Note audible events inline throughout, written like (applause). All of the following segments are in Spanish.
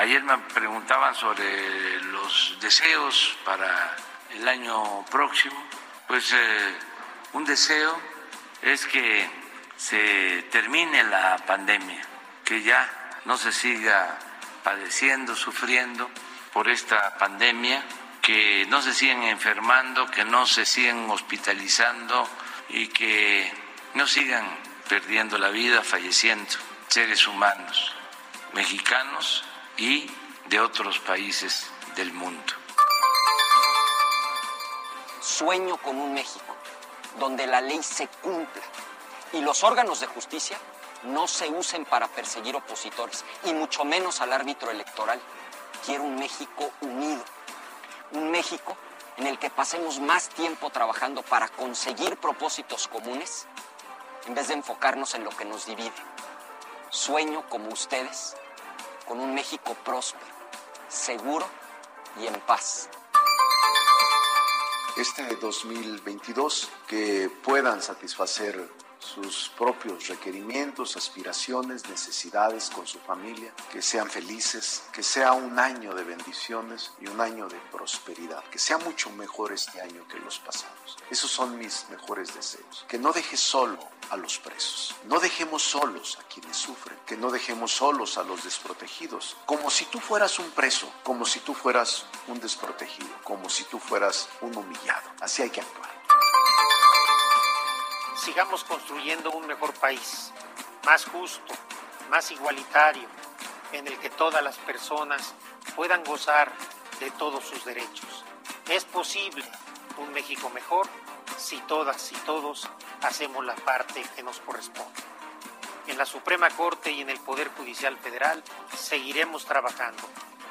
Ayer me preguntaban sobre los deseos para el año próximo. Pues eh, un deseo es que se termine la pandemia, que ya no se siga padeciendo, sufriendo por esta pandemia, que no se sigan enfermando, que no se sigan hospitalizando y que no sigan perdiendo la vida, falleciendo seres humanos mexicanos y de otros países del mundo. Sueño con un México donde la ley se cumpla y los órganos de justicia no se usen para perseguir opositores y mucho menos al árbitro electoral. Quiero un México unido, un México en el que pasemos más tiempo trabajando para conseguir propósitos comunes en vez de enfocarnos en lo que nos divide. Sueño como ustedes con un México próspero, seguro y en paz. Este 2022 que puedan satisfacer sus propios requerimientos, aspiraciones, necesidades con su familia, que sean felices, que sea un año de bendiciones y un año de prosperidad, que sea mucho mejor este año que los pasados. Esos son mis mejores deseos. Que no deje solo a los presos, no dejemos solos a quienes sufren, que no dejemos solos a los desprotegidos, como si tú fueras un preso, como si tú fueras un desprotegido, como si tú fueras un humillado. Así hay que actuar sigamos construyendo un mejor país, más justo, más igualitario, en el que todas las personas puedan gozar de todos sus derechos. Es posible un México mejor si todas y todos hacemos la parte que nos corresponde. En la Suprema Corte y en el Poder Judicial Federal seguiremos trabajando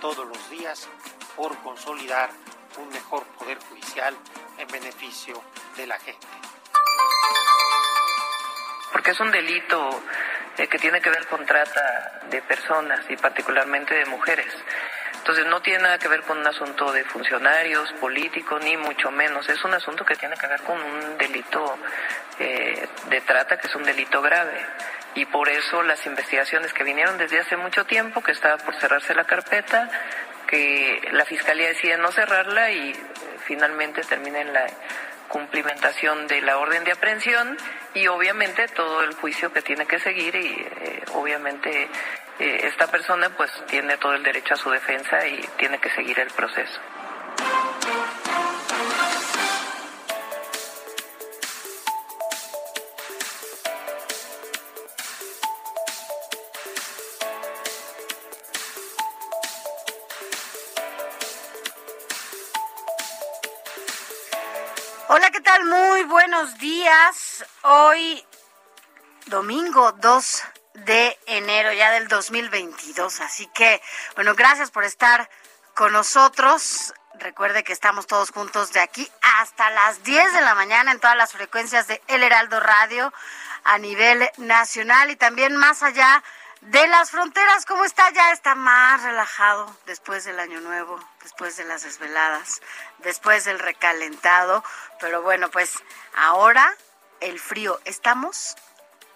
todos los días por consolidar un mejor Poder Judicial en beneficio de la gente porque es un delito eh, que tiene que ver con trata de personas y particularmente de mujeres. Entonces no tiene nada que ver con un asunto de funcionarios, políticos, ni mucho menos. Es un asunto que tiene que ver con un delito eh, de trata, que es un delito grave. Y por eso las investigaciones que vinieron desde hace mucho tiempo, que estaba por cerrarse la carpeta, que la Fiscalía decide no cerrarla y eh, finalmente termina en la cumplimentación de la orden de aprehensión y obviamente todo el juicio que tiene que seguir y eh, obviamente eh, esta persona pues tiene todo el derecho a su defensa y tiene que seguir el proceso. Muy buenos días. Hoy, domingo 2 de enero ya del 2022. Así que, bueno, gracias por estar con nosotros. Recuerde que estamos todos juntos de aquí hasta las 10 de la mañana en todas las frecuencias de El Heraldo Radio a nivel nacional y también más allá de las fronteras, ¿cómo está? Ya está más relajado después del año nuevo, después de las desveladas, después del recalentado. Pero bueno, pues ahora el frío. Estamos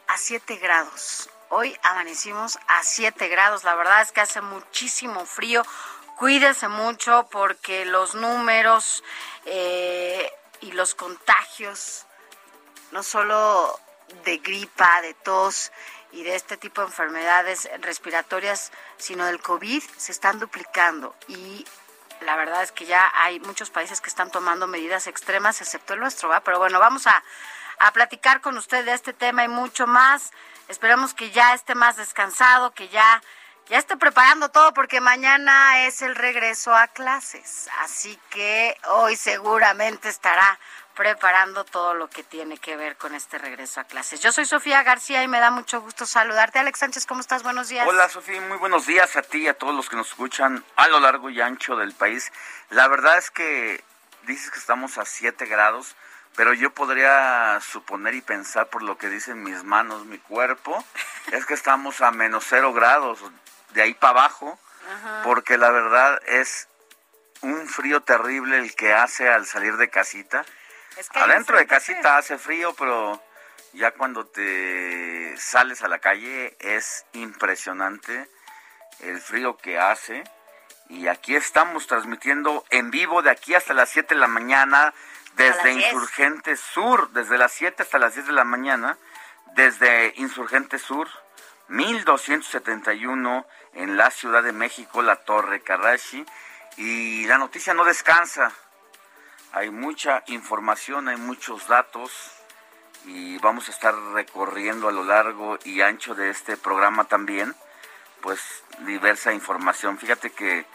a 7 grados. Hoy amanecimos a 7 grados. La verdad es que hace muchísimo frío. Cuídese mucho porque los números eh, y los contagios, no solo de gripa, de tos, y de este tipo de enfermedades respiratorias, sino del COVID, se están duplicando y la verdad es que ya hay muchos países que están tomando medidas extremas, excepto el nuestro, ¿va? Pero bueno, vamos a, a platicar con usted de este tema y mucho más. Esperemos que ya esté más descansado, que ya ya esté preparando todo porque mañana es el regreso a clases. Así que hoy seguramente estará preparando todo lo que tiene que ver con este regreso a clases. Yo soy Sofía García y me da mucho gusto saludarte. Alex Sánchez, ¿cómo estás? Buenos días. Hola Sofía, muy buenos días a ti y a todos los que nos escuchan a lo largo y ancho del país. La verdad es que dices que estamos a 7 grados, pero yo podría suponer y pensar por lo que dicen mis manos, mi cuerpo, (laughs) es que estamos a menos 0 grados, de ahí para abajo, porque la verdad es un frío terrible el que hace al salir de casita. Adentro de casita hace frío, pero ya cuando te sales a la calle es impresionante el frío que hace. Y aquí estamos transmitiendo en vivo de aquí hasta las 7 de la mañana, desde Insurgente Sur, desde las 7 hasta las 10 de la mañana, desde Insurgente Sur, 1271 en la Ciudad de México, la Torre Karashi. Y la noticia no descansa. Hay mucha información, hay muchos datos y vamos a estar recorriendo a lo largo y ancho de este programa también, pues diversa información. Fíjate que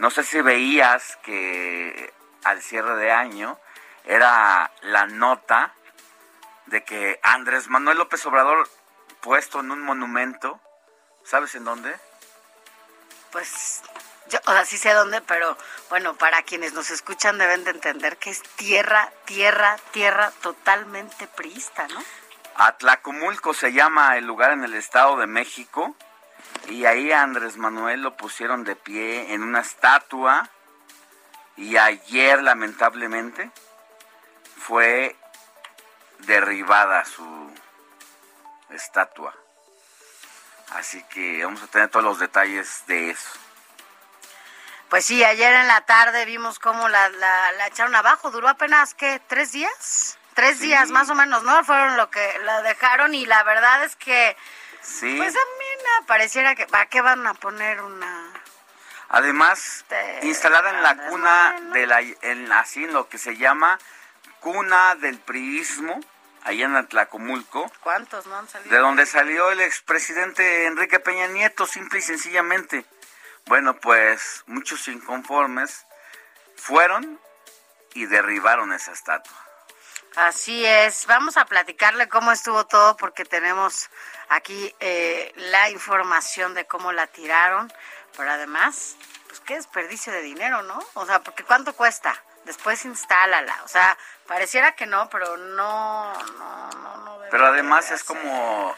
no sé si veías que al cierre de año era la nota de que Andrés Manuel López Obrador puesto en un monumento, ¿sabes en dónde? Pues yo, o sea, sí sé dónde, pero bueno, para quienes nos escuchan deben de entender que es tierra, tierra, tierra totalmente priista, ¿no? Atlacomulco se llama el lugar en el Estado de México y ahí Andrés Manuel lo pusieron de pie en una estatua y ayer lamentablemente fue derribada su estatua. Así que vamos a tener todos los detalles de eso. Pues sí, ayer en la tarde vimos cómo la, la, echaron abajo. Duró apenas, ¿qué? ¿Tres días? Tres días más o menos, ¿no? Fueron lo que la dejaron y la verdad es que... Sí. Pues a mí me pareciera que... ¿Para qué van a poner una...? Además, instalada en la cuna de la... En, así en lo que se llama cuna del priismo, allá en Atlacomulco. ¿Cuántos no han salido? De donde salió el expresidente Enrique Peña Nieto, simple y sencillamente. Bueno, pues muchos inconformes fueron y derribaron esa estatua. Así es, vamos a platicarle cómo estuvo todo porque tenemos aquí eh, la información de cómo la tiraron, pero además, pues qué desperdicio de dinero, ¿no? O sea, porque ¿cuánto cuesta? Después instálala, o sea, pareciera que no, pero no, no, no, no Pero además es como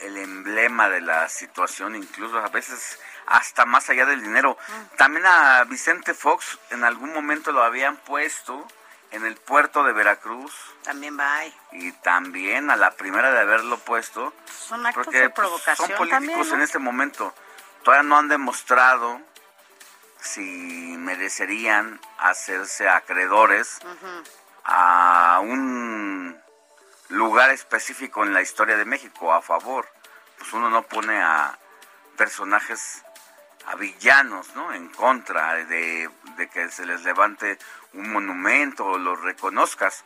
el emblema de la situación, incluso a veces hasta más allá del dinero. También a Vicente Fox en algún momento lo habían puesto en el puerto de Veracruz. También va ahí. Y también a la primera de haberlo puesto. Son actos de pues, provocación. Son políticos en este momento. Todavía no han demostrado si merecerían hacerse acreedores a un lugar específico en la historia de México a favor. Pues uno no pone a personajes a villanos, ¿no? En contra de, que se les levante un monumento o los reconozcas.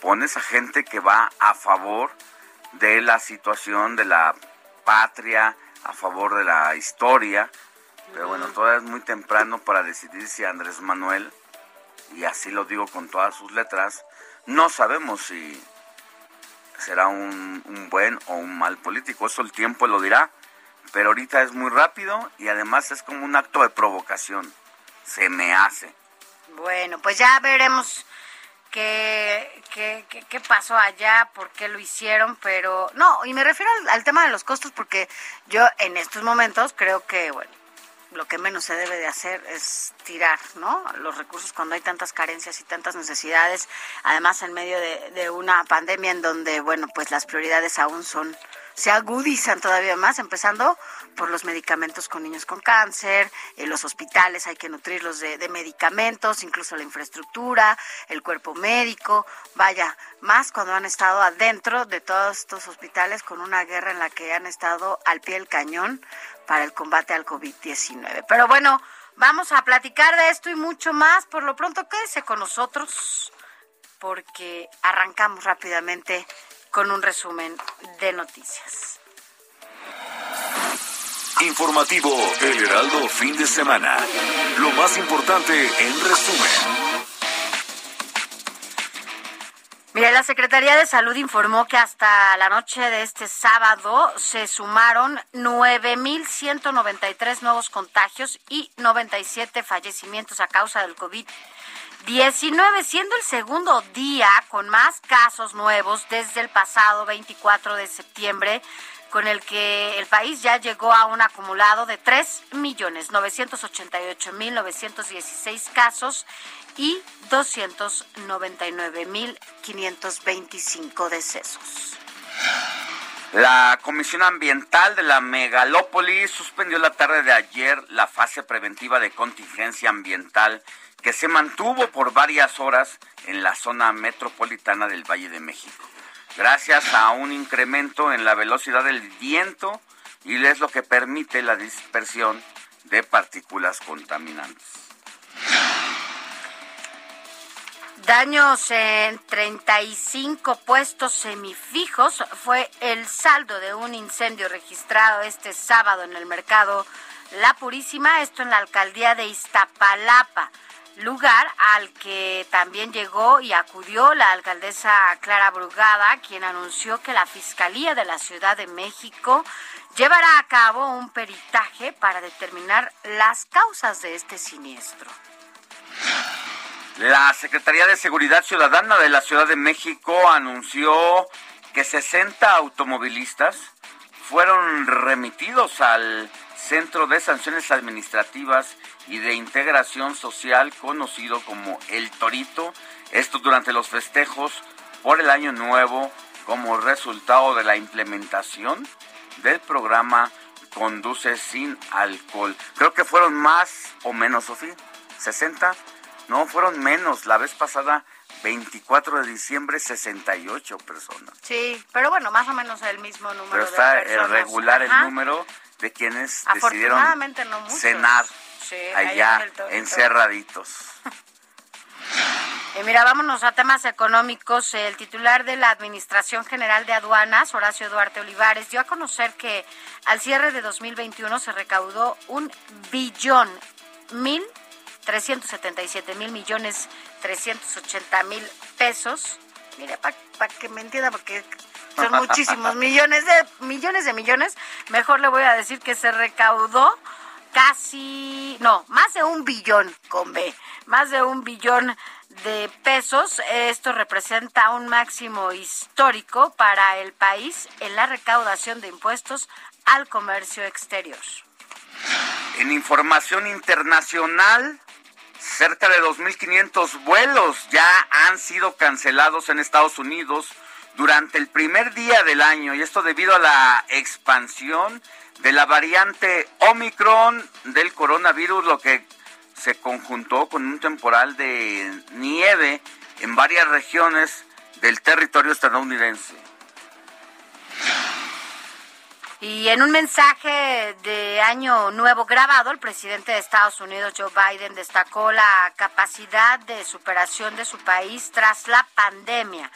Pones a gente que va a favor de la situación de la patria, a favor de la historia. Pero bueno, todavía es muy temprano para decidir si Andrés Manuel, y así lo digo con todas sus letras, no sabemos si será un, un buen o un mal político. Eso el tiempo lo dirá pero ahorita es muy rápido y además es como un acto de provocación. Se me hace. Bueno, pues ya veremos qué, qué, qué, pasó allá, por qué lo hicieron, pero no, y me refiero al, tema de los costos porque yo en estos momentos creo que, bueno, lo que menos se debe de hacer es tirar, ¿no? Los recursos cuando hay tantas carencias y tantas necesidades, además en medio de, una pandemia en donde, bueno, pues las prioridades aún son se agudizan todavía más, empezando por los medicamentos con niños con cáncer, en los hospitales hay que nutrirlos de, de, medicamentos, incluso la infraestructura, el cuerpo médico, vaya, más cuando han estado adentro de todos estos hospitales con una guerra en la que han estado al pie del cañón para el combate al COVID-19. Pero bueno, vamos a platicar de esto y mucho más. Por lo pronto, quédese con nosotros porque arrancamos rápidamente con un resumen de noticias. Informativo El Heraldo fin de semana. Lo más importante en resumen. Mire, la Secretaría de Salud informó que hasta la noche de este sábado se sumaron 9.193 nuevos contagios y 97 fallecimientos a causa del COVID. 19, siendo el segundo día con más casos nuevos desde el pasado 24 de septiembre, con el que el país ya llegó a un acumulado de 3.988.916 casos y 299.525 decesos. La Comisión Ambiental de la Megalópolis suspendió la tarde de ayer la fase preventiva de contingencia ambiental que se mantuvo por varias horas en la zona metropolitana del Valle de México, gracias a un incremento en la velocidad del viento y es lo que permite la dispersión de partículas contaminantes. Daños en 35 puestos semifijos fue el saldo de un incendio registrado este sábado en el mercado La Purísima, esto en la alcaldía de Iztapalapa lugar al que también llegó y acudió la alcaldesa Clara Brugada, quien anunció que la Fiscalía de la Ciudad de México llevará a cabo un peritaje para determinar las causas de este siniestro. La Secretaría de Seguridad Ciudadana de la Ciudad de México anunció que 60 automovilistas fueron remitidos al Centro de Sanciones Administrativas y de Integración Social conocido como El Torito, esto durante los festejos por el Año Nuevo como resultado de la implementación del programa Conduce sin alcohol. Creo que fueron más o menos, Sofía, 60, no, fueron menos. La vez pasada 24 de diciembre, 68 personas. Sí, pero bueno, más o menos el mismo número. Pero está regular el número de quienes decidieron no cenar allá encerraditos. Y (laughs) mira, vámonos a temas económicos. El titular de la Administración General de Aduanas, Horacio Duarte Olivares, dio a conocer que al cierre de 2021 se recaudó un billón mil 377 mil millones 380 mil pesos. Mire, para que me entienda, porque son (laughs) muchísimos millones de millones de millones. Mejor le voy a decir que se recaudó casi, no, más de un billón con B, más de un billón de pesos. Esto representa un máximo histórico para el país en la recaudación de impuestos al comercio exterior. En información internacional, cerca de 2.500 vuelos ya han sido cancelados en Estados Unidos durante el primer día del año y esto debido a la expansión de la variante Omicron del coronavirus, lo que se conjuntó con un temporal de nieve en varias regiones del territorio estadounidense. Y en un mensaje de año nuevo grabado, el presidente de Estados Unidos, Joe Biden, destacó la capacidad de superación de su país tras la pandemia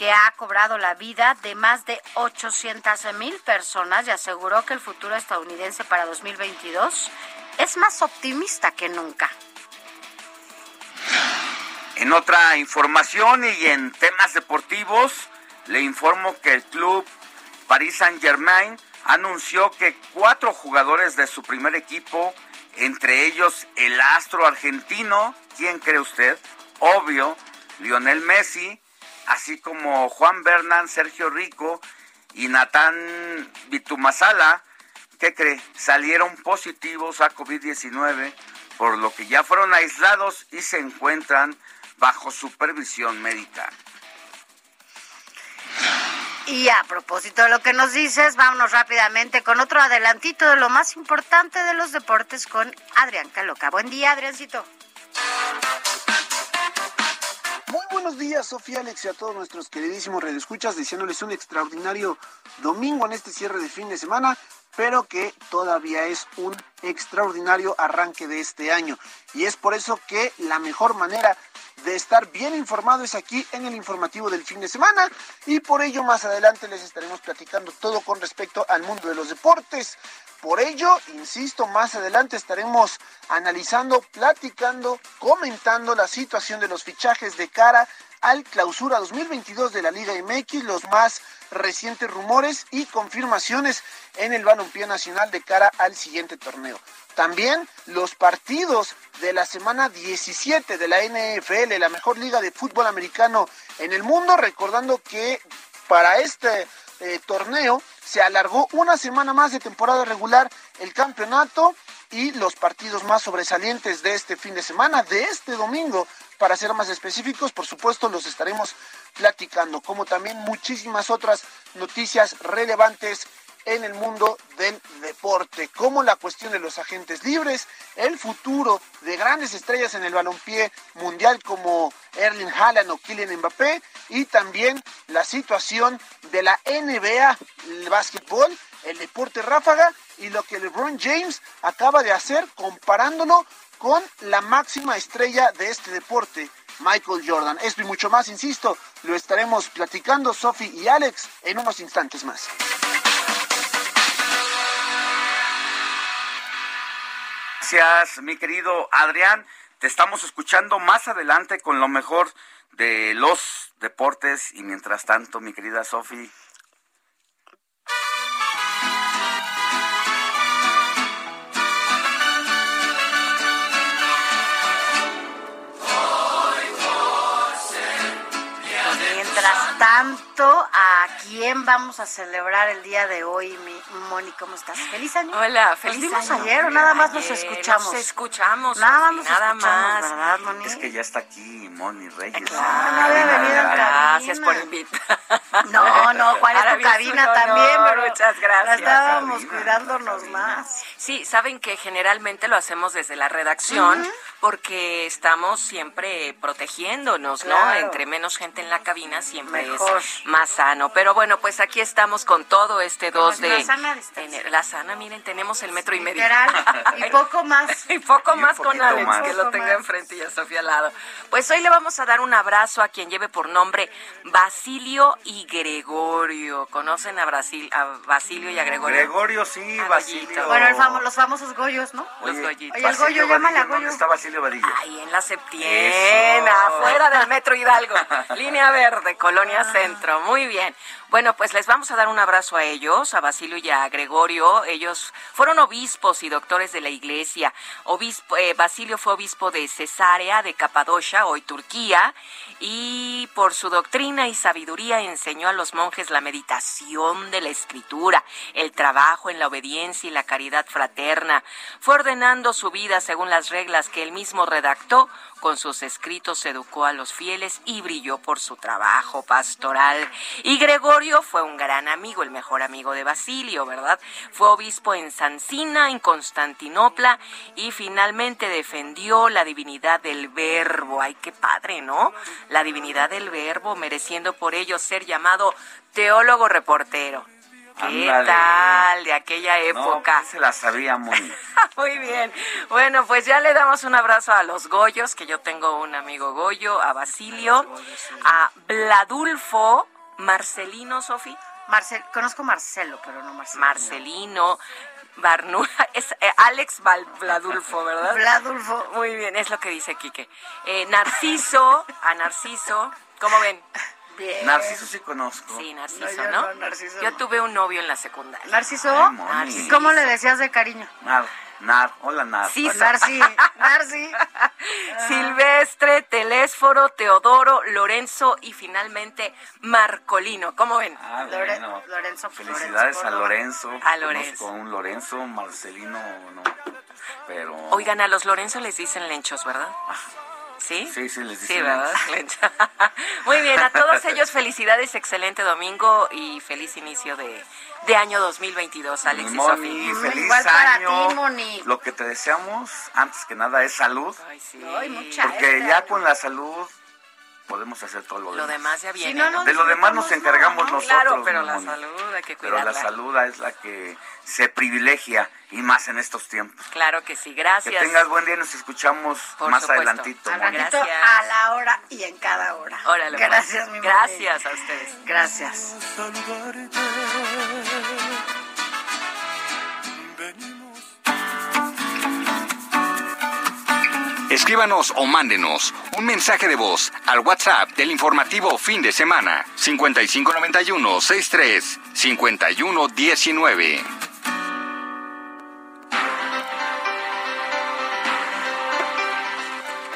que ha cobrado la vida de más de 800 mil personas y aseguró que el futuro estadounidense para 2022 es más optimista que nunca. En otra información y en temas deportivos, le informo que el club Paris Saint-Germain anunció que cuatro jugadores de su primer equipo, entre ellos el astro argentino, ¿quién cree usted? Obvio, Lionel Messi, así como Juan Bernán, Sergio Rico y Natán Vitumasala, ¿qué cree? Salieron positivos a COVID-19, por lo que ya fueron aislados y se encuentran bajo supervisión médica. Y a propósito de lo que nos dices, vámonos rápidamente con otro adelantito de lo más importante de los deportes con Adrián Caloca. Buen día, Adriancito. Buenos días, Sofía Alex y a todos nuestros queridísimos redescuchas, deseándoles un extraordinario domingo en este cierre de fin de semana, pero que todavía es un extraordinario arranque de este año. Y es por eso que la mejor manera de estar bien informado es aquí en el informativo del fin de semana y por ello más adelante les estaremos platicando todo con respecto al mundo de los deportes. Por ello, insisto, más adelante estaremos analizando, platicando, comentando la situación de los fichajes de cara al clausura 2022 de la Liga MX, los más recientes rumores y confirmaciones en el balompié nacional de cara al siguiente torneo. También los partidos de la semana 17 de la NFL, la mejor liga de fútbol americano en el mundo, recordando que para este eh, torneo se alargó una semana más de temporada regular el campeonato y los partidos más sobresalientes de este fin de semana, de este domingo, para ser más específicos, por supuesto los estaremos platicando, como también muchísimas otras noticias relevantes en el mundo del deporte, como la cuestión de los agentes libres, el futuro de grandes estrellas en el balompié mundial como Erling Haaland o Kylian Mbappé y también la situación de la NBA, el básquetbol, el deporte ráfaga y lo que LeBron James acaba de hacer comparándolo con la máxima estrella de este deporte, Michael Jordan. Esto y mucho más, insisto, lo estaremos platicando Sophie y Alex en unos instantes más. Gracias, mi querido Adrián. Te estamos escuchando más adelante con lo mejor de los deportes y mientras tanto, mi querida Sofi. Mientras tanto, ¿a quién vamos a celebrar el día de hoy, mi Moni? ¿Cómo estás? ¿Feliz año? Hola, feliz ¿Nos vimos año. ayer o nada más nos escuchamos? Nos escuchamos. Nada más nos nada escuchamos, más. ¿verdad, Moni? Es que ya está aquí Moni Reyes. Claro, no había venido en Gracias por invitar. No, no, ¿cuál es tu cabina también? Pero Muchas gracias. la estábamos Cabina, cuidándonos más. Sí, saben que generalmente lo hacemos desde la redacción porque estamos siempre protegiéndonos, ¿no? Claro. Entre menos gente en la cabina siempre Mejor. es más sano. Pero bueno, pues aquí estamos con todo este 2 Con la de sana distancia. enero. La sana, miren, tenemos el metro y medio. Literal, (laughs) y poco más. y poco Y más con Alex, más. que lo tenga más. enfrente y a Sofía al lado. Pues hoy le vamos a dar un abrazo a quien lleve por nombre Basilio y Gregorio. ¿Conocen a, Brasil, a Basilio y a Gregorio? Gregorio, sí, Basilio. Goyito. Bueno, el famo- los famosos Goyos, ¿no? Los Oye, Goyitos. Oye, el Goyo, llámale a Vadillo, ¿Dónde Goyo. está Basilio Vadillo? Ahí en la Septiena, Eso. afuera del Metro Hidalgo, (laughs) línea verde, Colonia Centro. Muy bien. Bueno, pues les vamos a dar un abrazo a ellos, a Basilio y a Gregorio. Ellos fueron obispos y doctores de la iglesia. Obispo, eh, Basilio fue obispo de Cesarea, de Capadocia, hoy Turquía, y por su doctrina y sabiduría enseñó a los monjes la meditación de la escritura, el trabajo en la obediencia y la caridad fraterna. Fue ordenando su vida según las reglas que él mismo redactó. Con sus escritos educó a los fieles y brilló por su trabajo pastoral. Y fue un gran amigo, el mejor amigo de Basilio, ¿verdad? Fue obispo en Sancina, en Constantinopla, y finalmente defendió la divinidad del verbo. Ay, qué padre, ¿no? La divinidad del verbo, mereciendo por ello ser llamado teólogo reportero. ¿Qué tal de aquella No, época? pues se la sabía Moni. (laughs) Muy bien. Bueno, pues ya le damos un abrazo a los Goyos, que yo tengo un amigo Goyo, a Basilio, a Bladulfo, Marcelino, Sofi, Marcel, conozco Marcelo, pero no Marcelo. Marcelino, Barnula, es eh, Alex Val- Bladulfo, ¿verdad? (laughs) Bladulfo. Muy bien, es lo que dice Quique. Eh, Narciso, a Narciso, ¿cómo ven? Bien. Narciso sí conozco. Sí, Narciso, No, yo ¿no? no, Narciso Yo no. tuve un novio en la secundaria. ¿Narciso? Ay, Moni. ¿Y cómo le decías de cariño? Nada. Nar, hola Nar. Sí, Narci, Narci. (laughs) Silvestre, Telésforo, Teodoro, Lorenzo y finalmente Marcolino. ¿Cómo ven? Ah, Lore- bueno. Lorenzo, Felicidades Lorenzo a. Lorenzo. A Lorenzo. A un Lorenzo, Marcelino, no. Pero. Oigan, a los Lorenzo les dicen lenchos, ¿verdad? ¿Sí? Sí, sí, les Sí, lenchos. (laughs) Lencho. (laughs) Muy bien, a todos ellos (laughs) felicidades, excelente domingo y feliz inicio de, de año 2022, Alex y Moni, Sofía. feliz Igual para año. ti, Moni. Lo que te deseamos, antes que nada, es salud. Ay, sí. Ay, mucha. Porque este ya año. con la salud podemos hacer todo lo, Lo demás ya viene. Si no, ¿no? no De lo demás nos encargamos nosotros. Claro, pero la salud hay que Pero la cuidarla. salud es la que se privilegia y más en estos tiempos. Claro que sí, Que gracias. tengas buen día y nos escuchamos Por más supuesto. adelantito. Gracias. a la hora y en cada hora. Órale, pues. Gracias, mi. Gracias a ustedes. Gracias. Escríbanos o mándenos un mensaje de voz al WhatsApp del informativo fin de semana 5591 63 51 19.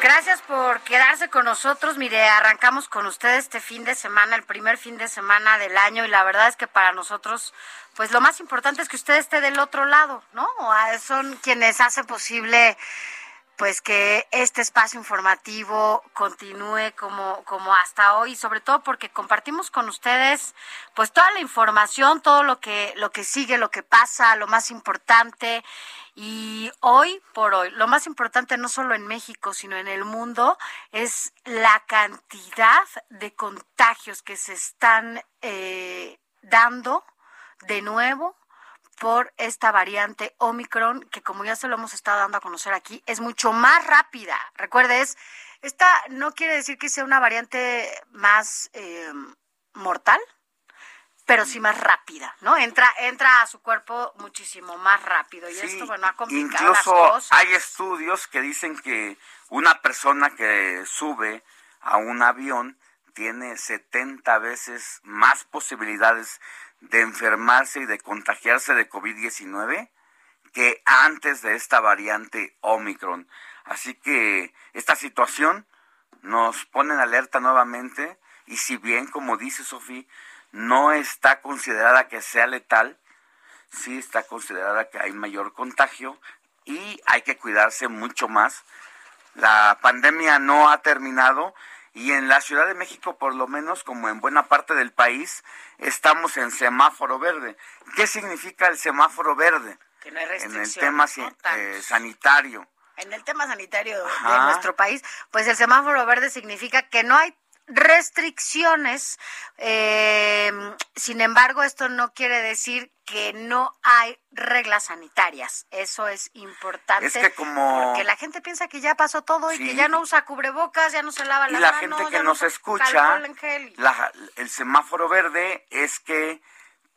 Gracias por quedarse con nosotros. Mire, arrancamos con ustedes este fin de semana, el primer fin de semana del año, y la verdad es que para nosotros, pues lo más importante es que usted esté del otro lado, ¿no? Ah, Son quienes hacen posible pues que este espacio informativo continúe como, como hasta hoy, sobre todo porque compartimos con ustedes pues toda la información, todo lo que, lo que sigue, lo que pasa, lo más importante. Y hoy por hoy, lo más importante no solo en México, sino en el mundo, es la cantidad de contagios que se están eh, dando de nuevo por esta variante Omicron, que como ya se lo hemos estado dando a conocer aquí, es mucho más rápida. Recuerde, es, esta no quiere decir que sea una variante más eh, mortal, pero sí más rápida, ¿no? Entra, entra a su cuerpo muchísimo más rápido. Y Sí, esto, bueno, ha complicado las incluso cosas. hay estudios que dicen que una persona que sube a un avión tiene 70 veces más posibilidades de enfermarse y de contagiarse de COVID-19 que antes de esta variante Omicron. Así que esta situación nos pone en alerta nuevamente y si bien, como dice Sofía, no está considerada que sea letal, sí está considerada que hay mayor contagio y hay que cuidarse mucho más. La pandemia no ha terminado y en la Ciudad de México, por lo menos como en buena parte del país, estamos en semáforo verde. ¿Qué significa el semáforo verde? Que no hay En el tema eh, sanitario. en el tema sanitario de nuestro país, pues el semáforo verde significa que no hay restricciones. eh, sin embargo, esto no quiere decir que no hay reglas sanitarias. Eso es importante. Es que como- Porque la gente piensa que ya pasó todo y que ya no usa cubrebocas, ya no se lava y las la gente que no nos usa escucha, la- el semáforo verde es que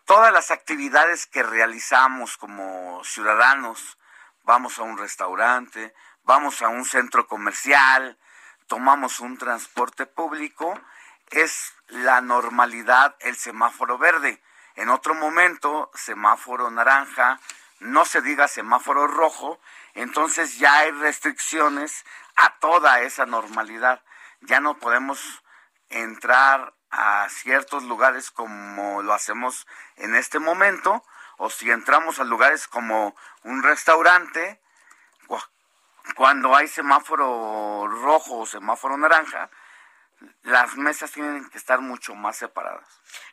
todas las actividades que realizamos como ciudadanos, vamos a un restaurante, vamos a un centro comercial, tomamos un transporte público, es la normalidad el semáforo verde. En otro momento, semáforo naranja, no se diga semáforo rojo, entonces ya hay restricciones a toda esa normalidad. Ya no podemos entrar a ciertos lugares como lo hacemos en este momento, o si entramos a lugares como un restaurante, cuando hay semáforo rojo o semáforo naranja, las mesas tienen que estar mucho más separadas.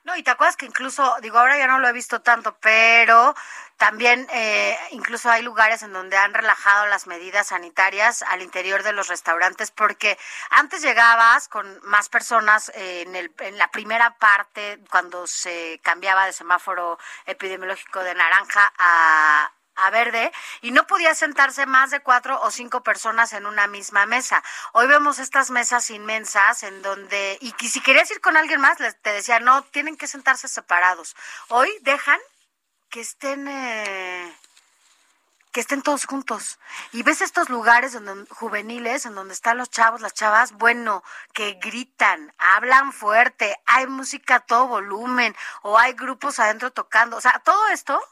No, y te acuerdas que incluso, digo, ahora ya no lo he visto tanto, pero también eh, incluso hay lugares en donde han relajado las medidas sanitarias al interior de los restaurantes, porque antes llegabas con más personas en, el, en la primera parte, cuando se cambiaba de semáforo epidemiológico de naranja a a verde y no podía sentarse más de cuatro o cinco personas en una misma mesa. Hoy vemos estas mesas inmensas en donde, y si querías ir con alguien más, te decía, no, tienen que sentarse separados. Hoy dejan que estén... eh, que estén todos juntos. Y ves estos lugares donde, juveniles en donde están los chavos, las chavas, bueno, que gritan, hablan fuerte, hay música a todo volumen, o hay grupos adentro tocando. O sea, todo esto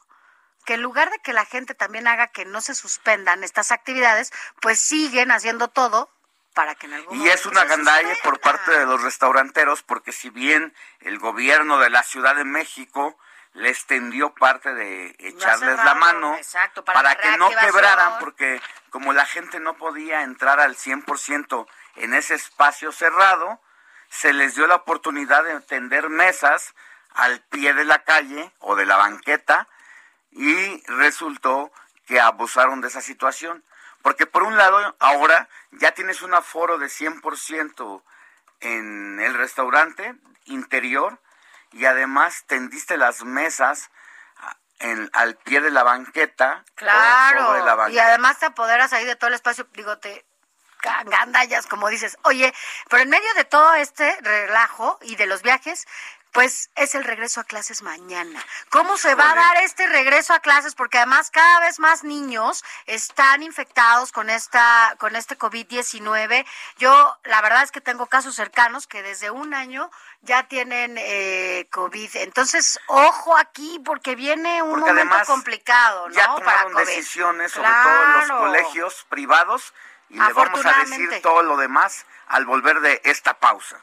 que en lugar de que la gente también haga que no se suspendan estas actividades, pues siguen haciendo todo para que en algún Y es una gandalle por parte de los restauranteros, porque si bien el gobierno de la Ciudad de México les tendió parte de echarles la mano para, que no quebraran, porque como la gente no podía entrar al 100% en ese espacio cerrado, se les dio la oportunidad de tender mesas al pie de la calle o de la banqueta y resultó que abusaron de esa situación. Porque por un lado, ahora ya tienes un aforo de 100% en el restaurante interior y además tendiste las mesas en, al pie de la banqueta. Claro, y además te apoderas ahí de todo el espacio, digo, te gandallas, como dices. Oye, pero en medio de todo este relajo y de los viajes, pues es el regreso a clases mañana. ¿Cómo se va a dar este regreso a clases? Porque además cada vez más niños están infectados con esta con este COVID-19. Yo la verdad es que tengo casos cercanos que desde un año ya tienen eh, COVID. Entonces, ojo aquí porque viene un momento complicado, ¿no? Ya tomaron decisiones, sobre todo en los colegios privados, y le vamos a decir todo lo demás al volver de esta pausa.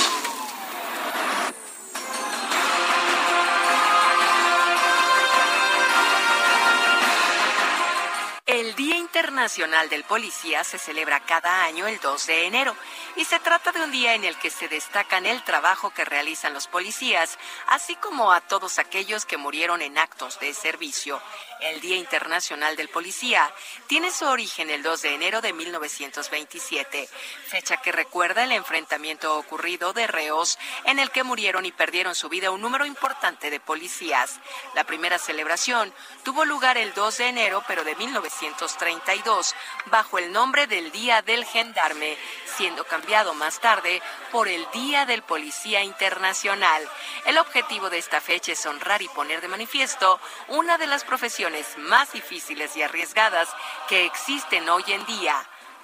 Internacional del Policía se celebra cada año el 2 de enero y se trata de un día en el que se destacan el trabajo que realizan los policías, así como a todos aquellos que murieron en actos de servicio. El Día Internacional del Policía tiene su origen el 2 de enero de 1927, fecha que recuerda el enfrentamiento ocurrido de reos en el que murieron y perdieron su vida un número importante de policías. La primera celebración tuvo lugar el 2 de enero, pero de 1932, bajo el nombre del Día del Gendarme, siendo cambiado más tarde por el Día del Policía Internacional. El objetivo de esta fecha es honrar y poner de manifiesto una de las profesiones más difíciles y arriesgadas que existen hoy en día,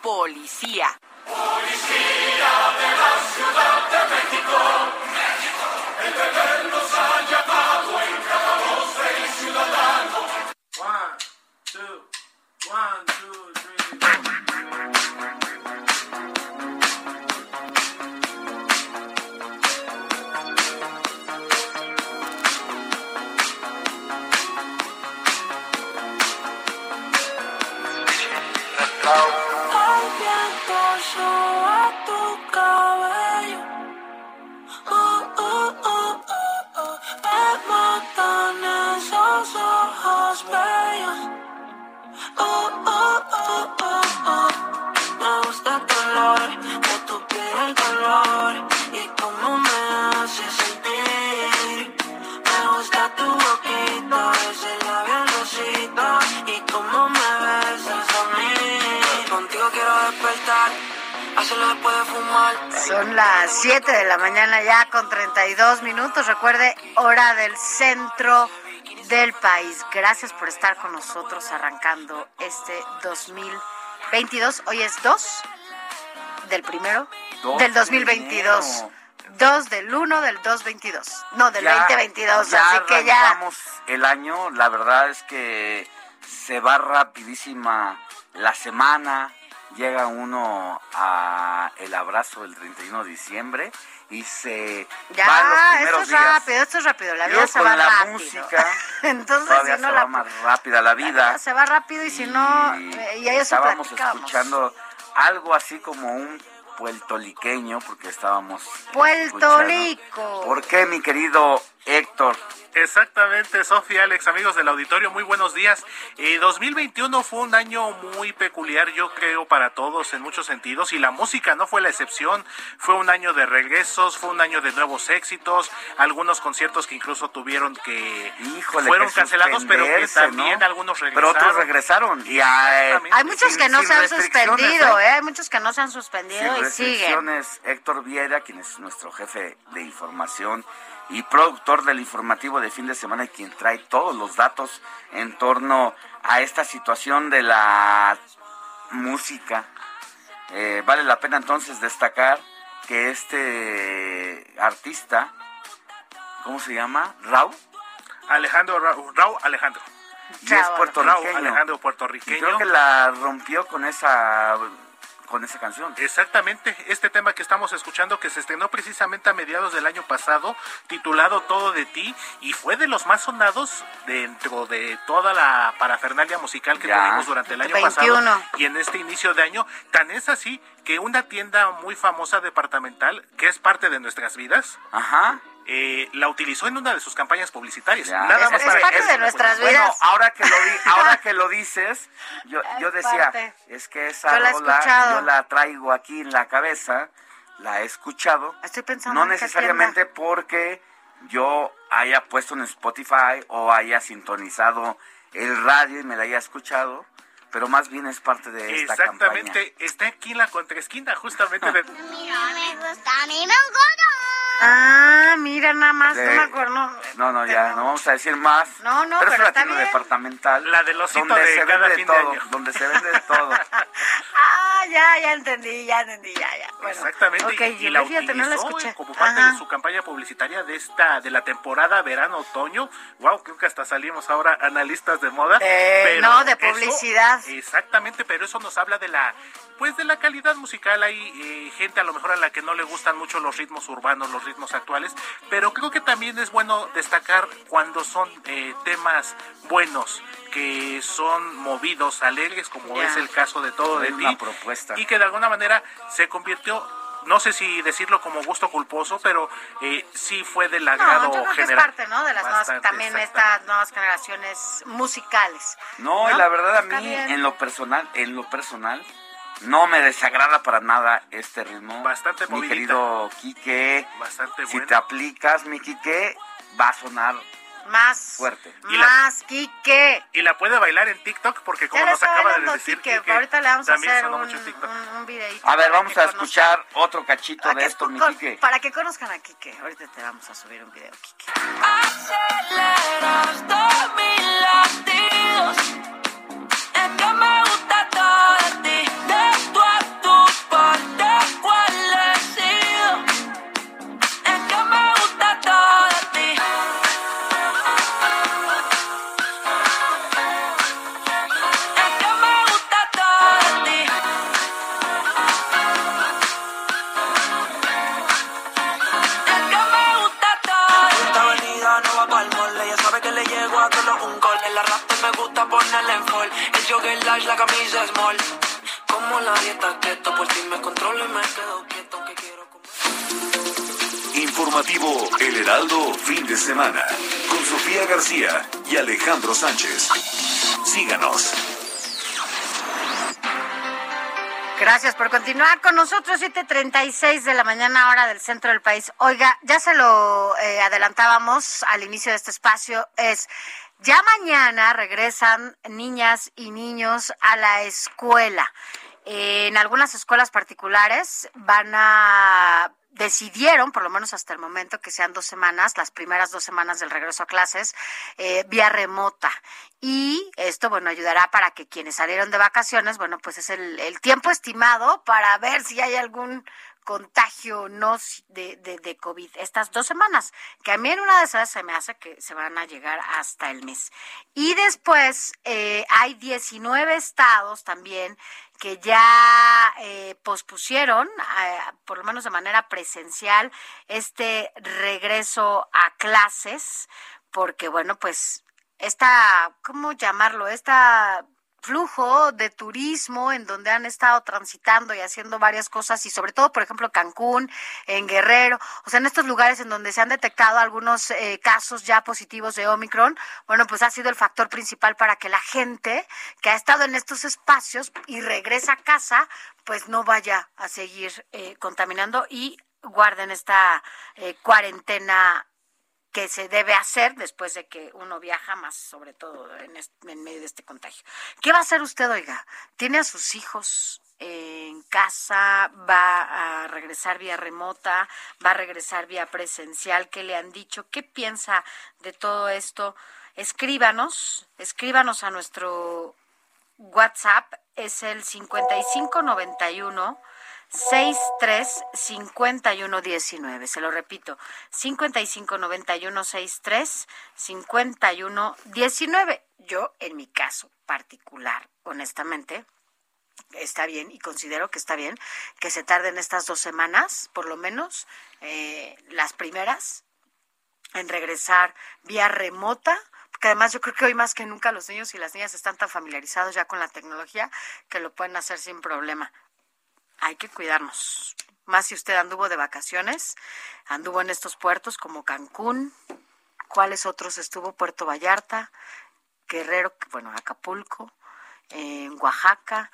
policía. Policía de la Ciudad de México, el deber nos ha llamado en cada voz del ciudadano. One, two, one, Son las 7 de la mañana ya con 32 minutos. Recuerde, hora del centro del país. Gracias por estar con nosotros arrancando este 2022. Hoy es 2 del primero Dos del de 2022. enero. 2 del 1 del 222. No, del Ya- 2022. ya así que ya. el año, la verdad es que se va rapidísima la semana, llega uno a el abrazo del 31 de diciembre y se Ya, van los esto primeros es días. rápido, esto es rápido. La vida se con va la rápido. música, (laughs) Entonces, todavía si no se la va más rápida la vida. se va rápido y si no, y ahí estábamos escuchando algo así como un puertoliqueño porque estábamos Puerto escuchando. Rico. ¿Por qué, mi querido Héctor? Exactamente, Sofía, Alex, amigos del auditorio, muy buenos días. Eh, 2021 fue un año muy peculiar, yo creo, para todos en muchos sentidos, y la música no fue la excepción. Fue un año de regresos, fue un año de nuevos éxitos, algunos conciertos que incluso tuvieron que Híjole, fueron que cancelados, pero que también ¿no? algunos Pero regresaron. otros regresaron y hay, Hay muchos que no se han suspendido, ¿eh? ¿eh? Hay muchos que no se han suspendido Sin y siguen. restricciones, Héctor Viera, quien es nuestro jefe de información y productor del informativo de fin de semana y quien trae todos los datos en torno a esta situación de la música. Eh, vale la pena entonces destacar que este artista, ¿cómo se llama? ¿Rau? Alejandro Rau, Alejandro. Y es puertorriqueño. Rau Alejandro puertorriqueño. Y creo que la rompió con esa con esa canción. Exactamente, este tema que estamos escuchando que se estrenó precisamente a mediados del año pasado, titulado Todo de ti, y fue de los más sonados dentro de toda la parafernalia musical que tuvimos durante el año 21. pasado y en este inicio de año. Tan es así que una tienda muy famosa departamental, que es parte de nuestras vidas, Ajá. Eh, la utilizó en una de sus campañas publicitarias. Ya. Nada Es- más es para parte eso, de nuestras pues, vidas. Bueno, ahora que lo di- (laughs) ahora que lo dices, yo, yo Es decía, parte. es que esa Yo la rola yo la traigo aquí en la cabeza, la he escuchado. Estoy pensando No en qué necesariamente porque yo haya puesto en Spotify o haya sintonizado el radio y me la haya escuchado, pero más bien es parte de esta campaña. Exactamente, está aquí en la contraesquina justamente de... (laughs) Ah, mira, nada más, De- no me acuerdo. No, no, ya, no vamos a decir más. No, no, pero, pero es está una tienda bien. departamental. La del osito donde de se cada vende fin de todo, año. donde se vende de todo. (laughs) Ah, ya, ya entendí, ya entendí, ya, ya. Bueno, Exactamente, ok, y la fíjate, no la utilizó escuché. como parte Ajá. de su campaña publicitaria de esta de la temporada verano-otoño. Wow, creo que hasta salimos ahora analistas de moda. Eh, no, de publicidad. exactamente, pero eso nos habla de la pues de la calidad musical. Hay eh, gente a lo mejor a la que no le gustan mucho los ritmos urbanos, los ritmos actuales, pero creo que también es bueno destacar cuando son eh, temas buenos que son movidos, alegres, como es el caso de todo de Es ti, una propuesta. y que de alguna manera se convirtió, no sé si decirlo como gusto culposo, pero eh, sí fue del agrado No, yo creo que es general. parte, ¿no? De las nuevas, Bastante, también estas nuevas generaciones musicales. No, y la verdad a mí en lo personal, en lo personal, no me desagrada para nada este ritmo. Bastante Mi movidita. querido Quique, Bastante si bueno. te aplicas, mi Quique, va a sonar Más, fuerte. Y la- más, Quique. Y la puede bailar en TikTok porque como nos acaba de decir Quique, Quique, ahorita le vamos a también hacer sonó un, mucho en TikTok. un, un videíto A ver, vamos a conozcan- escuchar otro cachito de esto, mi Quique. Para que conozcan a Quique. Ahorita te vamos a subir un video, Quique. La camisa small. Como la dieta keto, por ti me controlo y me quedo quieto, aunque quiero Informativo El Heraldo Fin de Semana con Sofía García y Alejandro Sánchez. Síganos. Gracias por continuar con nosotros, 7.36 de la mañana, hora del centro del país. Oiga, ya se lo eh, adelantábamos al inicio de este espacio, es ya mañana regresan niñas y niños a la escuela. En algunas escuelas particulares van a decidieron, por lo menos hasta el momento, que sean dos semanas, las primeras dos semanas del regreso a clases, eh, vía remota. Y esto, bueno, ayudará para que quienes salieron de vacaciones, bueno, pues es el tiempo estimado para ver si hay algún contagio no de, de COVID estas dos semanas, que a mí en una de esas se me hace que se van a llegar hasta el mes. Y después eh, hay 19 estados también que ya eh, pospusieron, eh, por lo menos de manera presencial, este regreso a clases, porque bueno, pues esta, ¿cómo llamarlo? Esta flujo de turismo en donde han estado transitando y haciendo varias cosas y sobre todo, por ejemplo, Cancún, en Guerrero, o sea, en estos lugares en donde se han detectado algunos eh, casos ya positivos de Omicron, bueno, pues ha sido el factor principal para que la gente que ha estado en estos espacios y regresa a casa, pues no vaya a seguir eh, contaminando y guarden esta eh, cuarentena que se debe hacer después de que uno viaja, más sobre todo en, medio de este contagio. ¿Qué va a hacer usted, oiga? ¿Tiene a sus hijos en casa, va a regresar vía remota, va a regresar vía presencial, ¿qué le han dicho? ¿Qué piensa de todo esto? Escríbanos, escríbanos a nuestro WhatsApp, es el 5591 63 51 19. Se lo repito, 55 91 63 51 19. Yo, en mi caso particular, honestamente, está bien y considero que está bien que se tarden estas dos semanas, por lo menos, eh, las primeras, en regresar vía remota porque además yo creo que hoy más que nunca los niños y las niñas están tan familiarizados ya con la tecnología que lo pueden hacer sin problema hay que cuidarnos. Más si usted anduvo de vacaciones, anduvo en estos puertos como Cancún, ¿cuáles otros estuvo? Puerto Vallarta, Guerrero, bueno, Acapulco, en Oaxaca.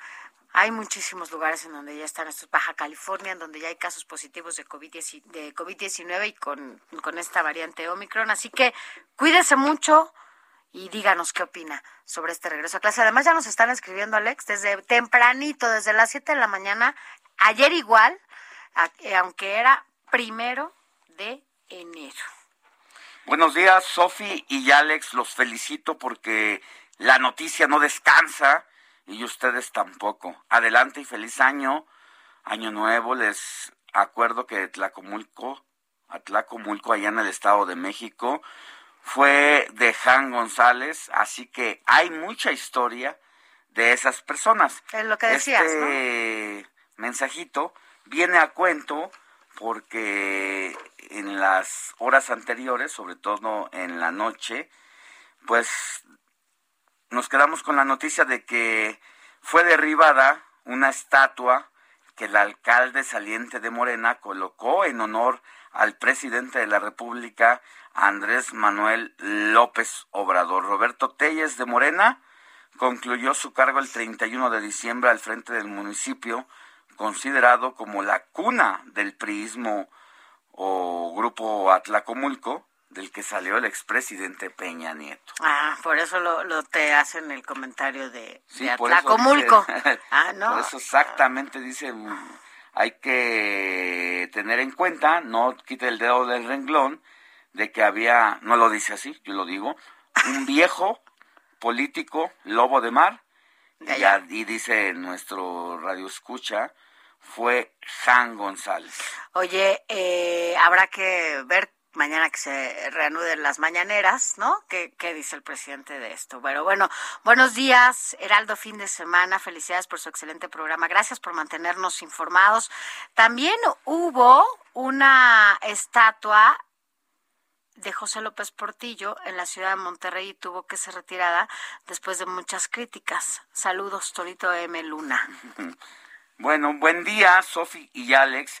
Hay muchísimos lugares en donde ya están estos, Baja California, en donde ya hay casos positivos de COVID-19 y con, con esta variante Omicron. Así que cuídese mucho y díganos qué opina sobre este regreso a clase. Además, ya nos están escribiendo, Alex, desde tempranito, desde las 7 de la mañana, ayer igual, eh, aunque era primero de enero. Buenos días, Sofi y Alex, los felicito porque la noticia no descansa y ustedes tampoco. Adelante y feliz año, año nuevo. Les acuerdo que Tlacomulco, Atlacomulco, allá en el Estado de México, fue de Jan González, así que hay mucha historia de esas personas. Es lo que decías, este mensajito viene a cuento porque en las horas anteriores, sobre todo en la noche, pues nos quedamos con la noticia de que fue derribada una estatua que el alcalde saliente de Morena colocó en honor al presidente de la República, Andrés Manuel López Obrador. Roberto Telles de Morena concluyó su cargo el 31 de diciembre al frente del municipio, considerado como la cuna del priismo o grupo Atlacomulco, del que salió el expresidente Peña Nieto. Ah, por eso lo, te hacen el comentario de, Atlacomulco. (laughs) ah, no. Por eso exactamente dice, hay que tener en cuenta, no quite el dedo del renglón, de que había, no lo dice así, yo lo digo, un (laughs) viejo político lobo de mar, y, dice nuestro radio escucha, fue Jan González. Oye, eh, habrá que ver mañana que se reanuden las mañaneras, ¿no? ¿Qué, ¿Qué, dice el presidente de esto? Bueno, bueno, buenos días, Heraldo, fin de semana, felicidades por su excelente programa, gracias por mantenernos informados. También hubo una estatua de José López Portillo en la ciudad de Monterrey y tuvo que ser retirada después de muchas críticas. Saludos, Torito M. Luna. (laughs) Bueno, buen día, Sofi y Alex.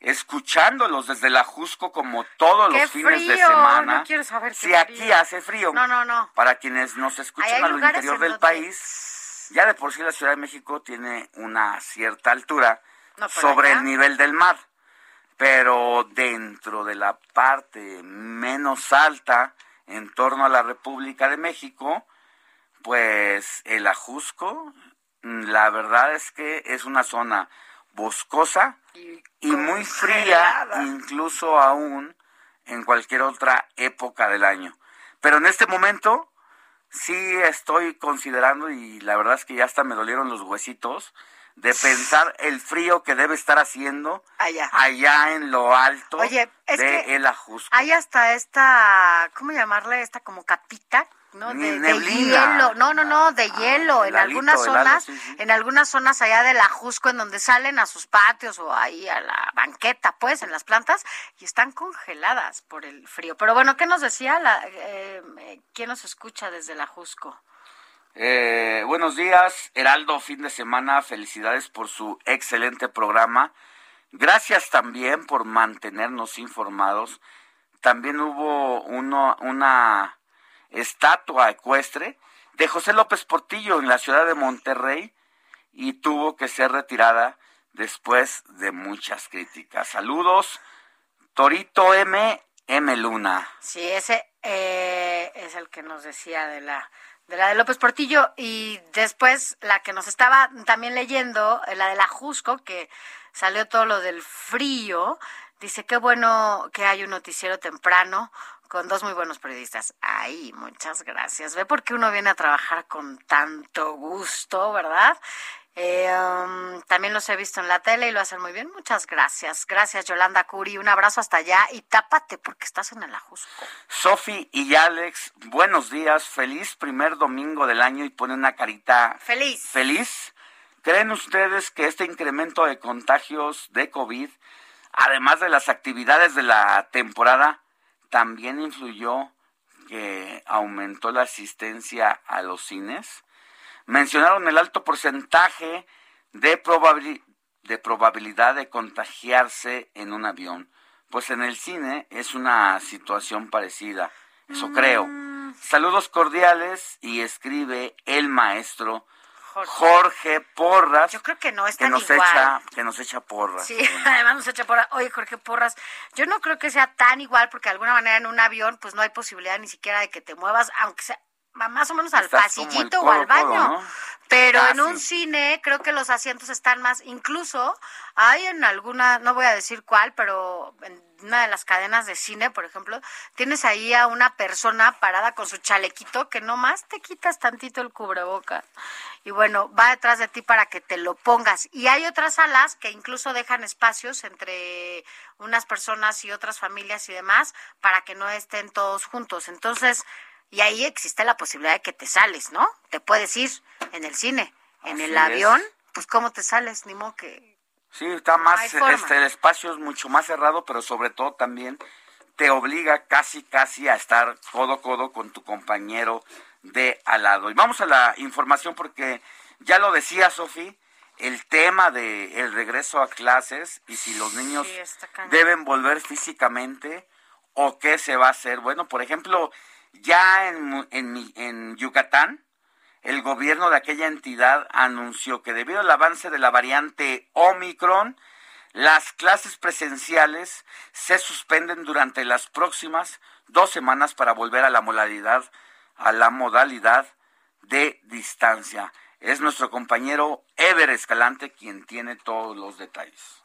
Escuchándolos desde la Jusco como todos los fines de semana. No quiero saber si aquí hace frío. No, no, no. Para quienes nos escuchan al interior del país, ya de por sí la Ciudad de México tiene una cierta altura sobre el nivel del mar pero dentro de la parte menos alta, en torno a la República de México, pues el Ajusco, la verdad es que es una zona boscosa y, muy (laughs) fría, incluso aún en cualquier otra época del año. Pero en este momento sí estoy considerando, y la verdad es que ya hasta me dolieron los huesitos, de pensar el frío que debe estar haciendo allá, allá en lo alto Oye, de El Ajusco. Hay hasta esta, ¿cómo llamarle? Esta como capita ¿no? De, hielo, no, no, no, de ah, hielo, en algunas zonas, en algunas zonas allá del Ajusco, en donde salen a sus patios o ahí a la banqueta, pues, en las plantas, y están congeladas por el frío. Pero bueno, ¿qué nos decía? La, eh, eh, ¿Quién nos escucha desde el Ajusco? Eh, buenos días, Heraldo, fin de semana. Felicidades por su excelente programa. Gracias también por mantenernos informados. También hubo uno, una estatua ecuestre de José López Portillo en la ciudad de Monterrey y tuvo que ser retirada después de muchas críticas. Saludos, Torito M M. Luna. Sí, ese eh, es el que nos decía de la de la de López Portillo y después la que nos estaba también leyendo, la de la Jusco, que salió todo lo del frío, dice qué bueno que hay un noticiero temprano con dos muy buenos periodistas. Ay, muchas gracias. Ve por qué uno viene a trabajar con tanto gusto, ¿verdad? Eh, um, también los he visto en la tele y lo hacen muy bien. Muchas gracias. Gracias, Yolanda Curi. Un abrazo hasta allá y tápate porque estás en el ajusco. Sofi y Alex, buenos días. Feliz primer domingo del año y pone una carita. Feliz. Feliz. ¿Creen ustedes que este incremento de contagios de COVID, además de las actividades de la temporada, también influyó que aumentó la asistencia a los cines? Mencionaron el alto porcentaje de, de probabilidad de contagiarse en un avión. Pues en el cine es una situación parecida, eso Mm. creo. Saludos cordiales y escribe el maestro Jorge, Porras. Yo creo que no es que tan nos igual. echa que nos echa porras. Sí, (laughs) además nos echa porras. Oye, Jorge Porras, yo no creo que sea tan igual porque de alguna manera en un avión pues no hay posibilidad ni siquiera de que te muevas, aunque sea más o menos al Estás pasillito o al baño. ¿no? Pero en un cine creo que los asientos están más, incluso hay en alguna, no voy a decir cuál, pero en una de las cadenas de cine, por ejemplo, tienes ahí a una persona parada con su chalequito que nomás te quitas tantito el cubreboca y bueno, va detrás de ti para que te lo pongas. Y hay otras salas que incluso dejan espacios entre unas personas y otras familias y demás para que no estén todos juntos. Entonces, y ahí existe la posibilidad de que te sales, ¿no? Te puedes ir en el cine, en Así el es. avión, pues cómo te sales, ni modo que... Sí, está más, este, el espacio es mucho más cerrado, pero sobre todo también te obliga casi, casi a estar codo a codo con tu compañero de al lado. Y vamos a la información porque ya lo decía Sofi, el tema de el regreso a clases y si los niños Sí, deben volver físicamente o qué se va a hacer. Bueno, por ejemplo, ya en, en, en Yucatán, el gobierno de aquella entidad anunció que debido al avance de la variante Omicron, las clases presenciales se suspenden durante las próximas dos semanas para volver a la modalidad, a la modalidad de distancia. Es nuestro compañero Ever Escalante quien tiene todos los detalles.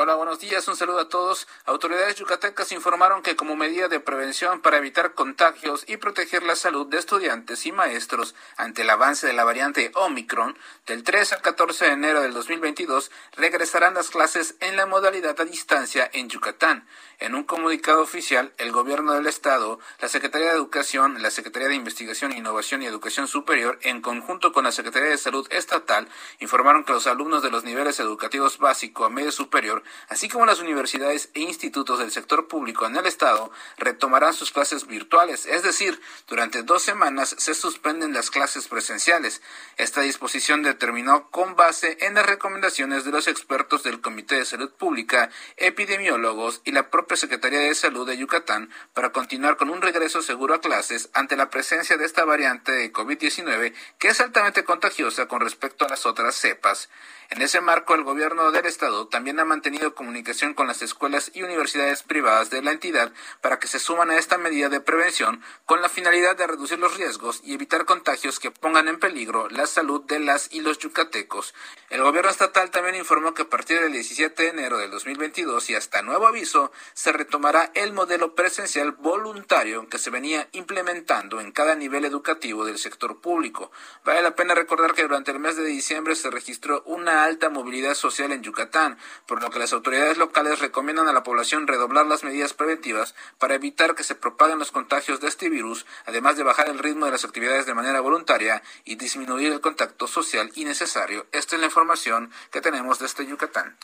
Hola, buenos días, un saludo a todos. Autoridades yucatecas informaron que como medida de prevención para evitar contagios y proteger la salud de estudiantes y maestros ante el avance de la variante Omicron, del 3 al 14 de enero del 2022 regresarán las clases en la modalidad a distancia en Yucatán. En un comunicado oficial, el gobierno del estado, la Secretaría de Educación, la Secretaría de Investigación, Innovación y Educación Superior, en conjunto con la Secretaría de Salud Estatal, informaron que los alumnos de los niveles educativos básico a medio superior, así como las universidades e institutos del sector público en el estado, retomarán sus clases virtuales, es decir, durante dos semanas se suspenden las clases presenciales. Esta disposición determinó con base en las recomendaciones de los expertos del Comité de Salud Pública, epidemiólogos y la propia Secretaría de Salud de Yucatán para continuar con un regreso seguro a clases ante la presencia de esta variante de COVID-19 que es altamente contagiosa con respecto a las otras cepas. En ese marco, el gobierno del estado también ha mantenido comunicación con las escuelas y universidades privadas de la entidad para que se suman a esta medida de prevención con la finalidad de reducir los riesgos y evitar contagios que pongan en peligro la salud de las y los yucatecos. El gobierno estatal también informó que a partir del 17 de enero del 2022 y hasta nuevo aviso, se retomará el modelo presencial voluntario que se venía implementando en cada nivel educativo del sector público. Vale la pena recordar que durante el mes de diciembre se registró una alta movilidad social en Yucatán, por lo que las autoridades locales recomiendan a la población redoblar las medidas preventivas para evitar que se propaguen los contagios de este virus, además de bajar el ritmo de las actividades de manera voluntaria y disminuir el contacto social innecesario. Esta es la información que tenemos desde Yucatán.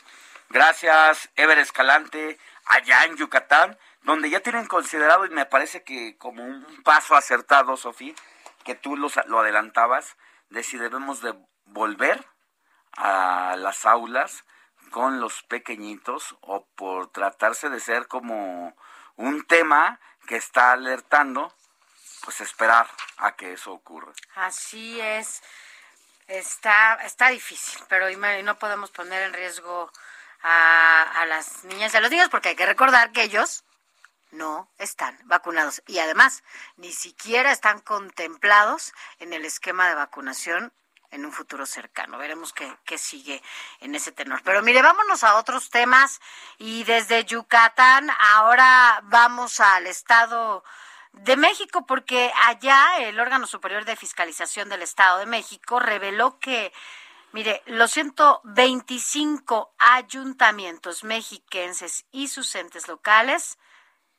Gracias, Ever Escalante, allá en Yucatán, donde ya tienen considerado, y me parece que como un paso acertado, Sofía, que tú los- lo adelantabas, de si debemos de volver a las aulas con los pequeñitos o por tratarse de ser como un tema que está alertando, pues esperar a que eso ocurra. Así es. Está, está difícil, pero no podemos poner en riesgo a, a las niñas y a los niños porque hay que recordar que ellos no están vacunados y además ni siquiera están contemplados en el esquema de vacunación en un futuro cercano. Veremos qué, qué, sigue en ese tenor. Pero mire, vámonos a otros temas y desde Yucatán ahora vamos al estado de México porque allá el órgano superior de fiscalización del Estado de México reveló que Mire, los 125 ayuntamientos mexiquenses y sus entes locales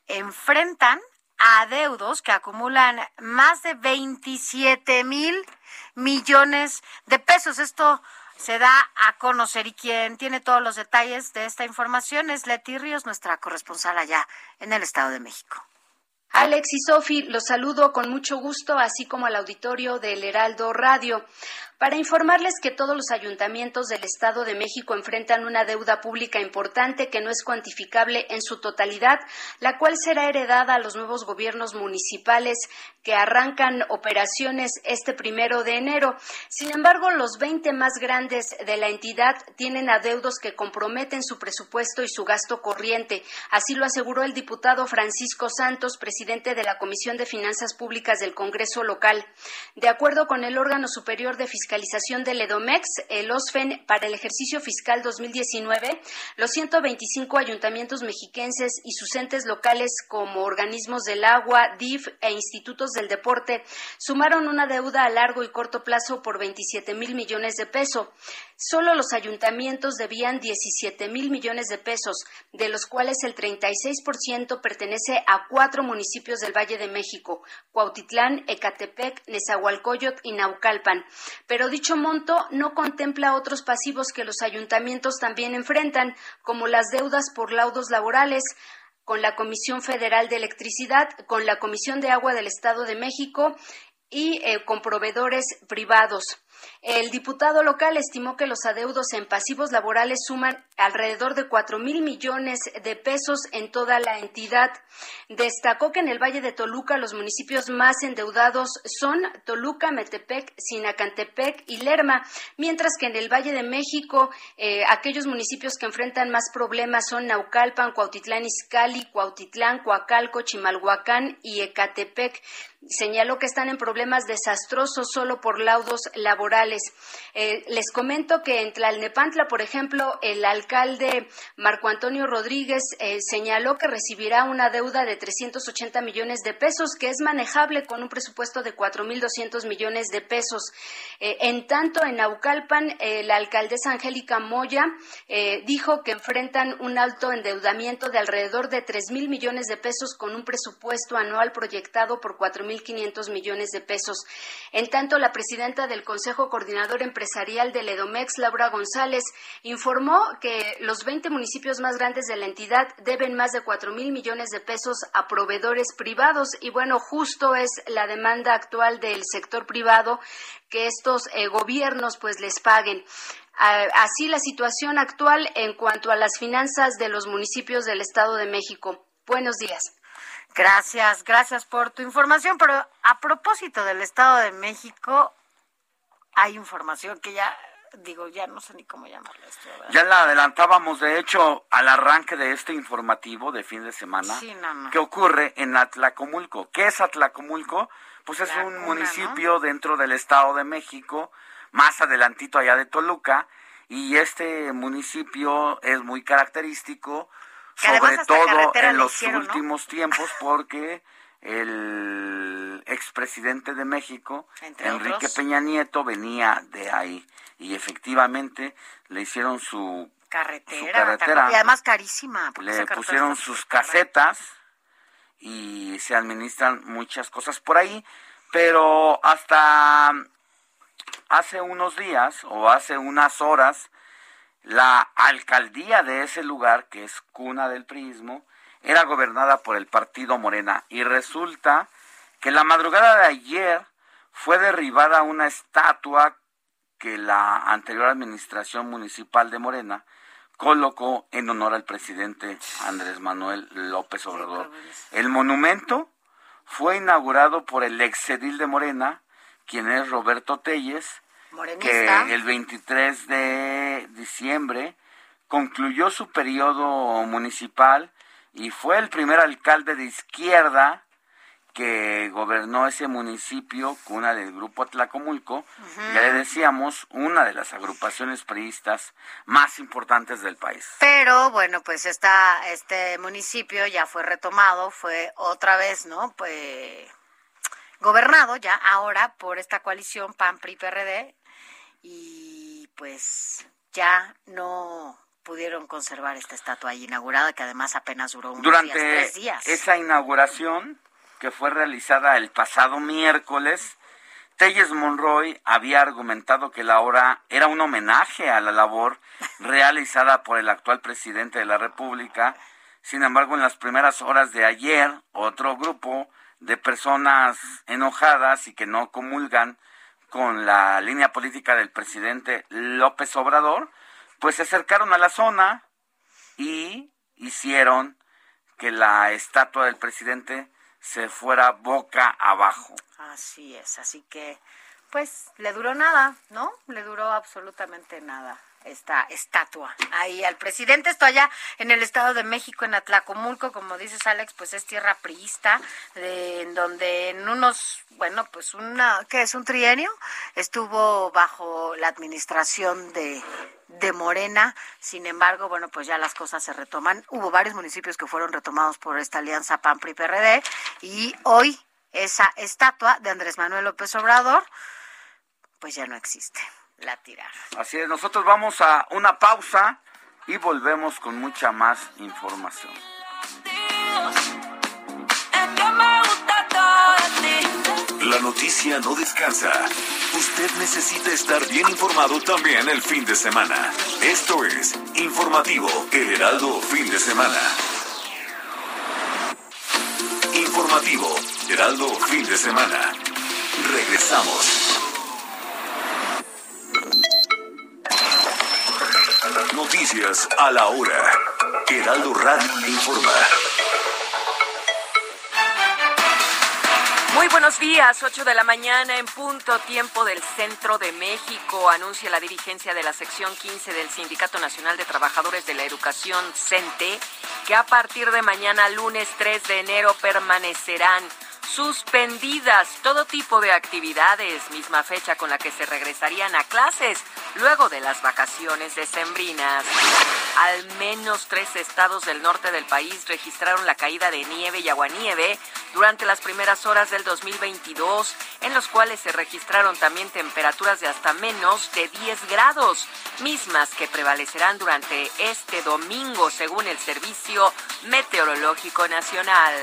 enfrentan adeudos que acumulan más de 27 mil millones de pesos. Esto se da a conocer y quien tiene todos los detalles de esta información es Leti Ríos, nuestra corresponsal allá en el Estado de México. Alex y Sofi, los saludo con mucho gusto, así como al auditorio del Heraldo Radio para informarles que todos los ayuntamientos del Estado de México enfrentan una deuda pública importante que no es cuantificable en su totalidad, la cual será heredada a los nuevos gobiernos municipales que arrancan operaciones este primero de enero. Sin embargo, los 20 más grandes de la entidad tienen adeudos que comprometen su presupuesto y su gasto corriente. Así lo aseguró el diputado Francisco Santos, presidente de la Comisión de Finanzas Públicas del Congreso local. De acuerdo con el órgano superior de fiscalización, del EDOMEX, el OSFEN, para el ejercicio fiscal 2019, los 125 ayuntamientos mexiquenses y sus entes locales como organismos del agua, DIF e institutos del deporte sumaron una deuda a largo y corto plazo por 27 mil millones de pesos. Solo los ayuntamientos debían 17 mil millones de pesos, de los cuales el 36% pertenece a cuatro municipios del Valle de México, Cuautitlán, Ecatepec, Nezahualcóyotl y Naucalpan pero dicho monto no contempla otros pasivos que los ayuntamientos también enfrentan, como las deudas por laudos laborales, con la Comisión Federal de Electricidad, con la Comisión de Agua del Estado de México y eh, con proveedores privados. El diputado local estimó que los adeudos en pasivos laborales suman alrededor de cuatro mil millones de pesos en toda la entidad. Destacó que en el Valle de Toluca los municipios más endeudados son Toluca, Metepec, Sinacantepec y Lerma, mientras que en el Valle de México eh, aquellos municipios que enfrentan más problemas son Naucalpan, Cuautitlán Izcalli, Cuautitlán, Coacalco, Chimalhuacán y Ecatepec. Señaló que están en problemas desastrosos solo por laudos laborales. Eh, les comento que en Tlalnepantla, por ejemplo, el alcalde Marco Antonio Rodríguez eh, señaló que recibirá una deuda de 380 millones de pesos, que es manejable con un presupuesto de 4.200 millones de pesos. Eh, en tanto, en Naucalpan, la alcaldesa Angélica Moya dijo que enfrentan un alto endeudamiento de alrededor de 3.000 millones de pesos con un presupuesto anual proyectado por 4.500 millones de pesos. En tanto, la presidenta del Consejo Coordinador Empresarial del Edomex, Laura González, informó que los 20 municipios más grandes de la entidad deben más de 4 mil millones de pesos a proveedores privados y bueno, justo es la demanda actual del sector privado que estos eh, gobiernos pues les paguen. así la situación actual en cuanto a las finanzas de los municipios del Estado de México. Buenos días. Gracias, gracias por tu información. Pero a propósito del Estado de México, hay información que ya digo, ya no sé ni cómo llamarla esto. Ya la adelantábamos, de hecho, al arranque de este informativo de fin de semana. Sí, ¿Qué ocurre en Atlacomulco? ¿Qué es Atlacomulco? Pues es un municipio dentro del Estado de México, más adelantito allá de Toluca, y este municipio es muy característico, sobre todo en los últimos tiempos, porque el expresidente de México, Enrique Peña Nieto, venía de ahí. Y efectivamente le hicieron su carretera, y además carísima. Le pusieron sus casetas y se administran muchas cosas por ahí, pero hasta hace unos días o hace unas horas la alcaldía de ese lugar, que es cuna del prismo, era gobernada por el partido Morena y resulta que la madrugada de ayer fue derribada una estatua que la anterior administración municipal de Morena colocó en honor al presidente Andrés Manuel López Obrador. El monumento fue inaugurado por el exedil de Morena, quien es Roberto Telles, que el 23 de diciembre concluyó su periodo municipal y fue el primer alcalde de izquierda que gobernó ese municipio, cuna del grupo Tlacomulco, ya le decíamos, una de las agrupaciones priistas más importantes del país. Pero bueno, pues esta, este municipio ya fue retomado, fue otra vez, ¿no? Pues gobernado ya ahora por esta coalición PAN PRI PRD y pues ya no pudieron conservar esta estatua ahí inaugurada que además apenas duró unos Durante días, tres días. esa inauguración que fue realizada el pasado miércoles, Telles Monroy había argumentado que la obra era un homenaje a la labor (laughs) realizada por el actual presidente de la República. Sin embargo, en las primeras horas de ayer, otro grupo de personas enojadas y que no comulgan con la línea política del presidente López Obrador, pues se acercaron a la zona y hicieron que la estatua del presidente se fuera boca abajo. Así es, así que pues le duró nada, ¿no? Le duró absolutamente nada esta estatua ahí al presidente. Esto allá en el Estado de México, en Atlacomulco, como dices Alex, pues es tierra priista, de, en donde en unos, bueno, pues una, ¿qué es? Un trienio, estuvo bajo la administración de, de Morena. Sin embargo, bueno, pues ya las cosas se retoman. Hubo varios municipios que fueron retomados por esta alianza PAN-PRI-PRD y hoy esa estatua de Andrés Manuel López Obrador, pues ya no existe. La tiraron. Así es, nosotros vamos a una pausa y volvemos con mucha más información. La noticia no descansa. Usted necesita estar bien informado también el fin de semana. Esto es Informativo El Heraldo Fin de Semana. Informativo Heraldo Fin de Semana. Regresamos. A la hora. Heraldo Radio informa. Muy buenos días, 8 de la mañana en punto tiempo del centro de México. Anuncia la dirigencia de la sección 15 del Sindicato Nacional de Trabajadores de la Educación, CENTE, que a partir de mañana, lunes 3 de enero, permanecerán suspendidas todo tipo de actividades, misma fecha con la que se regresarían a clases luego de las vacaciones decembrinas. Al menos tres estados del norte del país registraron la caída de nieve y aguanieve durante las primeras horas del 2022, en los cuales se registraron también temperaturas de hasta menos de 10 grados, mismas que prevalecerán durante este domingo, según el Servicio Meteorológico Nacional.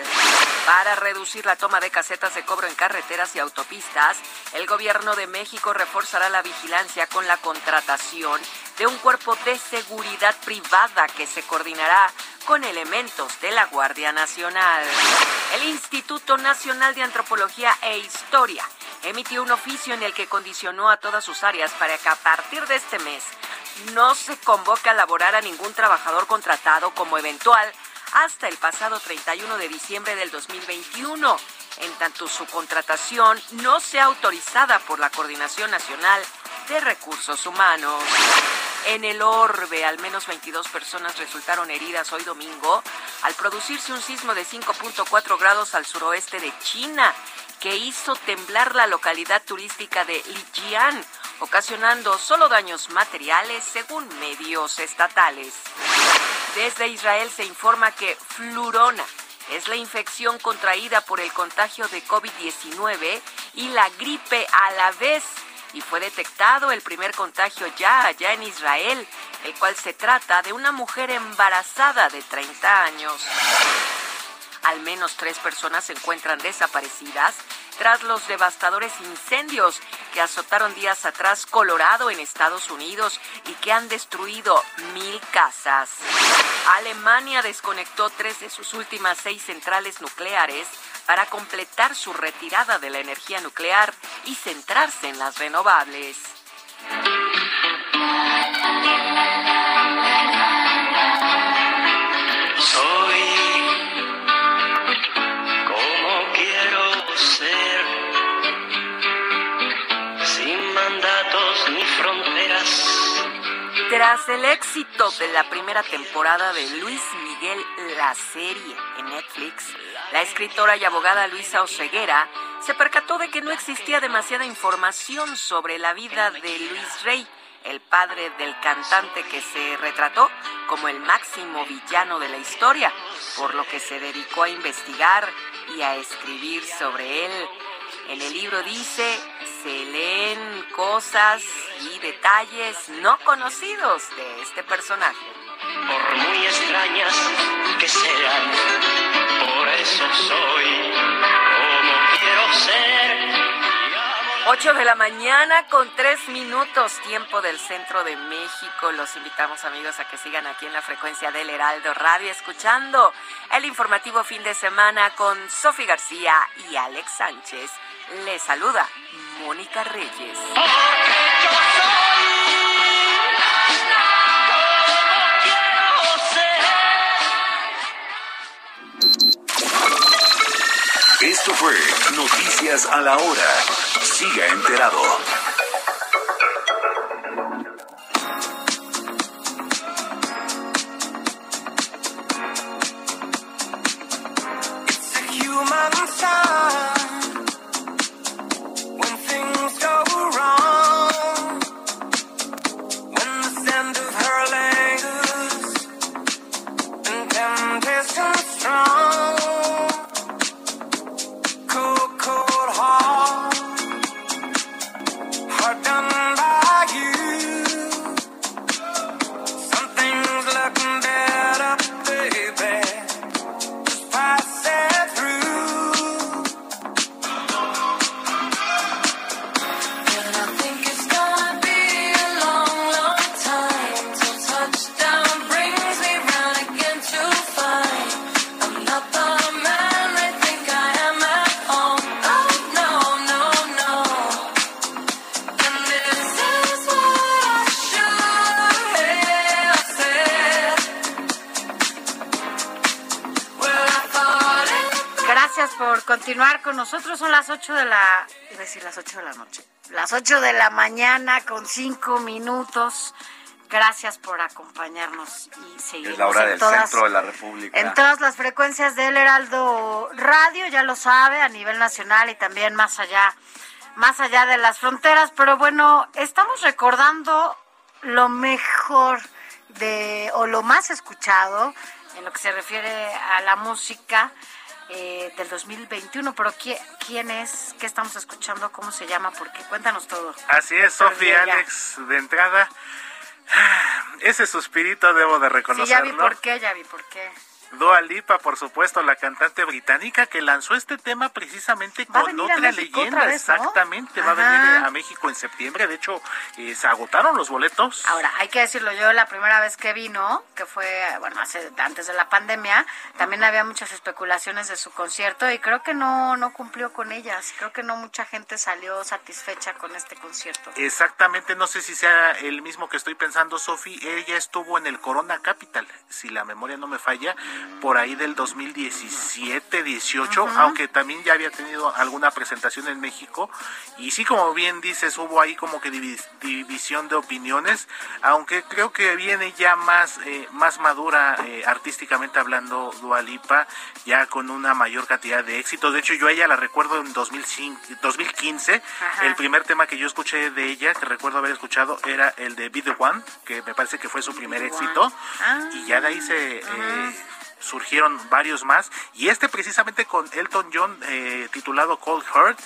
Para reducir la toma de casetas de cobro en carreteras y autopistas, el gobierno de México reforzará la vigilancia con la contratación de un cuerpo de seguridad privada que se coordinará con elementos de la Guardia Nacional. El Instituto Nacional de Antropología e Historia emitió un oficio en el que condicionó a todas sus áreas para que a partir de este mes no se convoque a laborar a ningún trabajador contratado como eventual hasta el pasado 31 de diciembre del 2021, en tanto su contratación no sea autorizada por la Coordinación Nacional de Recursos Humanos. En el orbe, al menos 22 personas resultaron heridas hoy domingo al producirse un sismo de 5.4 grados al suroeste de China, que hizo temblar la localidad turística de Lijian, ocasionando solo daños materiales según medios estatales. Desde Israel se informa que flurona es la infección contraída por el contagio de COVID-19 y la gripe a la vez. Y fue detectado el primer contagio ya allá en Israel, el cual se trata de una mujer embarazada de 30 años. Al menos tres personas se encuentran desaparecidas tras los devastadores incendios que azotaron días atrás Colorado en Estados Unidos y que han destruido mil casas. Alemania desconectó tres de sus últimas seis centrales nucleares para completar su retirada de la energía nuclear y centrarse en las renovables. Tras el éxito de la primera temporada de Luis Miguel la serie en Netflix, la escritora y abogada Luisa Oceguera se percató de que no existía demasiada información sobre la vida de Luis Rey, el padre del cantante que se retrató como el máximo villano de la historia, por lo que se dedicó a investigar y a escribir sobre él. En el libro dice, se leen cosas y detalles no conocidos de este personaje. Por muy extrañas que sean, por eso soy como quiero ser. 8 de la mañana con 3 minutos, tiempo del centro de México. Los invitamos amigos a que sigan aquí en la frecuencia del Heraldo Radio, escuchando el informativo fin de semana con Sofi García y Alex Sánchez. Les saluda Mónica Reyes. Esto fue Noticias a la Hora. Siga enterado. 8 de la mañana con 5 minutos. Gracias por acompañarnos y seguirnos Es la hora en del todas, centro de la República. en todas las frecuencias del Heraldo Radio, ya lo sabe, a nivel nacional y también más allá, más allá de las fronteras. Pero bueno, estamos recordando lo mejor de, o lo más escuchado en lo que se refiere a la música eh, del 2021. Pero ¿quién, ¿quién es? ¿Qué estamos escuchando? ¿Cómo se llama? Porque cuéntanos todo. Así es, Sofía. Alex, de entrada. (sighs) Ese suspirito debo de Sí, ya vi reconocerlo. por qué, ya vi por qué. Dua Lipa, por supuesto, la cantante británica que lanzó este tema precisamente con otra leyenda. otra vez, ¿no? Exactamente, va a venir a México en septiembre. De hecho, eh, se agotaron los boletos. Ahora, hay que decirlo, yo la primera vez que vino, que fue, bueno, hace, antes de la pandemia, también había muchas especulaciones de su concierto y creo que no, no cumplió con ellas. Creo que no mucha gente salió satisfecha con este concierto. Exactamente, no sé si sea el mismo que estoy pensando, Sofi. Ella estuvo en el Corona Capital, si la memoria no me falla, por ahí del 2017, 18, Ujú. aunque también ya había tenido alguna presentación en México. Y sí, como bien dices, hubo ahí como que divi- división de opiniones, aunque creo que viene ya más, eh, más madura eh, artísticamente hablando Dua Lipa, ya con una mayor cantidad de éxitos. De hecho, yo a ella la recuerdo en 2005, 2015. Ajá. El primer tema que yo escuché de ella, que recuerdo haber escuchado, era el de Be The One, que me parece que fue su primer Be éxito. Ah. Y ya de ahí se... eh, surgieron varios más y este precisamente con Elton John eh, titulado Cold Heart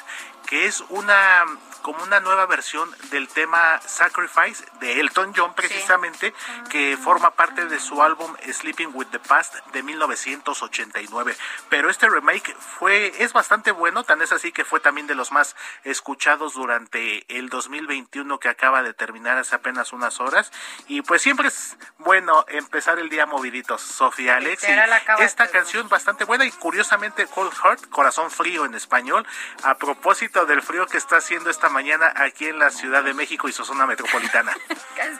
que es una como una nueva versión del tema Sacrifice de Elton John precisamente que forma parte de su álbum Sleeping with the Past de 1989 pero este remake fue es bastante bueno tan es así que fue también de los más escuchados durante el 2021 que acaba de terminar hace apenas unas horas. Y pues siempre es bueno empezar el día moviditos Sofía Alex y esta canción bastante buena y curiosamente Cold Heart, corazón frío en español, a propósito del frío que está haciendo esta mañana aquí en la Ciudad de México y su zona metropolitana. (laughs)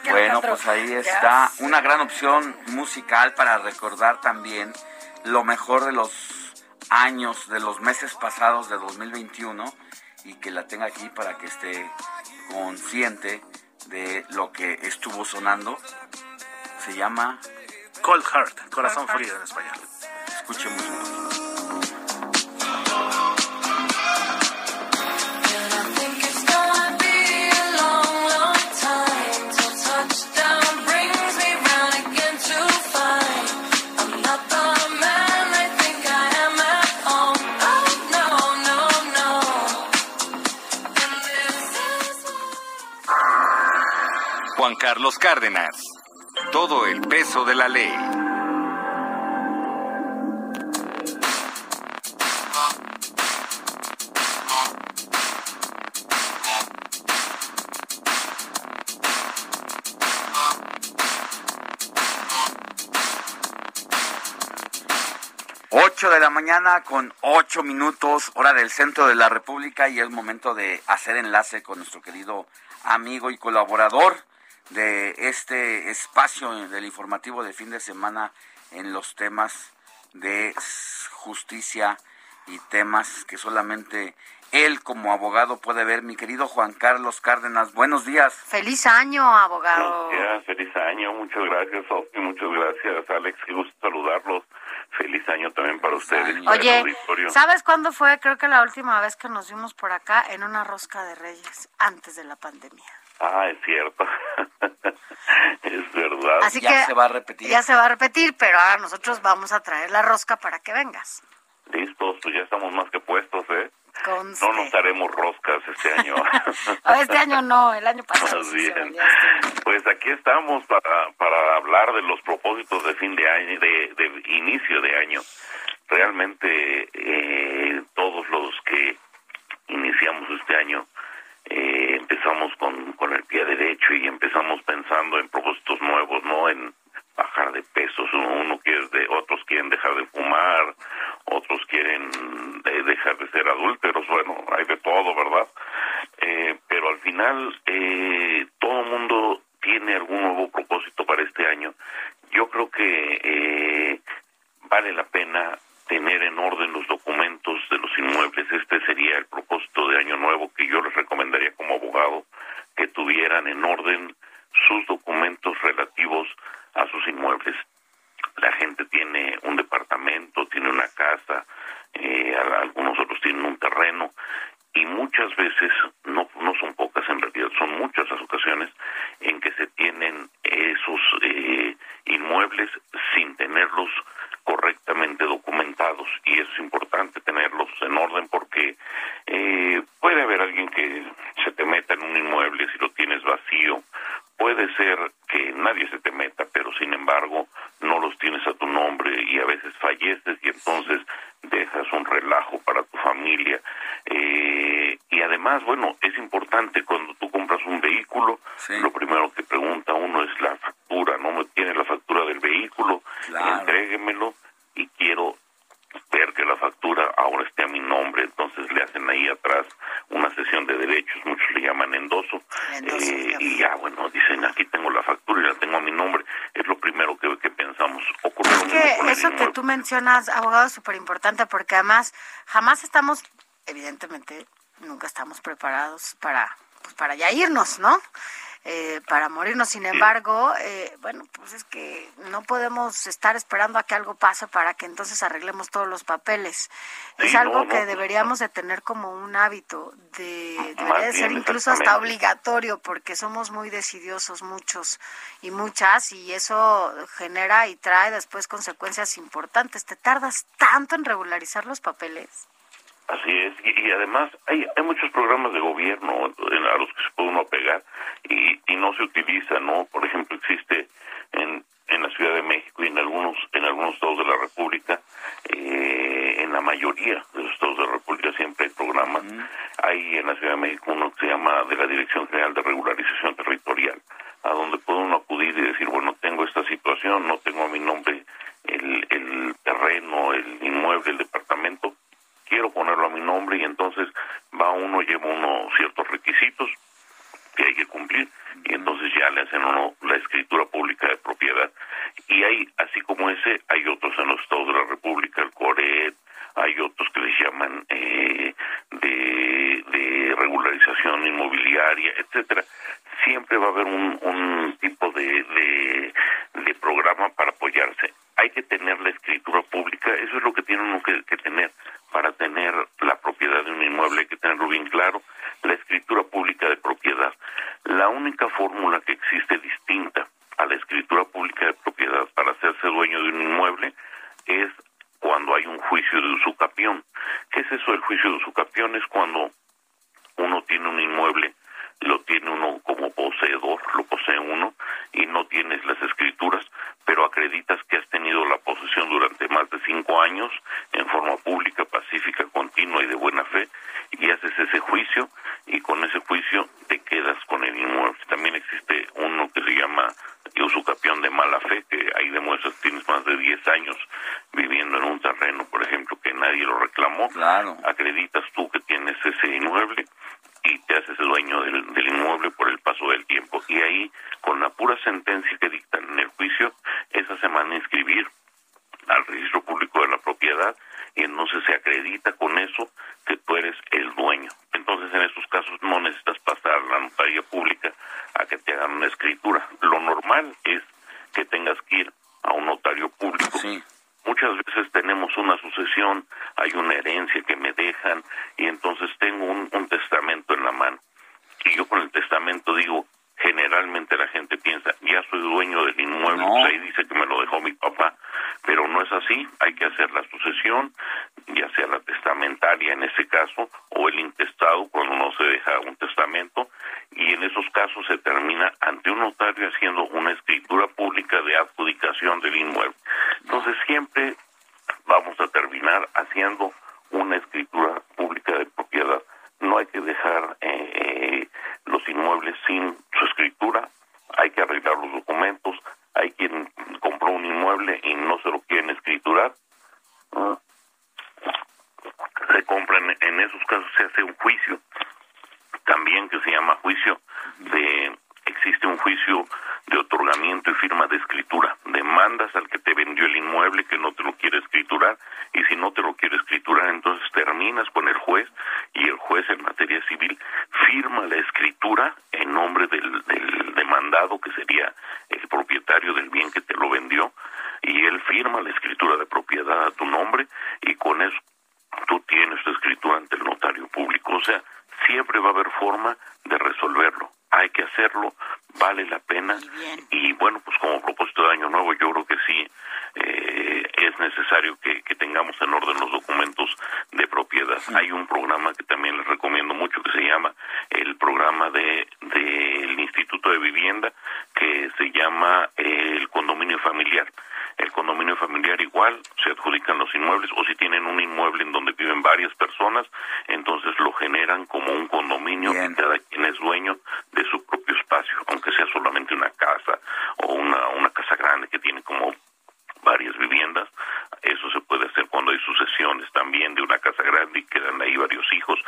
Bueno, pues ahí está una gran opción musical para recordar también lo mejor de los años, de los meses pasados de 2021 y que la tenga aquí para que esté consciente de lo que estuvo sonando. Se llama Cold Heart, corazón frío en español. Escuchemos. Juan Carlos Cárdenas. Todo el peso de la ley. Ocho de la mañana con ocho minutos, hora del centro de la República y es momento de hacer enlace con nuestro querido amigo y colaborador de este espacio del informativo de fin de semana en los temas de justicia y temas que solamente él como abogado puede ver. Mi querido Juan Carlos Cárdenas, buenos días. Feliz año, abogado. Buenos días, feliz año. Muchas gracias, Sofi. Muchas gracias, Alex. Qué gusto saludarlos. Feliz año también para ustedes. y para el Oye, auditorio. ¿sabes cuándo fue? Creo que la última vez que nos vimos por acá en una rosca de reyes, antes de la pandemia. Ah, es cierto. (laughs) es verdad. Así que Ya se va a repetir, pero ahora nosotros vamos a traer la rosca para que vengas. Listos, pues ya estamos más que puestos, ¿eh? Conste. No nos haremos roscas este año. (laughs) Este año no, el año pasado. Más sí se bien. este. Pues aquí estamos para, para hablar de los propósitos de fin de año, de, de inicio de año. Realmente eh, todos los que iniciamos este año eh, empezamos con, con el pie derecho y empezamos pensando en propósitos nuevos, ¿no? En bajar de pesos, uno, uno quiere de, otros quieren dejar de fumar, otros quieren eh, dejar de ser adúlteros, bueno, hay de todo, ¿verdad? Eh, pero al final eh, todo mundo tiene algún nuevo propósito para este año. Yo creo que eh, vale la pena tener en orden los documentos de los inmuebles. Este sería el propósito de Año Nuevo que yo les recomendaría como abogado que tuvieran en orden sus documentos relativos a sus inmuebles. La gente tiene un departamento, tiene una casa, eh, algunos otros tienen un terreno y muchas veces, no, no son pocas en realidad, son muchas las ocasiones en que se tienen esos eh, inmuebles sin tenerlos correctamente documentados y eso es importante tenerlos en orden porque eh, puede haber alguien que se te meta en un inmueble si lo tienes vacío. Puede ser que nadie se te meta pero sin embargo no los tienes a tu nombre y a veces falleces y entonces dejas un relajo para tu familia. Eh, y además bueno es importante cuando tú compras un vehículo lo primero que pregunta uno es la factura no me tiene la factura del vehículo entréguemelo y quiero ver que la factura ahora esté a mi nombre, entonces le hacen ahí atrás una sesión de derechos, muchos le llaman endoso, eh, y ya bueno, dicen aquí tengo la factura y la tengo a mi nombre, es lo primero que, que pensamos. Ocurre Es que eso que tú mencionas, abogado, es súper importante porque además jamás estamos, evidentemente, nunca estamos preparados para, pues, para ya irnos, ¿no? Eh, para morirnos. Sin embargo, eh, bueno, pues es que no podemos estar esperando a que algo pase para que entonces arreglemos todos los papeles. es algo no, no, que pues, deberíamos de tener como un hábito, de, debería de ser bien, incluso hasta obligatorio porque somos muy decidiosos muchos y muchas y eso genera y trae después consecuencias importantes. ¿Te tardas tanto en regularizar los papeles? Así es, y, y además hay, hay muchos programas de gobierno en- a los que se puede uno apegar y, y no se utiliza, ¿no? Por ejemplo, existe en, en la Ciudad de México y en algunos en algunos estados de la República, eh, en la mayoría de los estados de la República siempre hay programas. Hay en la Ciudad de México uno que se llama de la Dirección General de Regularización Territorial, a donde puede uno acudir y decir, bueno, tengo esta situación, no tengo a mi nombre el, el terreno, el inmueble, el departamento, quiero ponerlo a mi nombre y entonces va uno, lleva uno ciertos requisitos que hay que cumplir y entonces ya le hacen uno la escritura pública de propiedad. Y hay, así como ese, hay otros en los estados de la República, el CORED, hay otros que les llaman eh, de, regularización inmobiliaria, etcétera. siempre va a haber un, un tipo de, de, programa para apoyarse. Hay que tener la escritura pública, eso es lo que tiene uno que tener para tener la propiedad de un inmueble, hay que tenerlo bien claro, la escritura pública de propiedad. La única fórmula que existe distinta a la escritura pública de propiedad para hacerse dueño de un inmueble es cuando hay un juicio de usucapión. ¿Qué es eso del juicio de usucapión? Es cuando uno tiene un inmueble, lo tiene uno como poseedor, lo posee uno, y no tienes las escrituras, pero acreditas que has tenido la posesión durante más de cinco años en forma pública, pacífica, continua y de buena fe, y haces ese juicio, y con ese juicio te quedas con el inmueble. También existe uno que se llama usucapión de mala fe, que ahí demuestras que tienes más de 10 años viviendo en un terreno, por ejemplo, que nadie lo reclamó. Acreditas tú que tienes ese inmueble y te haces dueño del, del, inmueble por el paso del tiempo. Y ahí, con la pura sentencia que dictan en el juicio, esa se manda a inscribir al registro público de la propiedad y entonces se acredita con eso que tú eres el dueño. Entonces, en esos casos no necesitas pasar a la notaría pública a que te hagan una escritura. Lo normal es que tengas que ir a un notario público. Muchas veces tenemos una sucesión, hay una herencia que me dejan y entonces tengo un, un testamento en la mano. Y yo con el testamento digo, generalmente la gente piensa, ya soy dueño del inmueble, pues ahí dice que me lo dejó mi papá, pero no es así, hay que hacer la sucesión, ya sea la testamentaria en ese caso, o el intestado cuando no se deja un testamento, y en esos casos se termina ante un notario haciendo una escritura pública de adjudicación del inmueble. Entonces siempre vamos a terminar haciendo una escritura pública de propiedad. No hay que dejar eh, los inmuebles sin su escritura, hay que arreglar los documentos, hay quien compró un inmueble y no se lo quieren escriturar. Se compran, en esos casos se hace un juicio, también que se llama juicio de, existe un juicio de otorgamiento y firma de escritura. Demandas al que te vendió el inmueble que no te lo quiere escriturar y si no te lo quiere escriturar entonces terminas con el juez y el juez en materia civil firma la escritura en nombre del, demandado que sería el propietario del bien que te lo vendió y él firma la escritura de propiedad a tu nombre y con eso tú tienes tu escritura ante el notario público. O sea, siempre va a haber forma de resolverlo hay que hacerlo, vale la pena. Y bueno, pues como propósito de Año Nuevo, yo creo que sí eh, es necesario que, que, tengamos en orden los documentos de propiedad. Hay un programa que también les recomiendo mucho que se llama el programa de del Instituto de Vivienda, que se llama el condominio familiar el condominio familiar igual, se adjudican los inmuebles o si tienen un inmueble en donde viven varias personas, entonces lo generan como un condominio y cada quien es dueño de su propio espacio, aunque sea solamente una casa o una, una casa grande que tiene como varias viviendas. Eso se cuando hay sucesiones también de una casa grande y quedan ahí varios hijos.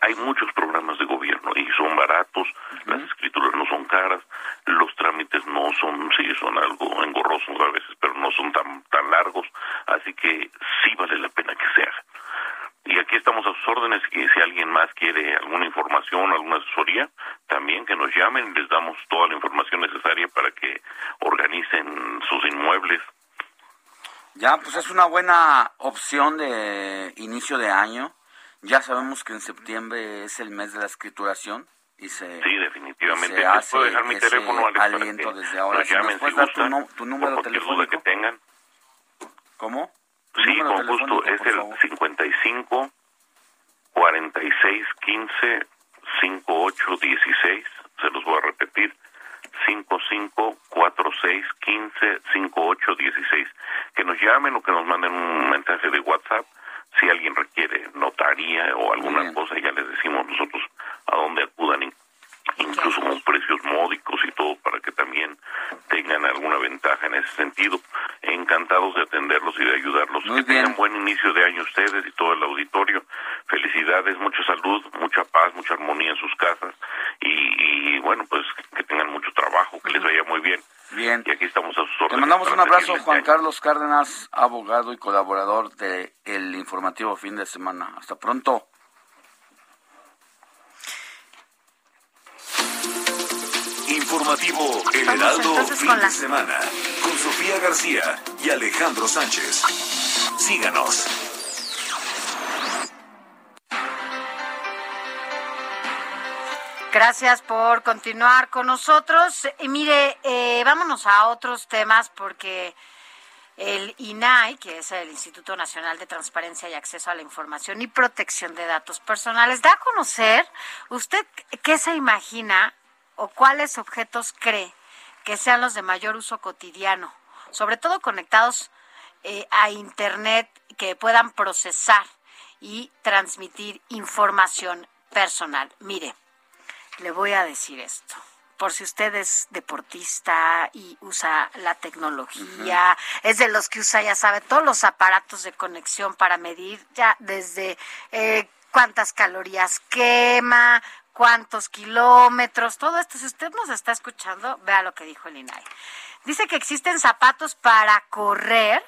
Hay muchos programas de gobierno y son baratos, las escrituras no son caras, los trámites no son, sí, son algo engorrosos a veces, pero no son tan, tan largos, así que sí vale la pena que se haga. Y aquí estamos a sus órdenes y si alguien más quiere alguna información, alguna asesoría, también que nos llamen, les damos toda la información necesaria para que organicen sus inmuebles, ya, pues es una buena opción de inicio de año. Ya sabemos que en septiembre es el mes de la escrituración y se sí definitivamente. se hace puedo dejar mi teléfono aliento desde ahora. si nos puedes dar tu, no, tu número telefónico que tengan. ¿cómo? sí con gusto. es el 55 46 15 58 16 se los voy a repetir 5546155816. Que nos llamen o que nos manden un mensaje de WhatsApp. Si alguien requiere notaría o alguna cosa, ya les decimos nosotros a dónde acudan, incluso con precios módicos y todo, para que también tengan alguna ventaja en ese sentido. Encantados de atenderlos y de ayudarlos. que tengan buen inicio de año ustedes y todo el auditorio. Felicidades, mucha salud, mucha paz, mucha armonía en sus casas y, bueno, pues que tengan mucho trabajo, que les vaya muy bien. Bien. Y aquí estamos a sus órdenes. Te mandamos un abrazo, Juan Carlos Cárdenas, abogado y colaborador de El Informativo Fin de Semana. Hasta pronto. Informativo El Heraldo fin de semana con Sofía García y Alejandro Sánchez. Síganos. Gracias por continuar con nosotros. Y mire, eh, vámonos a otros temas porque el INAI, que es el Instituto Nacional de Transparencia y Acceso a la Información y Protección de Datos Personales, da a conocer usted qué se imagina o cuáles objetos cree que sean los de mayor uso cotidiano, sobre todo conectados eh, a Internet que puedan procesar y transmitir información personal. Mire, le voy a decir esto. Por si usted es deportista y usa la tecnología, es de los que usa, ya sabe, todos los aparatos de conexión para medir ya desde eh, cuántas calorías quema, cuántos kilómetros, todo esto. Si usted nos está escuchando, vea lo que dijo el INAI. Dice que existen zapatos para correr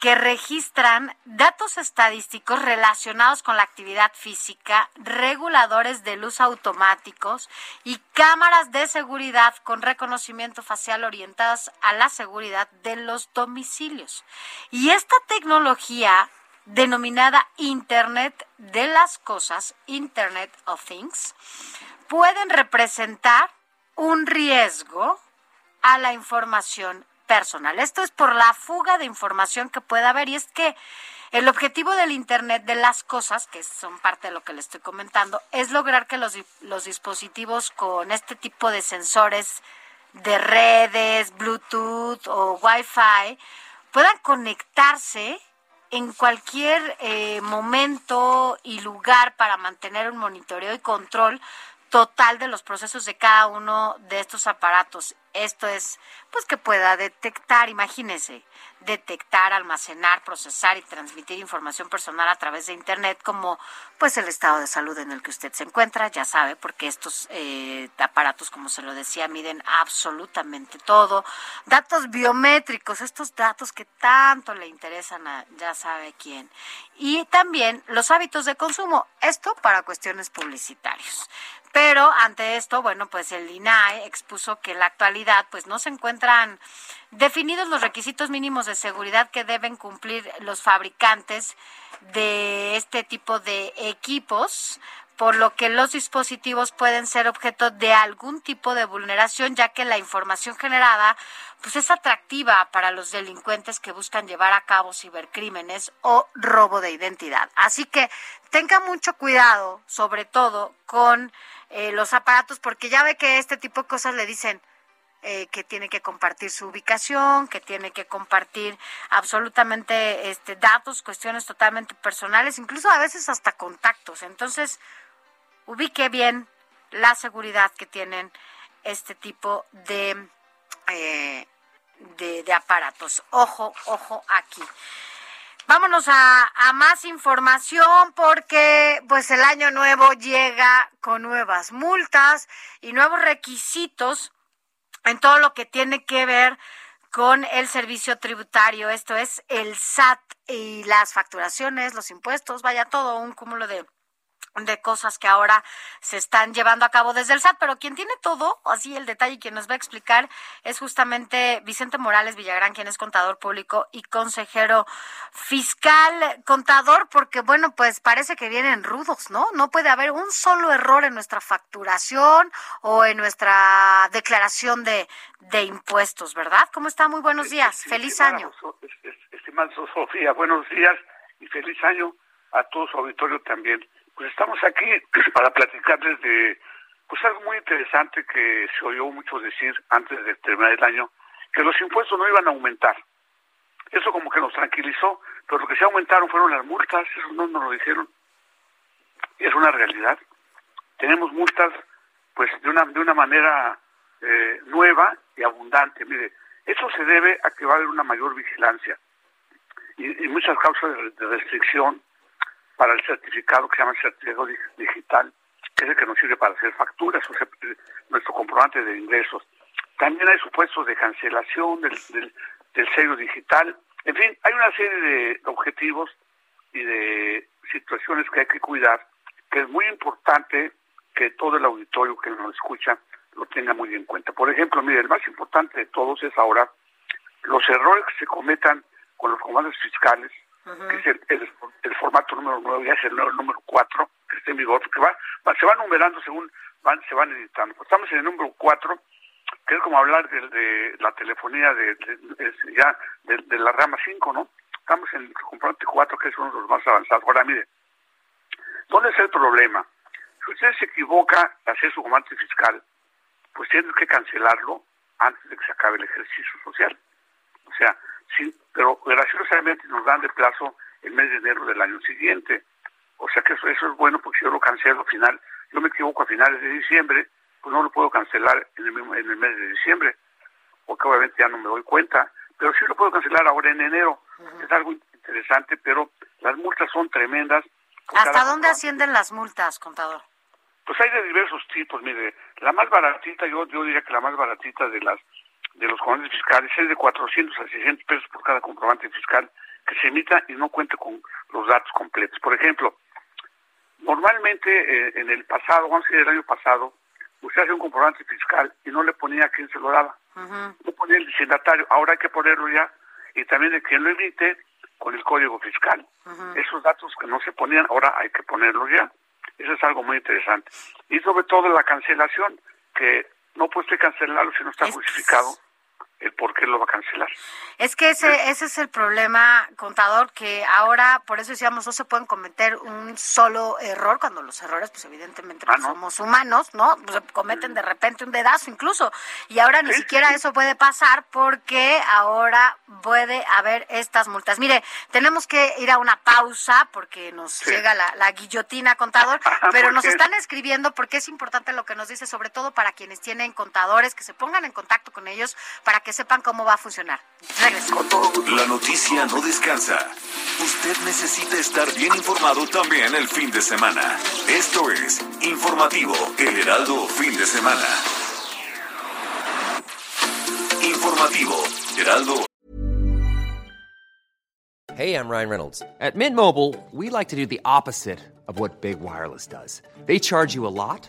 que registran datos estadísticos relacionados con la actividad física, reguladores de luz automáticos y cámaras de seguridad con reconocimiento facial orientadas a la seguridad de los domicilios. Y esta tecnología denominada Internet de las Cosas, Internet of Things, pueden representar un riesgo a la información personal. Esto es por la fuga de información que pueda haber y es que el objetivo del Internet de las cosas, que son parte de lo que le estoy comentando, es lograr que los, los dispositivos con este tipo de sensores de redes, Bluetooth o Wi-Fi puedan conectarse en cualquier eh, momento y lugar para mantener un monitoreo y control total de los procesos de cada uno de estos aparatos. Esto es, pues que pueda detectar, imagínese, detectar, almacenar, procesar y transmitir información personal a través de Internet, como pues el estado de salud en el que usted se encuentra, ya sabe, porque estos eh, aparatos, como se lo decía, miden absolutamente todo. Datos biométricos, estos datos que tanto le interesan a ya sabe quién. Y también los hábitos de consumo, esto para cuestiones publicitarias. Pero ante esto, bueno, pues el INAE expuso que en la actualidad pues no se encuentran definidos los requisitos mínimos de seguridad que deben cumplir los fabricantes de este tipo de equipos, por lo que los dispositivos pueden ser objeto de algún tipo de vulneración, ya que la información generada pues es atractiva para los delincuentes que buscan llevar a cabo cibercrímenes o robo de identidad. Así que tenga mucho cuidado, sobre todo con eh, los aparatos, porque ya ve que este tipo de cosas le dicen eh, que tiene que compartir su ubicación, que tiene que compartir absolutamente este, datos, cuestiones totalmente personales, incluso a veces hasta contactos. Entonces, ubique bien la seguridad que tienen este tipo de, eh, de, de aparatos. Ojo, ojo aquí. Vámonos a, a más información porque pues el año nuevo llega con nuevas multas y nuevos requisitos en todo lo que tiene que ver con el servicio tributario, esto es el SAT y las facturaciones, los impuestos, vaya todo un cúmulo de de cosas que ahora se están llevando a cabo desde el SAT, pero quien tiene todo, así el detalle, quien nos va a explicar es justamente Vicente Morales Villagrán, quien es contador público y consejero fiscal, contador, porque bueno, pues parece que vienen rudos, ¿no? No puede haber un solo error en nuestra facturación o en nuestra declaración de, de impuestos, ¿verdad? ¿Cómo está? Muy buenos días, feliz año. Estimada Sofía, buenos días y feliz año a todo su auditorio también. Pues estamos aquí (clears throat) para platicarles de pues algo muy interesante que se oyó mucho decir antes de terminar el año, que los impuestos no iban a aumentar. Eso como que nos tranquilizó, pero lo que se aumentaron fueron las multas, eso no nos lo dijeron. Y es una realidad. Tenemos multas pues de una, de una manera eh, nueva y abundante. Mire, eso se debe a que va a haber una mayor vigilancia y, muchas causas de restricción para el certificado que se llama el certificado dig- digital, que es el que nos sirve para hacer facturas, o sea, nuestro comprobante de ingresos. También hay supuestos de cancelación del, del, del sello digital. En fin, hay una serie de objetivos y de situaciones que hay que cuidar, que es muy importante que todo el auditorio que nos escucha lo tenga muy en cuenta. Por ejemplo, mire, el más importante de todos es ahora los errores que se cometan con los comandos fiscales, que es el, el, el formato número 9, ya es el número 4, que está en vigor, que va, va, se va numerando según van, se van editando. Estamos en el número 4, que es como hablar de, de la telefonía de, de ya de, de, la rama 5, ¿no? Estamos en el comprobante 4, que es uno de los más avanzados. Ahora, mire, ¿dónde es el problema? Si usted se equivoca a hacer su comprobante fiscal, pues tiene que cancelarlo antes de que se acabe el ejercicio social. O sea, sí, pero graciosamente nos dan de plazo el mes de enero del año siguiente. O sea que eso, eso es bueno porque si yo lo cancelo al final, yo me equivoco a finales de diciembre, pues no lo puedo cancelar en el, mismo, en el mes de diciembre, porque obviamente ya no me doy cuenta, pero sí lo puedo cancelar ahora en enero. Uh -huh. Es algo interesante, pero las multas son tremendas. ¿Hasta dónde ascienden las multas, contador? Pues hay de diversos tipos, mire, la más baratita, yo, yo diría que la más baratita de las de los comprobantes fiscales es de 400 a 600 pesos por cada comprobante fiscal que se emita y no cuente con los datos completos. Por ejemplo, normalmente eh, en el pasado, vamos a decir el año pasado, usted hace un comprobante fiscal y no le ponía a quién se lo daba. Uh -huh. No ponía el destinatario, ahora hay que ponerlo ya y también de quién lo emite con el código fiscal. Uh -huh. Esos datos que no se ponían, ahora hay que ponerlos ya. Eso es algo muy interesante. Y sobre todo la cancelación, que no puede usted cancelarlo si no está es... justificado el por qué lo va a cancelar. Es que ese, ese es el problema, contador, que ahora, por eso decíamos, no se pueden cometer un solo error, cuando los errores, pues evidentemente ah, no. somos humanos, ¿no? Pues, cometen de repente un dedazo incluso. Y ahora ni sí, siquiera eso puede pasar porque ahora puede haber estas multas. Mire, tenemos que ir a una pausa porque nos sí. llega la, la, guillotina, contador, (laughs) pero nos están escribiendo porque es importante lo que nos dice, sobre todo para quienes tienen contadores, que se pongan en contacto con ellos para que sepan cómo va a funcionar. Regreso. La noticia no descansa. Usted necesita estar bien informado también el fin de semana. Esto es Informativo El Heraldo Fin de Semana. Informativo Heraldo. Hey, I'm Ryan Reynolds. At Mint Mobile, we like to do the opposite of what Big Wireless does. They charge you a lot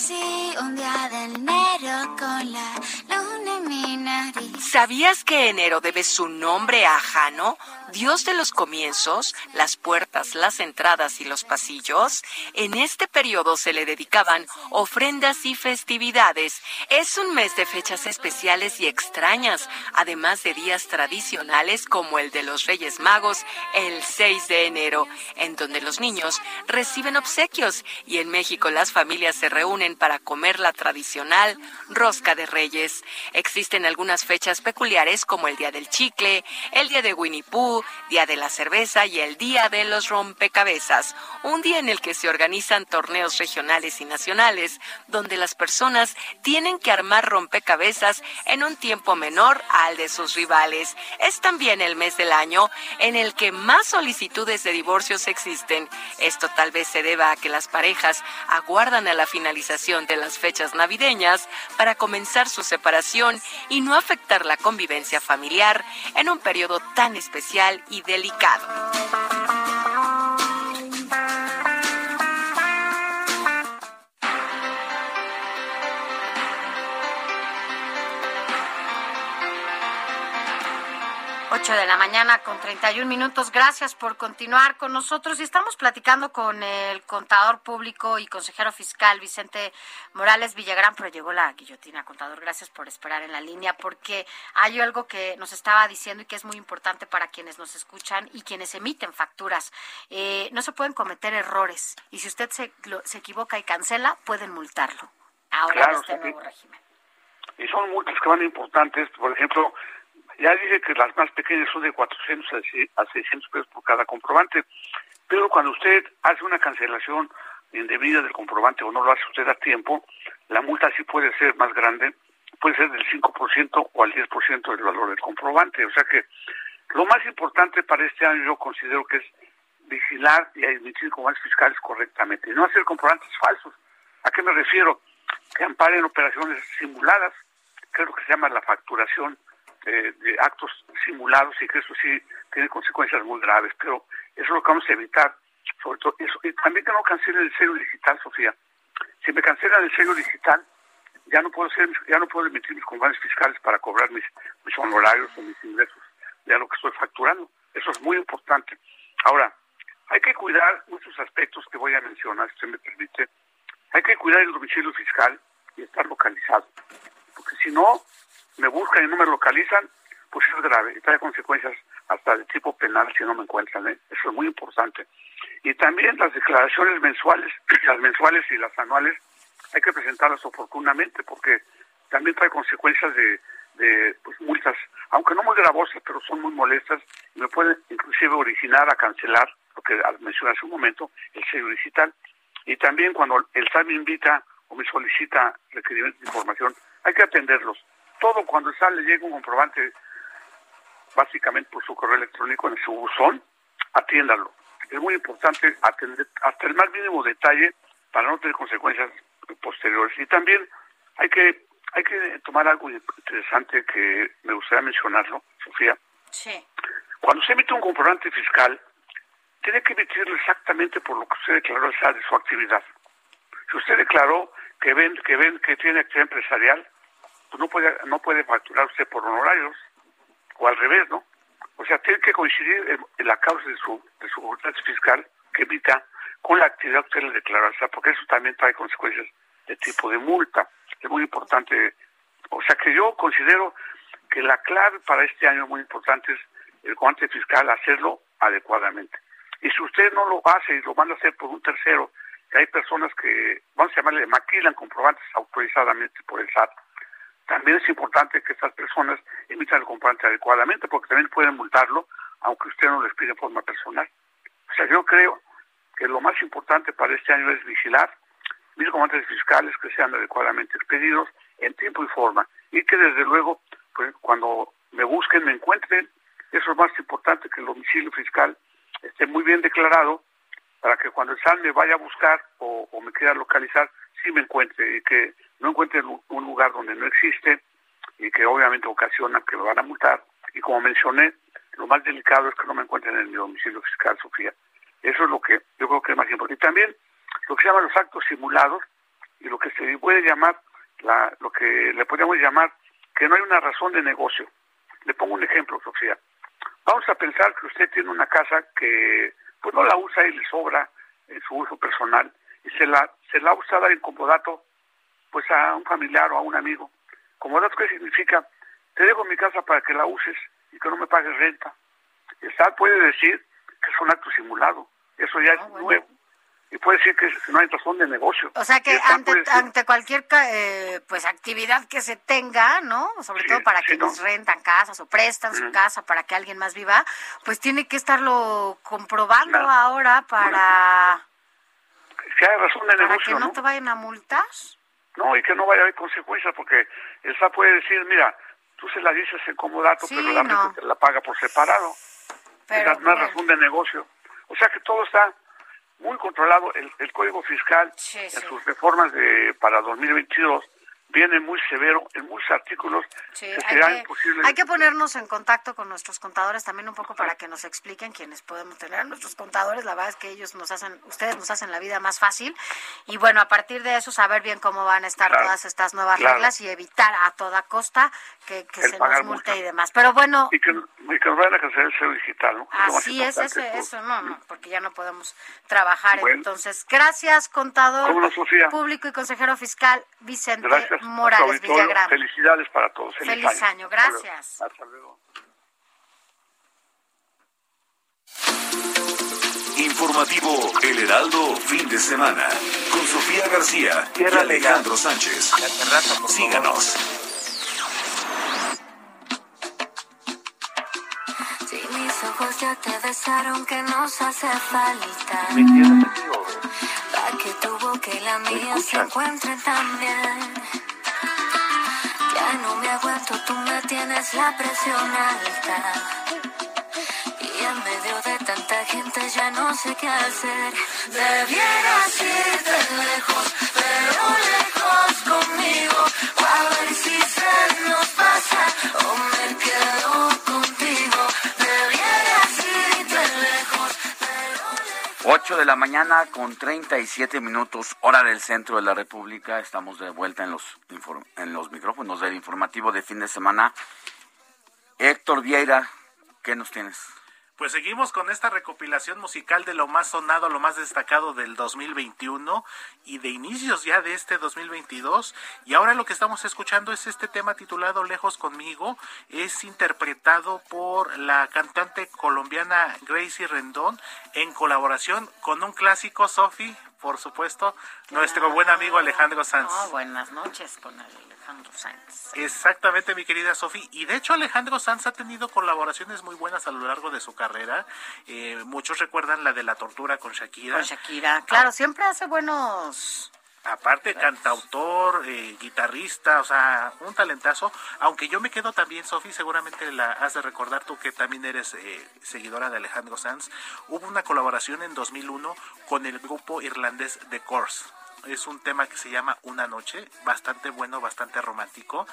Conocí un día de enero con la ¿Sabías que enero debe su nombre a Jano, dios de los comienzos, las puertas, las entradas y los pasillos? En este periodo se le dedicaban ofrendas y festividades. Es un mes de fechas especiales y extrañas, además de días tradicionales como el de los Reyes Magos, el 6 de enero, en donde los niños reciben obsequios y en México las familias se reúnen para comer la tradicional rosca de reyes. Existen algunas fechas peculiares como el Día del Chicle, el Día de Winnie Pooh, Día de la Cerveza y el Día de los Rompecabezas, un día en el que se organizan torneos regionales y nacionales, donde las personas tienen que armar rompecabezas en un tiempo menor al de sus rivales. Es también el mes del año en el que más solicitudes de divorcios existen. Esto tal vez se deba a que las parejas aguardan a la finalización de las fechas navideñas para comenzar su separación y no afectar la convivencia familiar en un periodo tan especial y delicado. 8 de la mañana con 31 minutos. Gracias por continuar con nosotros. Y estamos platicando con el contador público y consejero fiscal Vicente Morales Villagrán, pero llegó la guillotina, contador. Gracias por esperar en la línea, porque hay algo que nos estaba diciendo y que es muy importante para quienes nos escuchan y quienes emiten facturas. Eh, no se pueden cometer errores y si usted se, lo, se equivoca y cancela, pueden multarlo. Ahora claro, este sí. nuevo régimen. Y son multas que van importantes, por ejemplo, ya dije que las más pequeñas son de 400 a 600 pesos por cada comprobante, pero cuando usted hace una cancelación indebida del comprobante o no lo hace usted a tiempo, la multa sí puede ser más grande, puede ser del 5% o al 10% del valor del comprobante. O sea que lo más importante para este año yo considero que es vigilar y emitir comprobantes fiscales correctamente no hacer comprobantes falsos. ¿A qué me refiero? Que amparen operaciones simuladas, que es lo que se llama la facturación de, de actos simulados y que eso sí tiene consecuencias muy graves, pero eso es lo que vamos a evitar, sobre todo eso. Y también que no cancelen el sello digital, Sofía. Si me cancelan el sello digital, ya no puedo hacer, ya no puedo emitir mis comprobantes fiscales para cobrar mis, mis honorarios o mis ingresos de lo que estoy facturando. Eso es muy importante. Ahora, hay que cuidar muchos aspectos que voy a mencionar, si usted me permite. Hay que cuidar el domicilio fiscal y estar localizado. Porque si no, me buscan y no me localizan, pues es grave y trae consecuencias hasta de tipo penal si no me encuentran. ¿eh? Eso es muy importante. Y también las declaraciones mensuales, (clears throat) las mensuales y las anuales, hay que presentarlas oportunamente porque también trae consecuencias de, de pues, multas, aunque no muy gravosas, pero son muy molestas y me pueden inclusive originar a cancelar, lo que mencioné hace un momento, el sello digital. Y también cuando el SAT me invita o me solicita requerimientos de información, hay que atenderlos. Todo cuando el SAT le llega un comprobante, básicamente por su correo electrónico en su buzón, atiéndalo. Es muy importante atender hasta el más mínimo detalle para no tener consecuencias posteriores. Y también hay que hay que tomar algo interesante que me gustaría mencionarlo, Sofía. Sí. Cuando se emite un comprobante fiscal, tiene que emitirlo exactamente por lo que usted declaró SAT de su actividad. Si usted declaró que ven que ven que tiene actividad empresarial, pues no puede no puede facturar usted por honorarios o al revés, ¿no? O sea, tiene que coincidir en, la causa de su de su comprobante fiscal que emita con la actividad que usted le declaró al SAT, porque eso también trae consecuencias de tipo de multa. Es muy importante. O sea que yo considero que la clave para este año muy importante es el comprobante fiscal, hacerlo adecuadamente. Y si usted no lo hace y lo manda a hacer por un tercero, que hay personas que, vamos a llamarle, maquilan comprobantes autorizadamente por el SAT, también es importante que estas personas emitan el comprobante adecuadamente, porque también pueden multarlo, aunque usted no les pide en forma personal. O sea, yo creo que lo más importante para este año es vigilar mis comprobantes fiscales que sean adecuadamente expedidos en tiempo y forma y que desde luego pues, cuando me busquen me encuentren eso es más importante que el domicilio fiscal esté muy bien declarado para que cuando el SAT me vaya a buscar o, o me quiera localizar sí me encuentre y que no encuentre un lugar donde no existe y que obviamente ocasiona que me van a multar y como mencioné lo más delicado es que no me encuentren en mi domicilio fiscal Sofía eso es lo que yo creo que es más importante y también lo que se llaman los actos simulados y lo que se puede llamar, la, lo que le podríamos llamar que no hay una razón de negocio. Le pongo un ejemplo, Sofía. Vamos a pensar que usted tiene una casa que pues no la usa y le sobra en su uso personal y se la se la usa dar en comodato pues a un familiar o a un amigo. Comodato qué significa? Te dejo mi casa para que la uses y que no me pagues renta. SAT puede decir que es un acto simulado. Eso ya es nuevo y puede decir que no hay razón de negocio. O sea que ante, decir- ante cualquier eh, pues actividad que se tenga, ¿no? Sobre todo para quienes rentan casas o prestan su casa para que alguien más viva, pues tiene que estarlo comprobando ahora para, que hay razón de para negocio, que no, ¿no? te vayan a multar. No, y que no vaya a haber consecuencias, porque el SAT puede decir, mira, tú se la dices en comodato, Sí, pero la no. renta te la paga por separado. Pero, es una bueno. razón de negocio. O sea que todo está muy controlado. El, el Código Fiscal, en sí. sus reformas de para 2022, viene muy severo en muchos artículos Sí, que hay será que, imposible. hay que ponernos en contacto con nuestros contadores también un poco para que nos expliquen quiénes podemos tener nuestros contadores. La verdad es que ellos nos hacen, ustedes nos hacen la vida más fácil. Y bueno, a partir de eso saber bien cómo van a estar Claro, todas estas nuevas claro. reglas y evitar a toda costa que, se nos multe y demás. Pero bueno, Y que, y que nos vayan a cancelar el sello digital, ¿no? así es ese, eso, no, no, porque ya no podemos trabajar. Bueno. Entonces, gracias, contador público y consejero fiscal Vicente Gracias. Tu Morales. Villagrán. Felicidades para todos. Feliz, Feliz año, luego. gracias. Hasta luego. Informativo El Heraldo, fin de semana. Con Sofía García y Alejandro Sánchez. Síganos. Si mis ojos ya te besaron, que nos hace falta. para que tu boca y la mía se encuentren también. No me aguanto, tú me tienes la presión alta. Y en medio de tanta gente ya no sé qué hacer. Debieras irte lejos, pero lejos conmigo. A ver si se nos pasa me 8 de la mañana con 37 minutos, hora del centro de la República. Estamos de vuelta en los, en los micrófonos del informativo de fin de semana. Héctor Vieira, ¿qué nos tienes? Pues seguimos con esta recopilación musical de lo más sonado, lo más destacado del 2021 y de inicios ya de este 2022. Y ahora lo que estamos escuchando es este tema titulado Lejos conmigo. Es interpretado por la cantante colombiana Gracie Rendón en colaboración con un clásico, Sofi, por supuesto, nuestro buen amigo Alejandro Sanz. Ah, buenas noches con Alejandro Sanz. Exactamente, mi querida Sofi. Y de hecho, Alejandro Sanz ha tenido colaboraciones muy buenas a lo largo de su carrera. Eh, muchos recuerdan la de la tortura con Shakira. Con Shakira, claro, siempre hace buenos... Aparte, cantautor, eh, guitarrista, o sea, un talentazo. Aunque yo me quedo también, Sofi, seguramente la has de recordar tú que también eres eh, seguidora de Alejandro Sanz. Hubo una colaboración en 2001 con el grupo irlandés The Course. Es un tema que se llama Una Noche, bastante bueno, bastante romántico.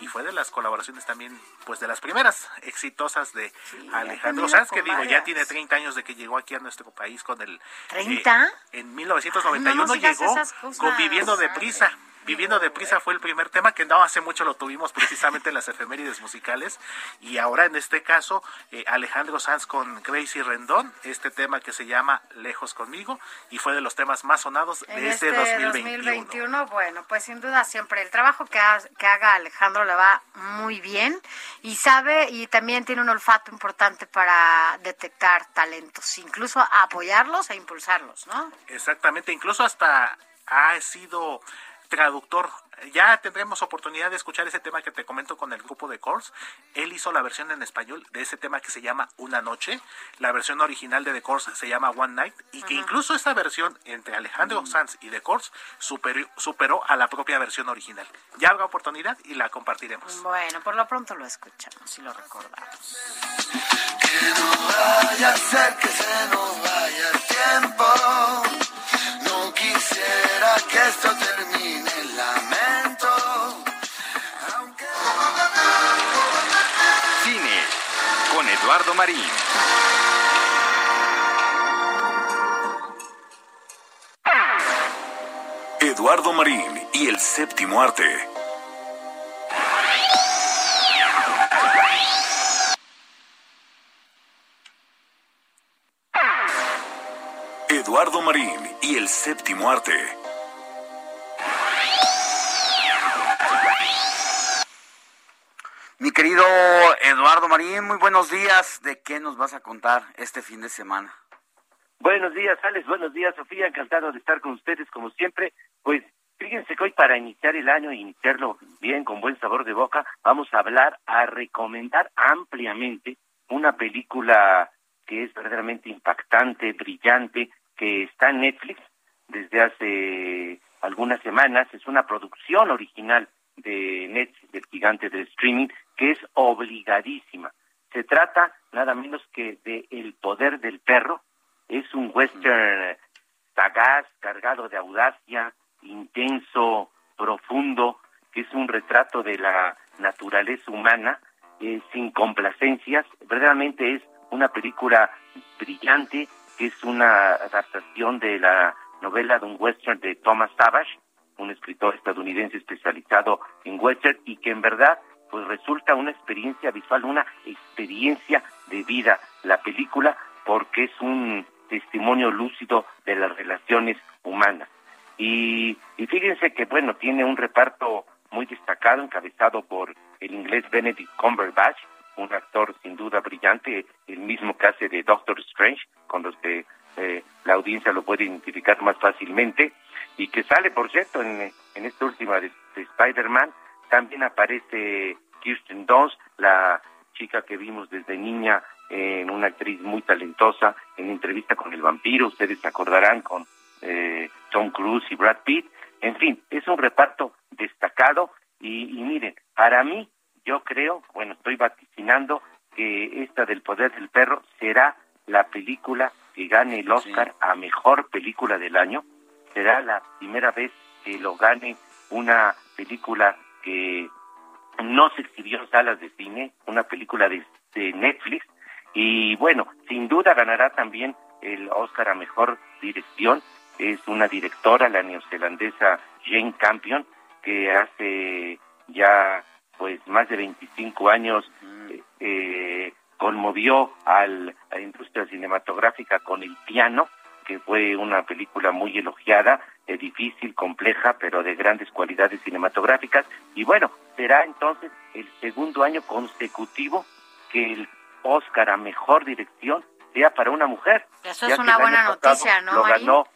Y fue de las colaboraciones también, pues de las primeras exitosas de Alejandro Sanz, que digo, ya tiene 30 años de que llegó aquí a nuestro país con el... eh, ¿30? en 1991 Ay, no llegó esas cosas. con Viviendo Deprisa. Viviendo Deprisa fue el primer tema que no hace mucho lo tuvimos precisamente en las efemérides musicales. Y ahora en este caso, eh, Alejandro Sanz con Gracie Rendón, este tema que se llama Lejos conmigo y fue de los temas más sonados En de este este 2021. 2021, bueno, pues sin duda siempre el trabajo que, ha- que haga Alejandro le va muy bien y sabe y también tiene un olfato importante para detectar talentos, incluso apoyarlos e impulsarlos, ¿no? Exactamente, incluso hasta ha sido traductor. Ya tendremos oportunidad de escuchar ese tema que te comento con el grupo de Course. Él hizo la versión en español de ese tema que se llama Una Noche. La versión original de The Course se llama One Night. Y que incluso esa versión entre Alejandro Sanz y The Course superó, superó a la propia versión original. Ya habrá oportunidad y la compartiremos. Bueno, por lo pronto lo escuchamos y lo recordamos. vaya a ser que se nos vaya el tiempo. Quisiera que esto termine en lamento. Cine con Eduardo Marín. Eduardo Marín y el séptimo arte. Eduardo Marín y el séptimo arte. Mi querido Eduardo Marín, muy buenos días. ¿De qué nos vas a contar este fin de semana? Buenos días, Alex. Buenos días, Sofía. Encantado de estar con ustedes, como siempre. Pues fíjense que hoy, para iniciar el año e iniciarlo bien, con buen sabor de boca, vamos a hablar, a recomendar ampliamente una película que es verdaderamente impactante, brillante, que está en Netflix desde hace algunas semanas. Es una producción original de Netflix, del gigante del streaming, que es obligadísima. Se trata nada menos que de El poder del perro. Es un western sagaz, cargado de audacia, intenso, profundo, que es un retrato de la naturaleza humana, eh, sin complacencias. Verdaderamente es una película brillante, que es una adaptación de la novela de un western de Thomas Savage, un escritor estadounidense especializado en western y que en verdad pues resulta una experiencia visual, una experiencia de vida la película porque es un testimonio lúcido de las relaciones humanas. Y, y fíjense que bueno, tiene un reparto muy destacado encabezado por el inglés Benedict Cumberbatch, un actor sin duda brillante, el mismo que hace de Doctor Strange, con los que eh, la audiencia lo puede identificar más fácilmente, y que sale, por cierto, en, en esta última de, de Spider-Man. También aparece Kirsten Dunst, la chica que vimos desde niña en una actriz muy talentosa en entrevista con el vampiro, ustedes se acordarán con eh, Tom Cruise y Brad Pitt. En fin, es un reparto destacado y, y miren, para mí, yo creo, bueno, estoy vaticinando que esta del poder del perro será la película que gane el Oscar a mejor película del año. Será la primera vez que lo gane una película que no se exhibió en salas de cine, una película de, de Netflix. Y bueno, sin duda ganará también el Oscar a mejor dirección. Es una directora, la neozelandesa Jane Campion, que hace ya pues más de 25 años eh, eh, conmovió al, a la industria cinematográfica con El piano, que fue una película muy elogiada, eh, difícil, compleja, pero de grandes cualidades cinematográficas. Y bueno, será entonces el segundo año consecutivo que el Oscar a Mejor Dirección sea para una mujer. Eso es una buena noticia, ¿no, Lo Marín? ganó,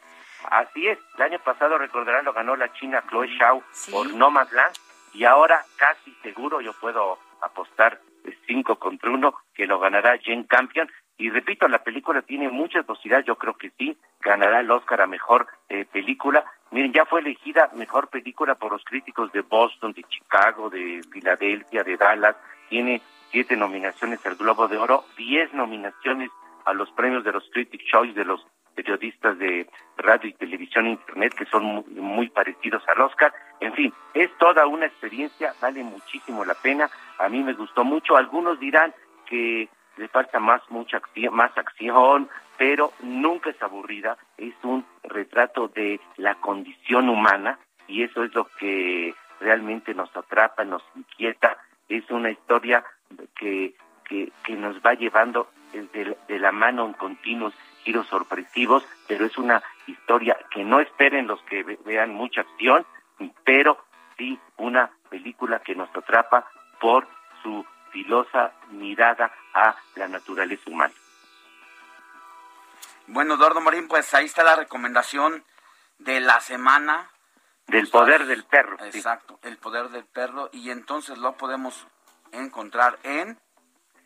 así es, el año pasado recordarán, lo ganó la china Chloe Zhao por Nomadland y ahora casi seguro yo puedo apostar eh, cinco contra uno que lo ganará Jane Campion. Y repito, la película tiene mucha velocidad, yo creo que sí, ganará el Oscar a Mejor eh, Película. Miren, ya fue elegida Mejor Película por los críticos de Boston, de Chicago, de Filadelfia, de Dallas. Tiene siete nominaciones al Globo de Oro, diez nominaciones a los premios de los Critics' Choice de los periodistas de radio y televisión e internet que son muy, muy parecidos al Oscar. En fin, es toda una experiencia, vale muchísimo la pena. A mí me gustó mucho. Algunos dirán que le falta más mucha acción, más acción, pero nunca es aburrida. Es un retrato de la condición humana y eso es lo que realmente nos atrapa, nos inquieta. Es una historia que que, que nos va llevando de, de la mano en continuos giros sorpresivos, pero es una historia que no esperen los que ve- vean mucha acción, pero sí una película que nos atrapa por su filosa mirada a la naturaleza humana. Bueno, Eduardo Marín, pues ahí está la recomendación de la semana. Del poder del perro. sí. Exacto, el poder del perro. Y entonces lo podemos encontrar en...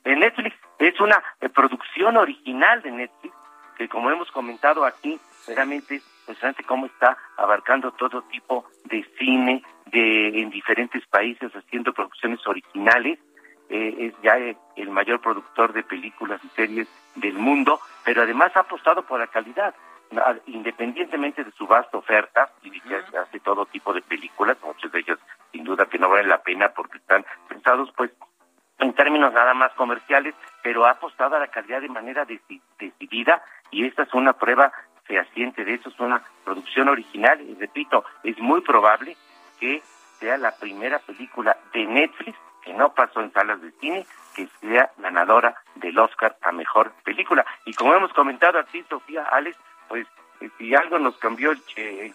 en Netflix. Es una eh, producción original de Netflix, que como hemos comentado aquí, realmente es impresionante cómo está abarcando todo tipo de cine de en diferentes países, haciendo producciones originales. Eh, es ya el mayor productor de películas y series del mundo, pero además ha apostado por la calidad. Independientemente de su vasta oferta, y que hace todo tipo de películas, muchas de ellas sin duda que no valen la pena porque están pensados pues en términos nada más comerciales, pero ha apostado a la calidad de manera deci- decidida y esta es una prueba fehaciente de eso, es una producción original y repito, es muy probable que sea la primera película de Netflix que no pasó en salas de cine, que sea ganadora del Oscar a Mejor Película. Y como hemos comentado aquí, Sofía, Alex, pues eh, si algo nos cambió el,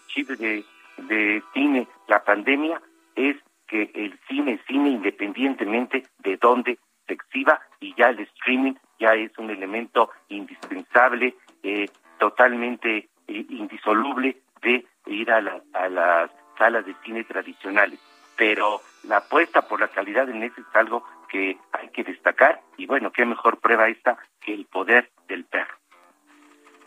chip de, de cine, la pandemia, es que el cine cine independientemente de dónde se exhiba y ya el streaming ya es un elemento indispensable, eh, totalmente eh, indisoluble de ir a, la- a las salas de cine tradicionales. Pero la apuesta por la calidad de Netflix es algo que hay que destacar y bueno, qué mejor prueba esta que el poder del perro.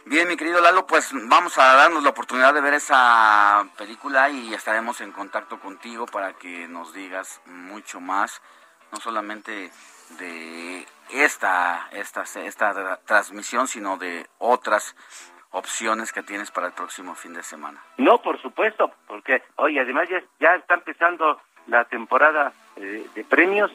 Bien, mi querido Lalo, pues vamos a darnos la oportunidad de ver esa película y estaremos en contacto contigo para que nos digas mucho más, no solamente de esta, esta, esta tra- transmisión, sino de otras opciones que tienes para el próximo fin de semana. No, por supuesto, porque, oye, además ya, está empezando la temporada eh, de premios,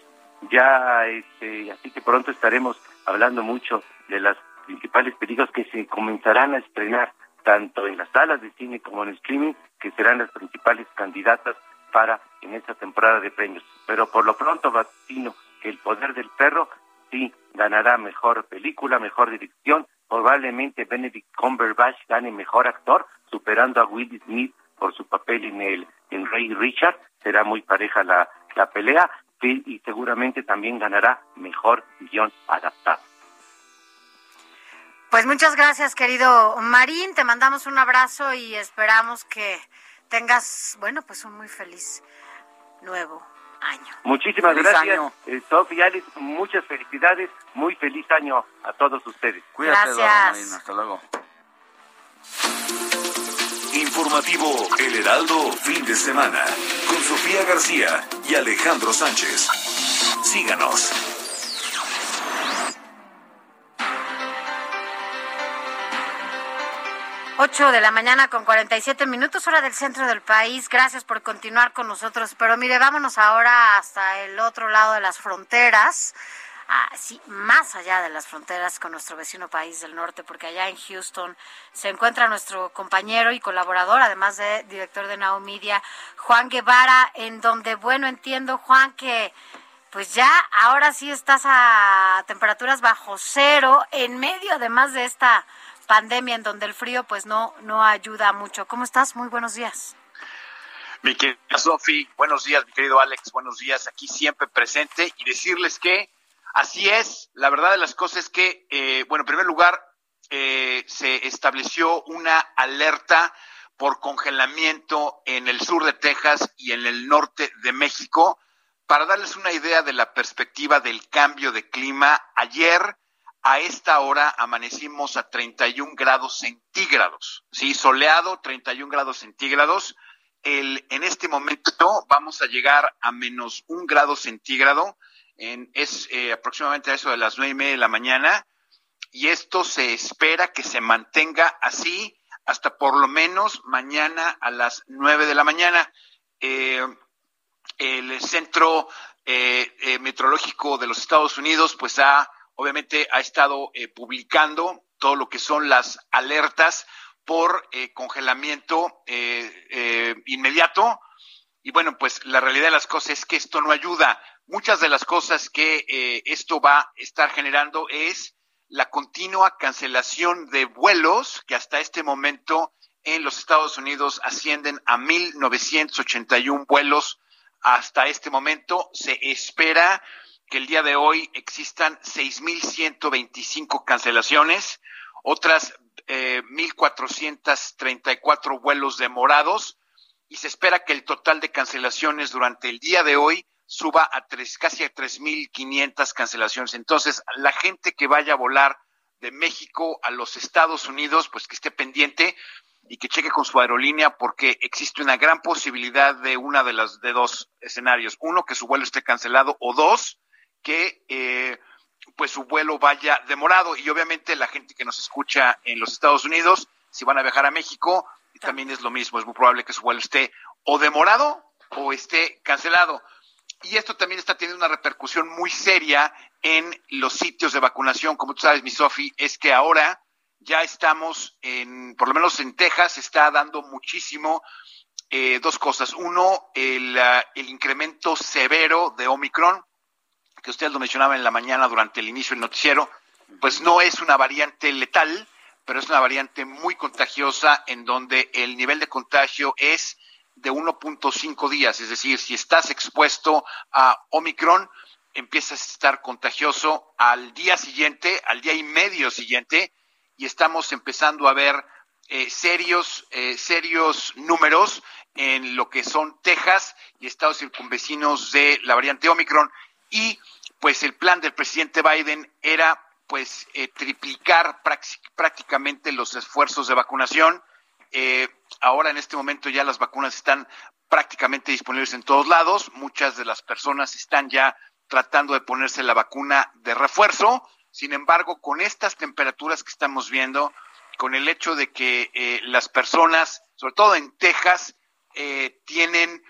ya, este, así que pronto estaremos hablando mucho de las principales películas que se comenzarán a estrenar tanto en las salas de cine como en streaming, que serán las principales candidatas para en esta temporada de premios. Pero por lo pronto vaticino que El Poder del Perro sí ganará mejor película, mejor dirección, probablemente Benedict Cumberbatch gane mejor actor, superando a Will Smith por su papel en el en Rey Richard, será muy pareja la, la pelea, y seguramente también ganará mejor guion adaptado. Pues muchas gracias, querido Marín. Te mandamos un abrazo y esperamos que tengas, bueno, pues un muy feliz nuevo año. Muchísimas Feliz gracias, año. eh, Sofía Alex, muchas felicidades, muy feliz año a todos ustedes. Cuídate, Gracias. Hasta luego. Informativo El Heraldo Fin de Semana con Sofía García y Alejandro Sánchez. Síganos. Ocho de la mañana con 47 minutos, hora del centro del país. Gracias por continuar con nosotros. Pero mire, vámonos ahora hasta el otro lado de las fronteras. sí, más allá de las fronteras con nuestro vecino país del norte, porque allá en Houston se encuentra nuestro compañero y colaborador, además de director de Now Media, Juan Guevara, en donde, bueno, entiendo, Juan, que pues ya ahora sí estás a temperaturas bajo cero, en medio además de esta pandemia en donde el frío pues no, no ayuda mucho. ¿Cómo estás? Muy buenos días. Mi querida Sofi, buenos días, mi querido Alex, buenos días, aquí siempre presente y decirles que así es, la verdad de las cosas es que, eh, bueno, en primer lugar, eh, se estableció una alerta por congelamiento en el sur de Texas y en el norte de México. Para darles una idea de la perspectiva del cambio de clima, ayer a esta hora amanecimos a 31 grados centígrados, ¿sí? Soleado, 31 grados centígrados. El, en este momento vamos a llegar a menos un grado centígrado, en, es eh, aproximadamente a eso de las nueve y media de la mañana, y esto se espera que se mantenga así hasta por lo menos mañana a las nueve de la mañana. Eh, el Centro eh, Meteorológico de los Estados Unidos pues ha obviamente ha estado eh, publicando todo lo que son las alertas por eh, congelamiento eh, inmediato. Y bueno, pues la realidad de las cosas es que esto no ayuda. Muchas de las cosas que esto va a estar generando es la continua cancelación de vuelos que hasta este momento en los Estados Unidos ascienden a 1.981 vuelos hasta este momento. Se espera que el día de hoy existan 6.125 cancelaciones, otras eh, 1.434 vuelos demorados y se espera que el total de cancelaciones durante el día de hoy suba a tres, casi a 3.500 cancelaciones. Entonces, la gente que vaya a volar de México a los Estados Unidos, pues que esté pendiente y que cheque con su aerolínea porque existe una gran posibilidad de una de las de dos escenarios. Uno, que su vuelo esté cancelado o dos, que eh, pues su vuelo vaya demorado y obviamente la gente que nos escucha en los Estados Unidos, si van a viajar a México, también es lo mismo, es muy probable que su vuelo esté o demorado o esté cancelado. Y esto también está teniendo una repercusión muy seria en los sitios de vacunación. Como tú sabes, mi Sofi, es que ahora ya estamos en, por lo menos en Texas, está dando muchísimo eh, dos cosas. Uno, el, uh, el incremento severo de Omicron, que usted lo mencionaba en la mañana durante el inicio del noticiero, pues no es una variante letal, pero es una variante muy contagiosa en donde el nivel de contagio es de 1.5 días, es decir, si estás expuesto a Omicron, empiezas a estar contagioso al día siguiente, al día y medio siguiente, y estamos empezando a ver eh, serios, eh, serios números en lo que son Texas y estados circunvecinos de la variante Omicron y pues el plan del presidente Biden era pues eh, triplicar prácticamente los esfuerzos de vacunación. Eh, ahora en este momento ya las vacunas están prácticamente disponibles en todos lados. Muchas de las personas están ya tratando de ponerse la vacuna de refuerzo. Sin embargo, con estas temperaturas que estamos viendo, con el hecho de que eh, las personas, sobre todo en Texas, eh, tienen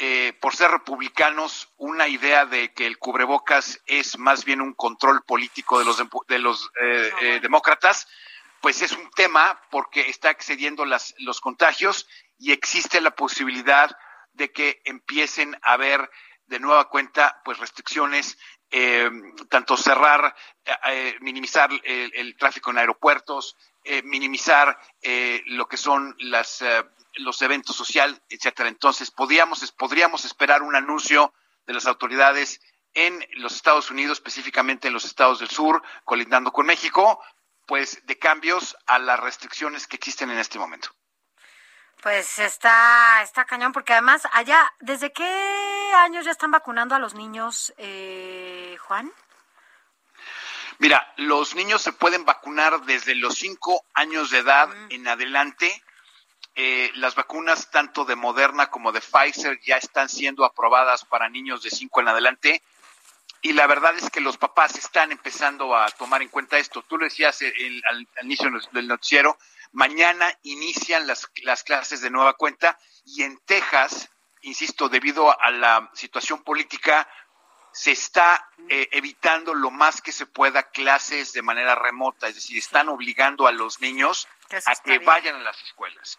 eh, por ser republicanos, una idea de que el cubrebocas es más bien un control político de los, de los eh, eh, demócratas, pues es un tema porque está excediendo las, los contagios y existe la posibilidad de que empiecen a haber de nueva cuenta pues restricciones, tanto cerrar, minimizar el, el, tráfico en aeropuertos, minimizar lo que son las los eventos social, etcétera. Entonces, podríamos, podríamos esperar un anuncio de las autoridades en los Estados Unidos, específicamente en los estados del sur, colindando con México, pues de cambios a las restricciones que existen en este momento. Pues está, está cañón, porque además allá, ¿desde qué años ya están vacunando a los niños, eh, Juan? Mira, los niños se pueden vacunar desde los cinco años de edad en adelante eh, las vacunas tanto de Moderna como de Pfizer ya están siendo aprobadas para niños de 5 en adelante y la verdad es que los papás están empezando a tomar en cuenta esto. Tú lo decías el, al, inicio del noticiero, mañana inician las, las clases de nueva cuenta y en Texas, insisto, debido a la situación política, se está eh, evitando lo más que se pueda clases de manera remota, es decir, están obligando a los niños a que vayan a las escuelas.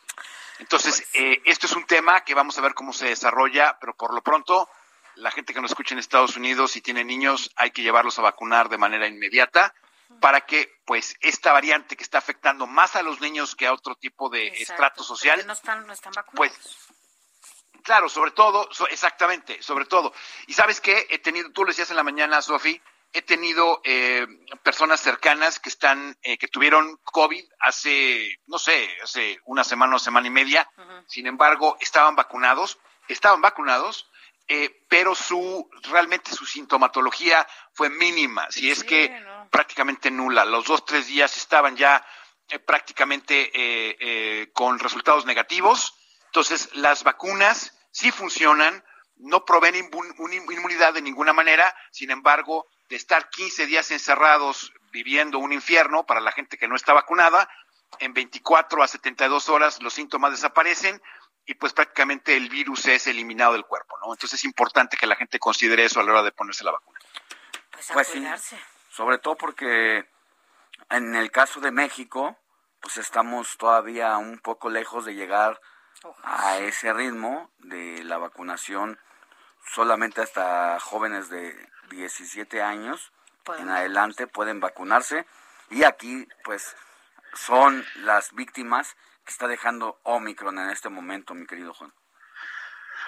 Entonces, pues eh, esto es un tema que vamos a ver cómo se desarrolla, pero por lo pronto la gente que nos escucha en Estados Unidos, si tiene niños, hay que llevarlos a vacunar de manera inmediata para que pues esta variante que está afectando más a los niños que a otro tipo de estrato social, no están, no están vacunados. pues claro, sobre todo, exactamente, sobre todo. Y sabes qué, he tenido, tú lo decías en la mañana, Sofi, he tenido eh, personas cercanas que están, eh, que tuvieron COVID hace, no sé, hace una semana o semana y media, sin embargo, estaban vacunados, estaban vacunados, eh, pero su realmente su sintomatología fue mínima, si es que prácticamente nula. Los dos tres días estaban ya eh, prácticamente eh, con resultados negativos. Entonces las vacunas sí funcionan, no proveen una inmunidad de ninguna manera. Sin embargo, de estar 15 días encerrados viviendo un infierno para la gente que no está vacunada, en 24 a 72 horas los síntomas desaparecen y pues prácticamente el virus es eliminado del cuerpo, ¿no? Entonces es importante que la gente considere eso a la hora de ponerse la vacuna. Pues, a sí, sobre todo porque en el caso de México, pues estamos todavía un poco lejos de llegar a ese ritmo de la vacunación solamente hasta jóvenes de 17 años en adelante pueden vacunarse. Y aquí pues son las víctimas está dejando Omicron en este momento, mi querido Juan.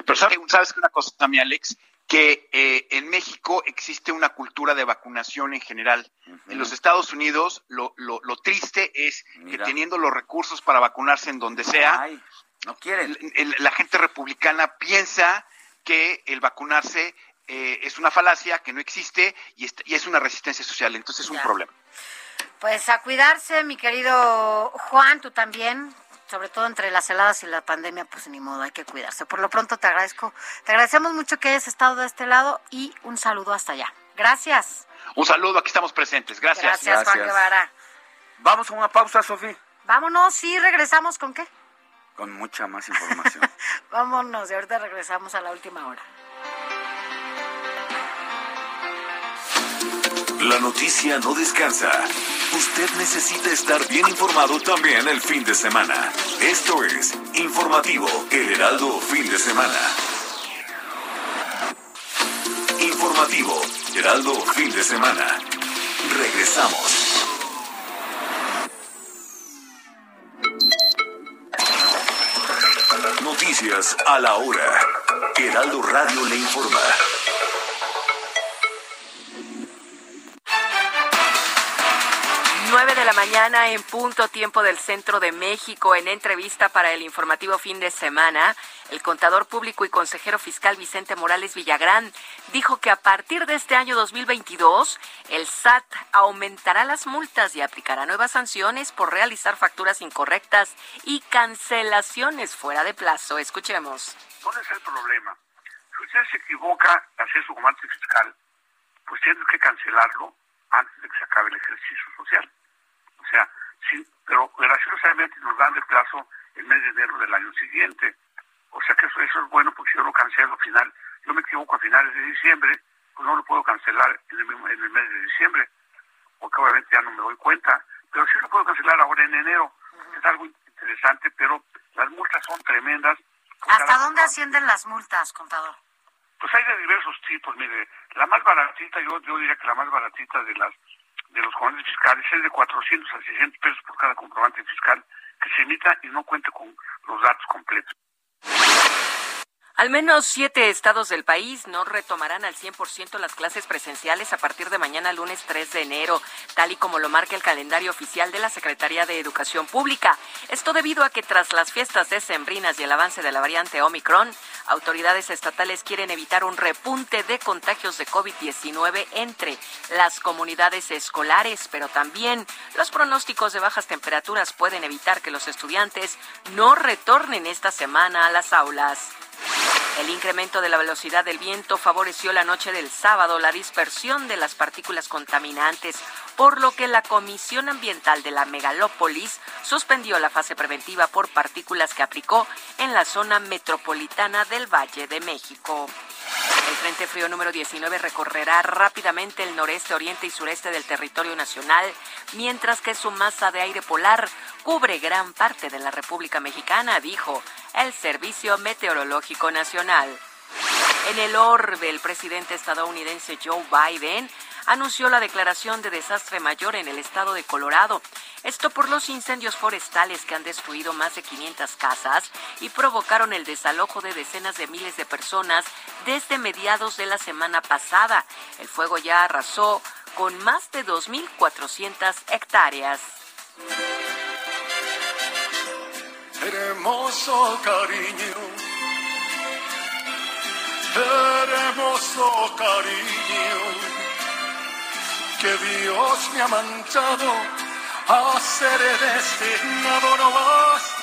Pero sabes, sabes una cosa también, Alex, que eh, en México existe una cultura de vacunación en general. En los Estados Unidos lo, lo, triste es que teniendo los recursos para vacunarse en donde sea, no quieren. la gente republicana piensa que el vacunarse eh, es una falacia, que no existe y, y es una resistencia social. Entonces es un problema. Pues a cuidarse, mi querido Juan, tú también sobre todo entre las heladas y la pandemia, pues ni modo, hay que cuidarse. Por lo pronto te agradezco, te agradecemos mucho que hayas estado de este lado y un saludo hasta allá. Gracias. Un saludo, aquí estamos presentes. Gracias. Gracias, Juan Guevara. Vamos a una pausa, Sofía. Vámonos, sí, regresamos con qué? Con mucha más información. (laughs) Vámonos, y ahorita regresamos a la última hora. La noticia no descansa. Usted necesita estar bien informado también el fin de semana. Esto es Informativo El Heraldo Fin de Semana. Informativo Heraldo Fin de Semana. Regresamos. A la hora. Heraldo Radio le informa. 9 de la mañana en punto tiempo del centro de México. En entrevista para el informativo fin de semana, el contador público y consejero fiscal Vicente Morales Villagrán dijo que a partir de este año 2022 el SAT aumentará las multas y aplicará nuevas sanciones por realizar facturas incorrectas y cancelaciones fuera de plazo. Escuchemos. ¿Cuál es el problema? Si usted se equivoca al hacer su comando fiscal, pues tiene que cancelarlo antes de que se acabe el ejercicio social. O sea, sí, pero graciosamente nos dan de plazo el mes de enero del año siguiente. O sea que eso, eso es bueno porque si yo lo cancelo al final, yo me equivoco a finales de diciembre, pues no lo puedo cancelar en el, en el mes de diciembre, porque obviamente ya no me doy cuenta, pero sí lo puedo cancelar ahora en enero. Es algo interesante, pero las multas son tremendas. ¿Hasta dónde ascienden las multas, contador? Pues hay de diversos tipos, mire, la más baratita, yo, yo diría que la más baratita de las de los comprobantes fiscales es de 400 a 600 pesos por cada comprobante fiscal que se emita y no cuente con los datos completos. Al menos siete estados del país no retomarán al 100% las clases presenciales a partir de mañana lunes 3 de enero, tal y como lo marca el calendario oficial de la Secretaría de Educación Pública. Esto debido a que tras las fiestas decembrinas y el avance de la variante Omicron, autoridades estatales quieren evitar un repunte de contagios de COVID-19 entre las comunidades escolares, pero también los pronósticos de bajas temperaturas pueden evitar que los estudiantes no retornen esta semana a las aulas. El incremento de la velocidad del viento favoreció la noche del sábado la dispersión de las partículas contaminantes, por lo que la Comisión Ambiental de la Megalópolis suspendió la fase preventiva por partículas que aplicó en la zona metropolitana del Valle de México. El Frente Frío número 19 recorrerá rápidamente el noreste, oriente y sureste del territorio nacional, mientras que su masa de aire polar cubre gran parte de la República Mexicana, dijo el Servicio Meteorológico Nacional. En el orbe, el presidente estadounidense Joe Biden anunció la declaración de desastre mayor en el estado de Colorado. Esto por los incendios forestales que han destruido más de 500 casas y provocaron el desalojo de decenas de miles de personas desde mediados de la semana pasada. El fuego ya arrasó con más de 2.400 hectáreas. Hermoso cariño, hermoso cariño que Dios me ha manchado a ser destinado no más.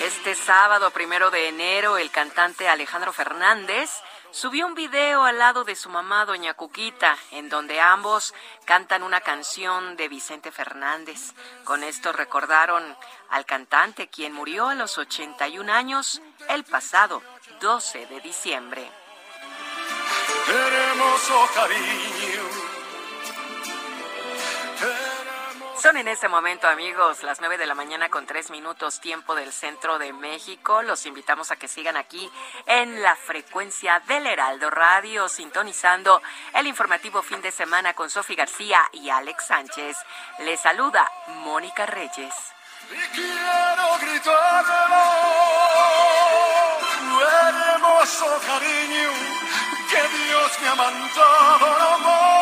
Este sábado primero de enero, el cantante Alejandro Fernández subió un video al lado de su mamá, Doña Cuquita, en donde ambos cantan una canción de Vicente Fernández. Con esto recordaron al cantante, quien murió a los 81 años el pasado 12 de diciembre. Hermoso cariño. Son en este momento, amigos, las 9 de la mañana con 3 minutos tiempo del centro de México. Los invitamos a que sigan aquí en la frecuencia del Heraldo Radio, sintonizando el informativo fin de semana con Sofi García y Alex Sánchez. Les saluda Mónica Reyes. Y quiero hermoso cariño, que Dios me ha mandado no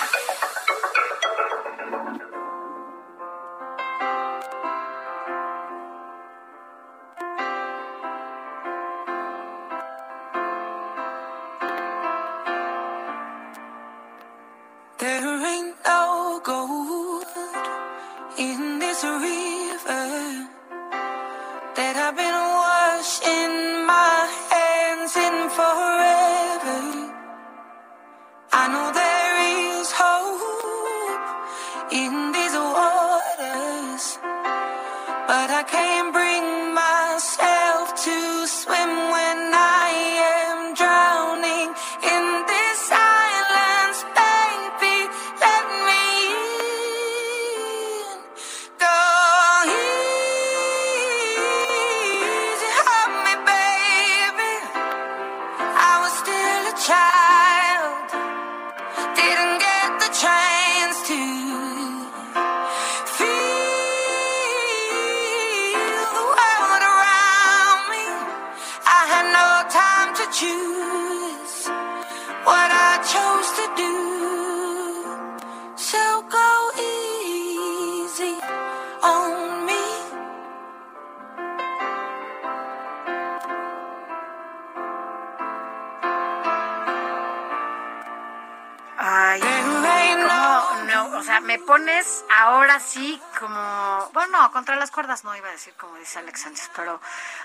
Las cuerdas no iba a decir como dice Alex Sánchez, pero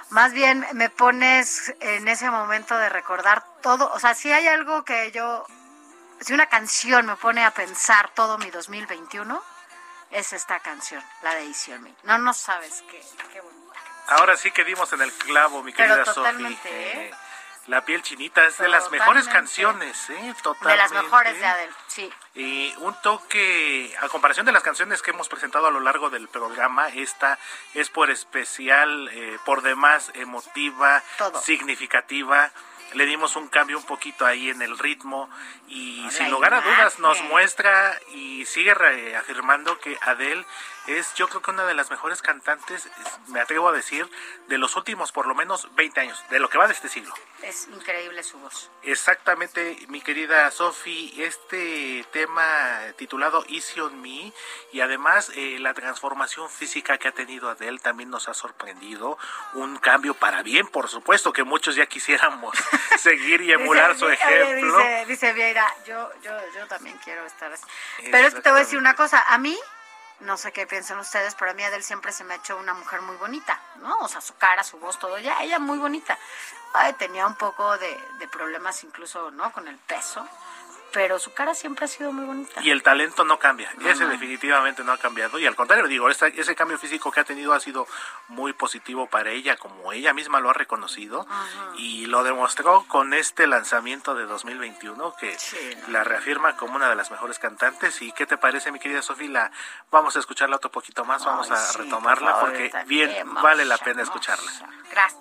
más bien me pones en ese momento de recordar todo, o sea, si hay algo que yo, si una canción me pone a pensar todo mi 2021, es esta canción, la de Easy Me. No, no sabes qué, qué bonita. Ahora sí que dimos en el clavo, mi Pero querida Sofi. totalmente, ¿eh? La piel chinita es de las mejores canciones, ¿eh? Totalmente. De las mejores de Adele, sí. Y un toque, a comparación de las canciones que hemos presentado a lo largo del programa, esta es por especial, eh, por demás emotiva, Todo. significativa. le dimos un cambio un poquito ahí en el ritmo y sin lugar a dudas nos muestra y sigue reafirmando que Adele es yo creo que una de las mejores cantantes, me atrevo a decir, de los últimos por lo menos 20 años, de lo que va de este siglo. Es increíble su voz. Exactamente, mi querida Sofi, este tema titulado Easy on Me y además eh, la transformación física que ha tenido Adele también nos ha sorprendido, un cambio para bien, por supuesto, que muchos ya quisiéramos (laughs) seguir y emular su ejemplo. Dice, dice Vieira, yo, yo, yo también quiero estar así. Pero es que te voy a decir una cosa, a mí no sé qué piensan ustedes, pero a mí Adele siempre se me ha hecho una mujer muy bonita, ¿no? O sea, su cara, su voz, todo, ya, ella muy bonita. Ay, tenía un poco de, de problemas incluso, ¿no? Con el peso, pero su cara siempre ha sido muy bonita. Y el talento no cambia, ese definitivamente no ha cambiado. Y al contrario, digo, ese cambio físico que ha tenido ha sido muy positivo para ella, como ella misma lo ha reconocido. Y lo demostró con este lanzamiento de 2021, que la reafirma como una de las mejores cantantes. ¿Y qué te parece, mi querida Sofía? Vamos a escucharla otro poquito más, vamos a retomarla, porque bien vale la pena escucharla. Gracias.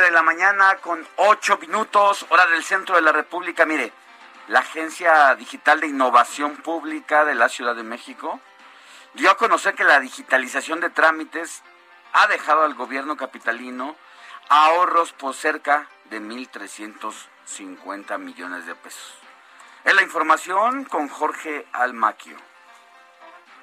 De la mañana con ocho minutos, hora del centro de la República. Mire, la Agencia Digital de Innovación Pública de la Ciudad de México dio a conocer que la digitalización de trámites ha dejado al gobierno capitalino ahorros por cerca de 1.350 millones de pesos. Es la información con Jorge Almaquio.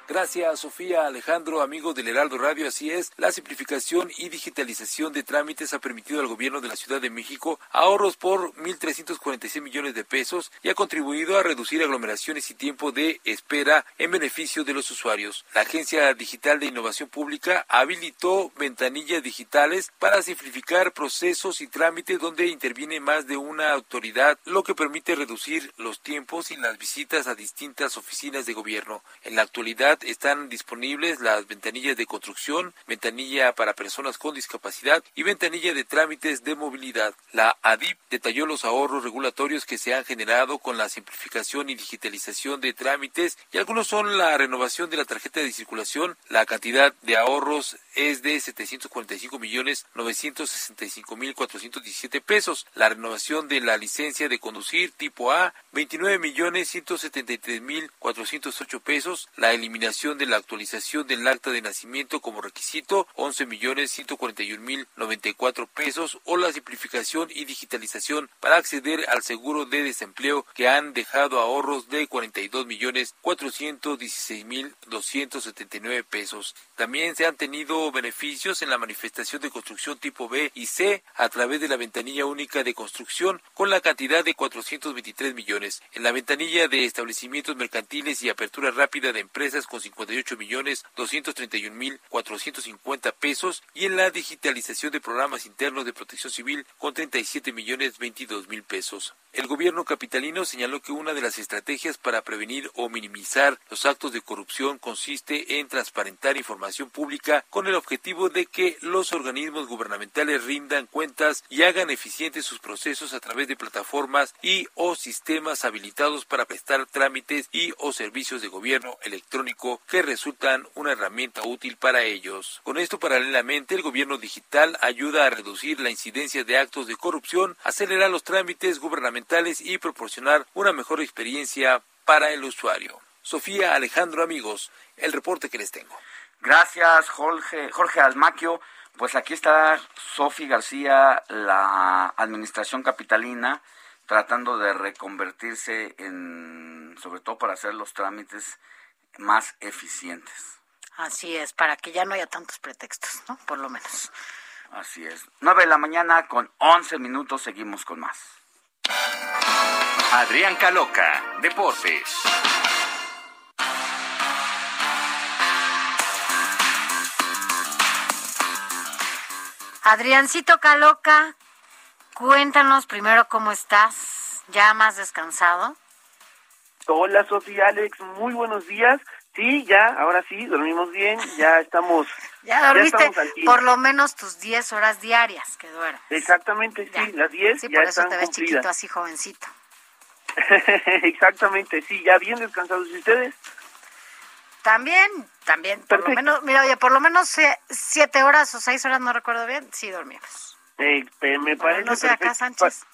Gracias, Sofía, Alejandro, amigos del Heraldo Radio. Así es, la simplificación y digitalización de trámites ha permitido al gobierno de la Ciudad de México ahorros por 1.346 millones de pesos y ha contribuido a reducir aglomeraciones y tiempo de espera en beneficio de los usuarios. La Agencia Digital de Innovación Pública habilitó ventanillas digitales para simplificar procesos y trámites donde interviene más de una autoridad, lo que permite reducir los tiempos y las visitas a distintas oficinas de gobierno. En la actualidad, están disponibles las ventanillas de construcción, ventanilla para personas con discapacidad y ventanilla de trámites de movilidad. La ADIP detalló los ahorros regulatorios que se han generado con la simplificación y digitalización de trámites y algunos son la renovación de la tarjeta de circulación. La cantidad de ahorros es de 745 millones 965 mil 417 pesos. La renovación de la licencia de conducir tipo A 29 millones 173 mil 408 pesos. La eliminación de la actualización del acta de nacimiento como requisito, 11 millones 141 mil 94 pesos, o la simplificación y digitalización para acceder al seguro de desempleo que han dejado ahorros de 42 millones 416 mil 279 pesos. También se han tenido beneficios en la manifestación de construcción tipo B y C a través de la ventanilla única de construcción con la cantidad de 423 millones. En la ventanilla de establecimientos mercantiles y apertura rápida de empresas con 58 millones 231 mil 450 pesos y en la digitalización de programas internos de protección civil con 37 millones 22 mil pesos. El gobierno capitalino señaló que una de las estrategias para prevenir o minimizar los actos de corrupción consiste en transparentar información pública con el objetivo de que los organismos gubernamentales rindan cuentas y hagan eficientes sus procesos a través de plataformas y o sistemas habilitados para prestar trámites y o servicios de gobierno electrónico que resultan una herramienta útil para ellos. Con esto paralelamente el gobierno digital ayuda a reducir la incidencia de actos de corrupción, acelerar los trámites gubernamentales y proporcionar una mejor experiencia para el usuario. Sofía, Alejandro, amigos, el reporte que les tengo. Gracias, Jorge, Jorge Almaquio. Pues aquí está Sofía García, la administración capitalina, tratando de reconvertirse en, sobre todo para hacer los trámites más eficientes. Así es, para que ya no haya tantos pretextos, ¿no? Por lo menos. Así es. Nueve de la mañana con once minutos, seguimos con más. Adrián Caloca, Deportes. Adriancito Caloca, cuéntanos primero cómo estás, ya más descansado. Hola Sofía, Alex, muy buenos días. Sí, ya, ahora sí, dormimos bien, ya estamos. (laughs) Ya dormiste estamos por lo menos tus 10 horas diarias que duermes. Exactamente, sí, las 10 Sí, ya por eso están te ves cumplidas. chiquito así jovencito. (laughs) Exactamente, sí, ya bien descansados. ¿Y ustedes? También, también, por lo menos, mira, oye, por lo menos eh, siete horas o seis horas, no recuerdo bien, sí dormimos. Eh, me parece no sé, acá. Sánchez.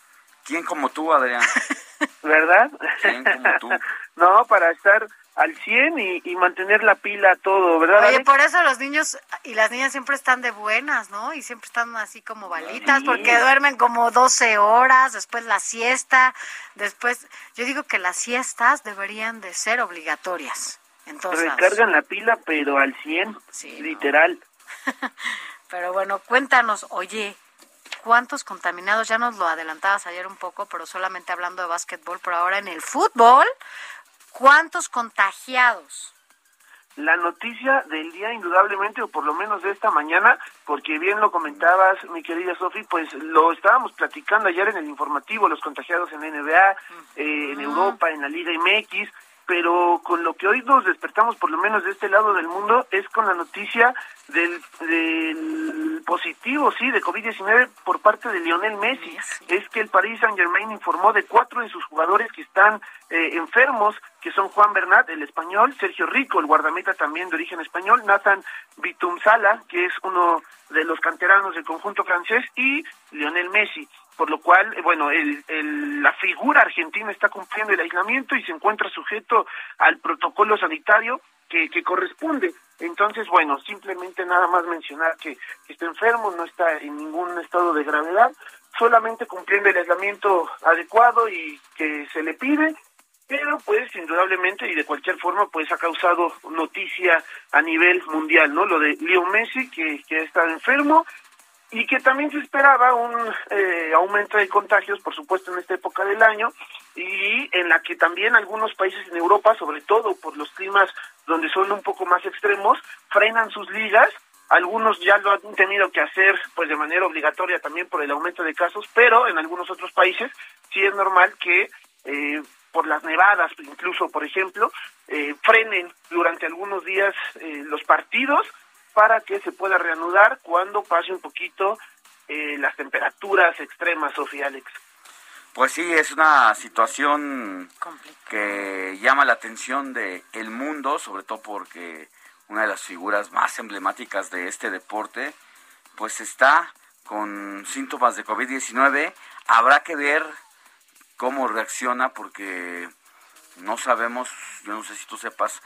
¿Quién como tú, Adrián? (laughs) ¿Verdad? ¿Quién como tú? (laughs) no, para estar al 100 y, y mantener la pila todo, ¿verdad? Oye, por eso los niños y las niñas siempre están de buenas, ¿no? Y siempre están así como balitas, Sí. porque duermen como 12 horas, después la siesta, después, yo digo que las siestas deberían de ser obligatorias. en todos lados. Recargan la pila, pero al 100, literal. (laughs) Pero bueno, cuéntanos, oye, ¿cuántos contaminados? Ya nos lo adelantabas ayer un poco, pero solamente hablando de básquetbol, pero ahora en el fútbol, ¿cuántos contagiados? La noticia del día, indudablemente, o por lo menos de esta mañana, porque bien lo comentabas, mi querida Sofi, pues lo estábamos platicando ayer en el informativo, los contagiados en la NBA, eh, en Europa, en la Liga MX, pero con lo que hoy nos despertamos, por lo menos de este lado del mundo, es con la noticia del, del positivo, sí, de COVID-19 por parte de Lionel Messi. Es que el Paris Saint-Germain informó de cuatro de sus jugadores que están eh, enfermos, que son Juan Bernat, el español, Sergio Rico, el guardameta también de origen español, Nathan Bitumsala, que es uno de los canteranos del conjunto francés, y Lionel Messi por lo cual, eh, bueno, el, el- la figura argentina está cumpliendo el aislamiento y se encuentra sujeto al protocolo sanitario que, corresponde. Entonces, bueno, simplemente nada más mencionar que, está enfermo, no está en ningún estado de gravedad, solamente cumpliendo el aislamiento adecuado y que se le pide, pero pues indudablemente y de cualquier forma pues ha causado noticia a nivel mundial, ¿no? Lo de Leo Messi que, estado enfermo y que también se esperaba un eh, aumento de contagios, por supuesto, en esta época del año, y en la que también algunos países en Europa, sobre todo por los climas donde son un poco más extremos, frenan sus ligas. Algunos ya lo han tenido que hacer pues de manera obligatoria también por el aumento de casos, pero en algunos otros países sí es normal que eh, por las nevadas, incluso por ejemplo, eh, frenen durante algunos días eh, los partidos para que se pueda reanudar cuando pase un poquito eh, las temperaturas extremas, Sofía Alex. Pues sí, es una situación que llama la atención de el mundo, sobre todo porque una de las figuras más emblemáticas de este deporte, pues está con síntomas de COVID-19. Habrá que ver cómo reacciona porque no sabemos, yo no sé si tú sepas,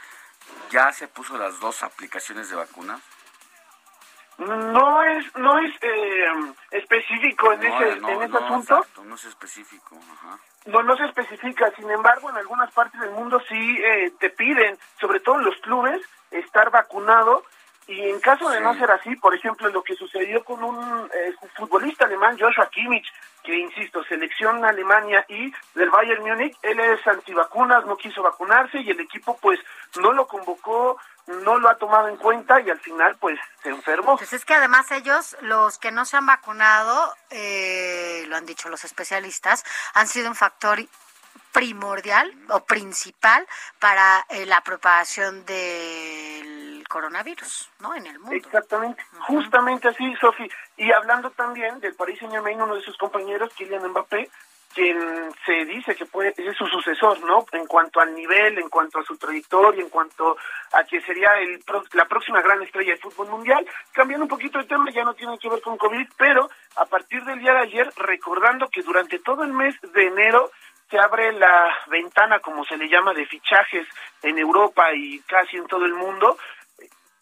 ya se puso las dos aplicaciones de vacuna. No es no es eh, específico en No, ese no, en ese no, asunto. exacto, no es específico. Ajá. No, no se especifica, sin embargo, en algunas partes del mundo sí eh, te piden, sobre todo en los clubes, estar vacunado. Y en caso de no ser así, por ejemplo, lo que sucedió con un eh, futbolista alemán, Joshua Kimmich, que insisto, selección Alemania y del Bayern Múnich, él es antivacunas, no quiso vacunarse y el equipo pues no lo convocó, no lo ha tomado en cuenta y al final pues se enfermó. Pues es que además ellos, los que no se han vacunado, eh, lo han dicho los especialistas, han sido un factor primordial o principal para eh, la propagación del coronavirus, ¿no? En el mundo. Exactamente, justamente así, Sofi. Y hablando también del Paris Saint Germain, uno de sus compañeros, Kylian Mbappé, quien se dice que puede es su sucesor, ¿no? En cuanto al nivel, en cuanto a su trayectoria, en cuanto a que sería el pro- la próxima gran estrella del fútbol mundial. Cambiando un poquito de tema, ya no tiene que ver con COVID, pero a partir del día de ayer, recordando que durante todo el mes de enero se abre la ventana, como se le llama, de fichajes en Europa y casi en todo el mundo,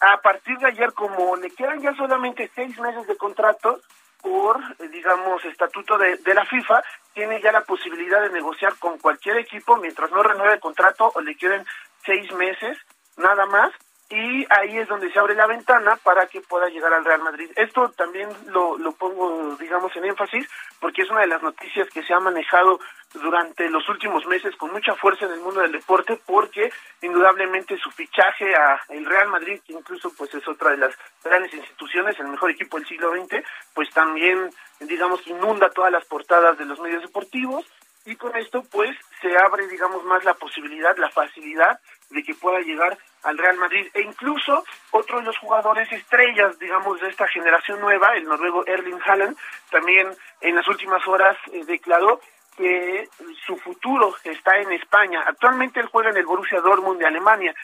a partir de ayer, como le quedan ya solamente seis meses de contrato por, eh, digamos, estatuto de, de la FIFA, tiene ya la posibilidad de negociar con cualquier equipo mientras no renueve el contrato o le queden seis meses nada más y ahí es donde se abre la ventana para que pueda llegar al Real Madrid. Esto también lo, lo pongo, digamos, en énfasis porque es una de las noticias que se ha manejado durante los últimos meses con mucha fuerza en el mundo del deporte porque indudablemente su fichaje a el Real Madrid, que incluso pues es otra de las grandes instituciones, el mejor equipo del siglo XX, pues también digamos inunda todas las portadas de los medios deportivos y con esto pues se abre digamos más la posibilidad, la facilidad de que pueda llegar al Real Madrid e incluso otro de los jugadores estrellas, digamos, de esta generación nueva, el noruego Erling Haaland, también en las últimas horas eh, declaró que su futuro está en España. Actualmente él juega en el Borussia Dortmund de Alemania,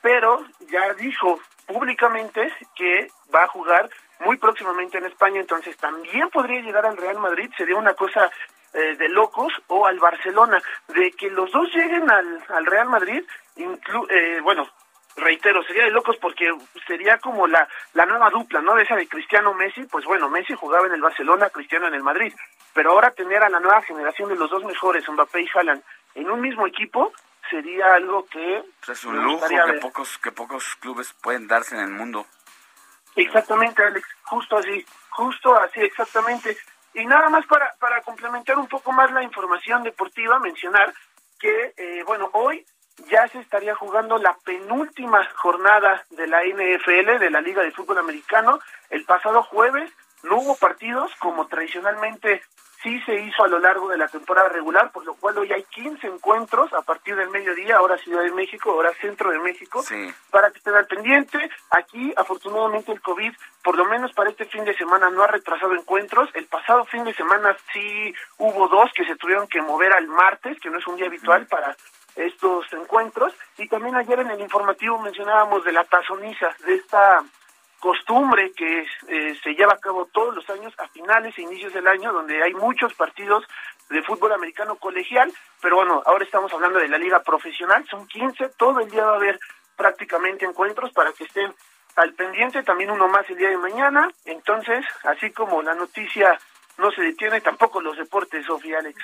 pero ya dijo públicamente que va a jugar muy próximamente en España, entonces también podría llegar al Real Madrid, sería una cosa eh, de locos, o al Barcelona, de que los dos lleguen al, al Real Madrid, inclu eh, bueno, reitero, sería de locos porque sería como la, la nueva dupla, ¿no? De esa de Cristiano Messi, pues bueno, Messi jugaba en el Barcelona, Cristiano en el Madrid, pero ahora tener a la nueva generación de los dos mejores, Mbappé y Haaland, en un mismo equipo, sería algo que... Es un lujo que pocos, que pocos clubes pueden darse en el mundo. Exactamente, Alex, justo así, justo así, exactamente. Y nada más para, para complementar un poco más la información deportiva, mencionar que, eh, bueno, hoy ya se estaría jugando la penúltima jornada de la NFL, de la Liga de Fútbol Americano. El pasado jueves no hubo partidos como tradicionalmente sí se hizo a lo largo de la temporada regular, por lo cual hoy hay 15 encuentros a partir del mediodía, ahora Ciudad de México, ahora Centro de México, para que estén al pendiente. Aquí, afortunadamente, el COVID, por lo menos para este fin de semana, no ha retrasado encuentros. El pasado fin de semana sí hubo dos que se tuvieron que mover al martes, que no es un día habitual para estos encuentros. Y también ayer en el informativo mencionábamos de la tazoniza, de esta costumbre que eh, se lleva a cabo todos los años a finales e inicios del año, donde hay muchos partidos de fútbol americano colegial, pero bueno, ahora estamos hablando de la liga profesional, son 15, todo el día va a haber prácticamente encuentros para que estén al pendiente, también uno más el día de mañana, entonces, así como la noticia no se detiene, tampoco los deportes, Sofía Alex.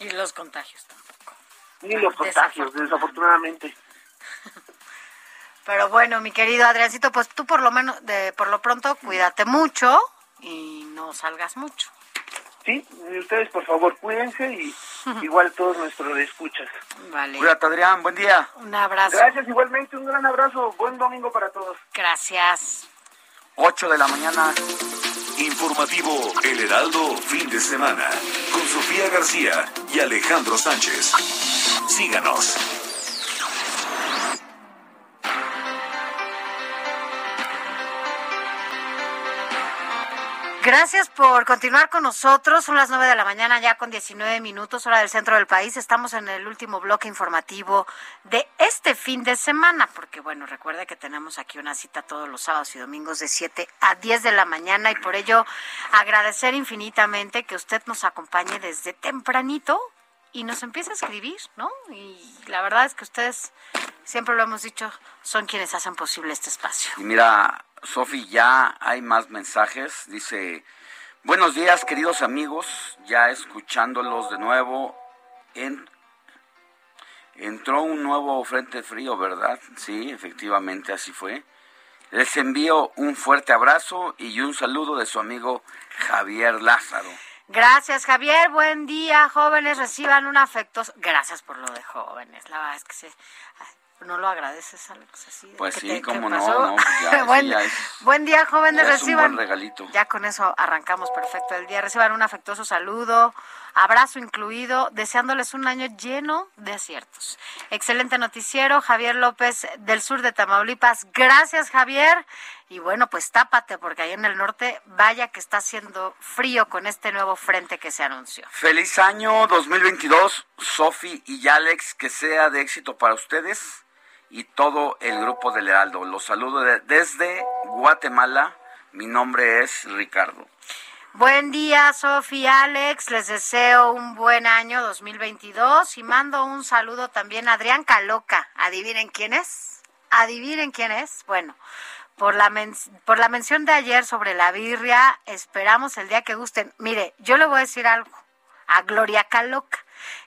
Y los contagios tampoco. Ni los contagios, desafortunadamente. Pero bueno, mi querido Adriancito, pues tú por lo menos, de, por lo pronto, cuídate mucho y no salgas mucho. Sí, y ustedes por favor cuídense y (laughs) igual todos nuestros escuchas. Vale. Cuídate Adrián, buen día. Un abrazo. Gracias igualmente, un gran abrazo, buen domingo para todos. Gracias. 8 de la mañana. Informativo El Heraldo, fin de semana, con Sofía García y Alejandro Sánchez. Síganos. Gracias por continuar con nosotros. Son las nueve de la mañana ya con 19 minutos, hora del centro del país. Estamos en el último bloque informativo de este fin de semana, porque bueno, recuerde que tenemos aquí una cita todos los sábados y domingos de 7 a 10 de la mañana y por ello agradecer infinitamente que usted nos acompañe desde tempranito y nos empiece a escribir, ¿no? Y la verdad es que ustedes, siempre lo hemos dicho, son quienes hacen posible este espacio. Y mira, Sofi, ya hay más mensajes. Dice, buenos días queridos amigos, ya escuchándolos de nuevo. En, entró un nuevo frente frío, ¿verdad? Sí, efectivamente así fue. Les envío un fuerte abrazo y un saludo de su amigo Javier Lázaro. Gracias, Javier. Buen día, jóvenes. Reciban un afectuoso. Gracias por lo de jóvenes. La verdad es que se, no lo agradeces, Alex, así. Pues ¿qué sí, te- no, no, pues ya, (laughs) buen, ya es- buen día, jóvenes. es un Reciban. buen regalito. Ya con eso arrancamos perfecto el día. Reciban un afectuoso saludo, abrazo incluido, deseándoles un año lleno de aciertos. Excelente noticiero, Javier López del sur de Tamaulipas. Gracias, Javier. Y bueno, pues tápate, porque ahí en el norte, vaya que está haciendo frío con este nuevo frente que se anunció. Feliz año 2022, Sofi y Alex, que sea de éxito para ustedes y todo el grupo del Heraldo. Los saludo de- desde Guatemala. Mi nombre es Ricardo. Buen día, Sofía, Alex. Les deseo un buen año 2022 y mando un saludo también a Adrián Caloca. ¿Adivinen quién es? ¿Adivinen quién es? Bueno, por la, men- por la mención de ayer sobre la birria, esperamos el día que gusten. Mire, yo le voy a decir algo a Gloria Caloca.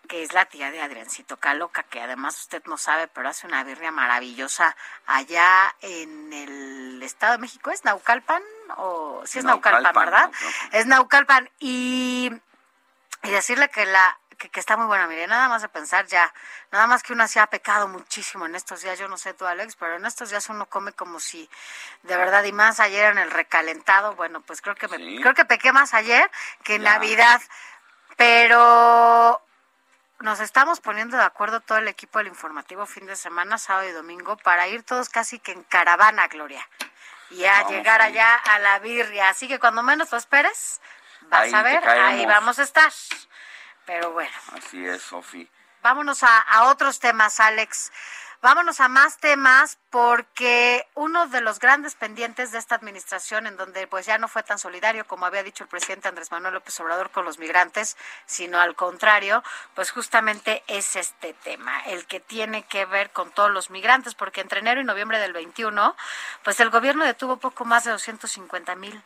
Que es la tía de Adriancito Caloca, que además usted no sabe, pero hace una birria maravillosa allá en el Estado de México. ¿Es Naucalpan? O sí es Naucalpan, Naucalpan, ¿verdad? Naucalpan. Es Naucalpan. Y, y decirle que la que, que está muy buena, mire, nada más de pensar ya, nada más que uno se ha pecado muchísimo en estos días, yo no sé tú Alex, pero en estos días uno come como si de verdad y más ayer en el recalentado, bueno, pues creo que me, creo que pequé más ayer que en Navidad, pero nos estamos poniendo de acuerdo todo el equipo del informativo fin de semana, sábado y domingo, para ir todos casi que en caravana, Gloria, y a Vamos llegar allá a la birria. Así que cuando menos lo esperes, vas Ahí a ver, ahí vamos a estar. Pero bueno, Así es, Sofi. vámonos a, a otros temas, Alex. Vámonos a más temas porque uno de los grandes pendientes de esta administración, en donde pues ya no fue tan solidario como había dicho el presidente Andrés Manuel López Obrador con los migrantes, sino al contrario, pues justamente es este tema, el que tiene que ver con todos los migrantes, porque entre enero y noviembre del 21, pues el gobierno detuvo poco más de 250 mil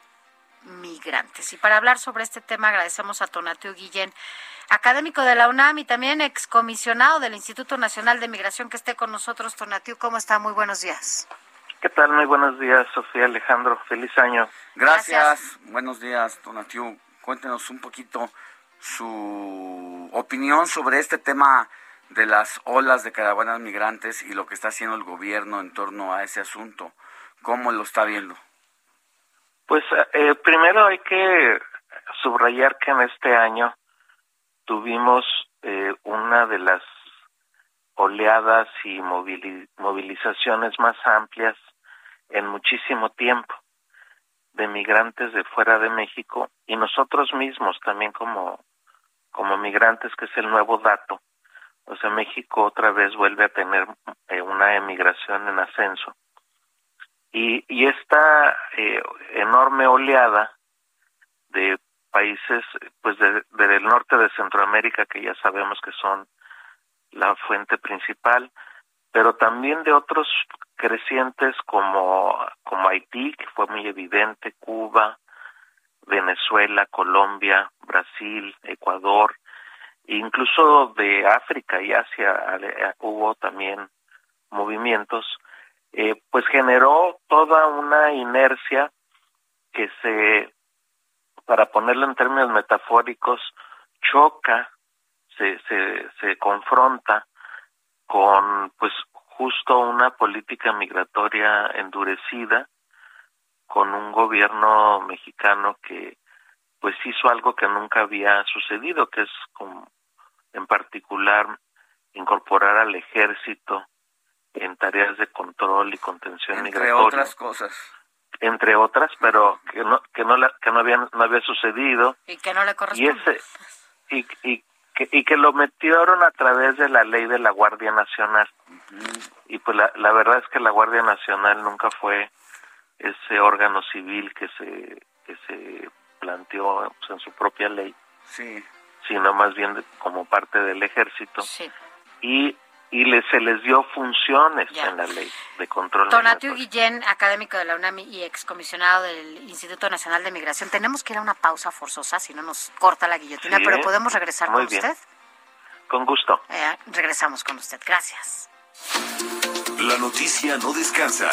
migrantes. Y para hablar sobre este tema agradecemos a Tonatio Guillén, académico de la UNAM y también excomisionado del Instituto Nacional de Migración que esté con nosotros. Tonatio, ¿cómo está? Muy buenos días. ¿Qué tal? Muy buenos días, Sofía Alejandro. Feliz año. Gracias. Buenos días, Donatiu. Cuéntenos un poquito su opinión sobre este tema de las olas de caravanas migrantes y lo que está haciendo el gobierno en torno a ese asunto. ¿Cómo lo está viendo? Pues eh, primero hay que subrayar que en este año tuvimos eh, una de las oleadas y movili- movilizaciones más amplias en muchísimo tiempo de migrantes de fuera de México y nosotros mismos también como como migrantes que es el nuevo dato. O sea México otra vez vuelve a tener eh, una emigración en ascenso y, y esta eh, enorme oleada de países pues de- del norte de Centroamérica que ya sabemos que son la fuente principal pero también de otros crecientes como como Haití que fue muy evidente Cuba Venezuela Colombia Brasil Ecuador e incluso de África y Asia hubo también movimientos eh, pues generó toda una inercia que se, para ponerlo en términos metafóricos, choca, se, se, se confronta con pues justo una política migratoria endurecida, con un gobierno mexicano que pues hizo algo que nunca había sucedido, que es como, en particular incorporar al ejército en tareas de control y contención Entre migratoria. otras cosas. entre otras pero que no que no la- que no había no había sucedido. Y que no le y corresponde. ese y, y que, y que lo metieron a través de la ley de la Guardia Nacional. Y pues la, la verdad es que la Guardia Nacional nunca fue ese órgano civil que se que se planteó pues, en su propia ley Sí. sino más bien de- como parte del ejército. Y y le, se les dio funciones Ya. en la ley de control Tonatio Guillén, académico de la UNAM y excomisionado del Instituto Nacional de Migración. Tenemos que ir a una pausa forzosa, si no nos corta la guillotina, Sí, pero podemos regresar muy con bien. usted. con gusto Eh, regresamos con usted. Gracias. La noticia no descansa.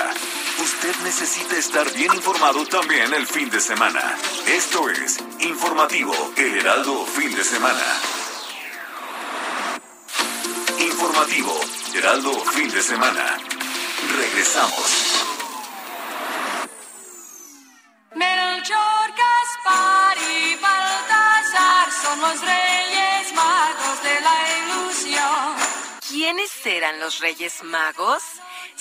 Usted necesita estar bien informado también el fin de semana. Esto es Informativo El Heraldo Fin de Semana. Informativo Heraldo Fin de Semana. Regresamos. Melchor, Gaspar y Baltasar son los reyes magos de la ilusión. ¿Quiénes eran los Reyes Magos?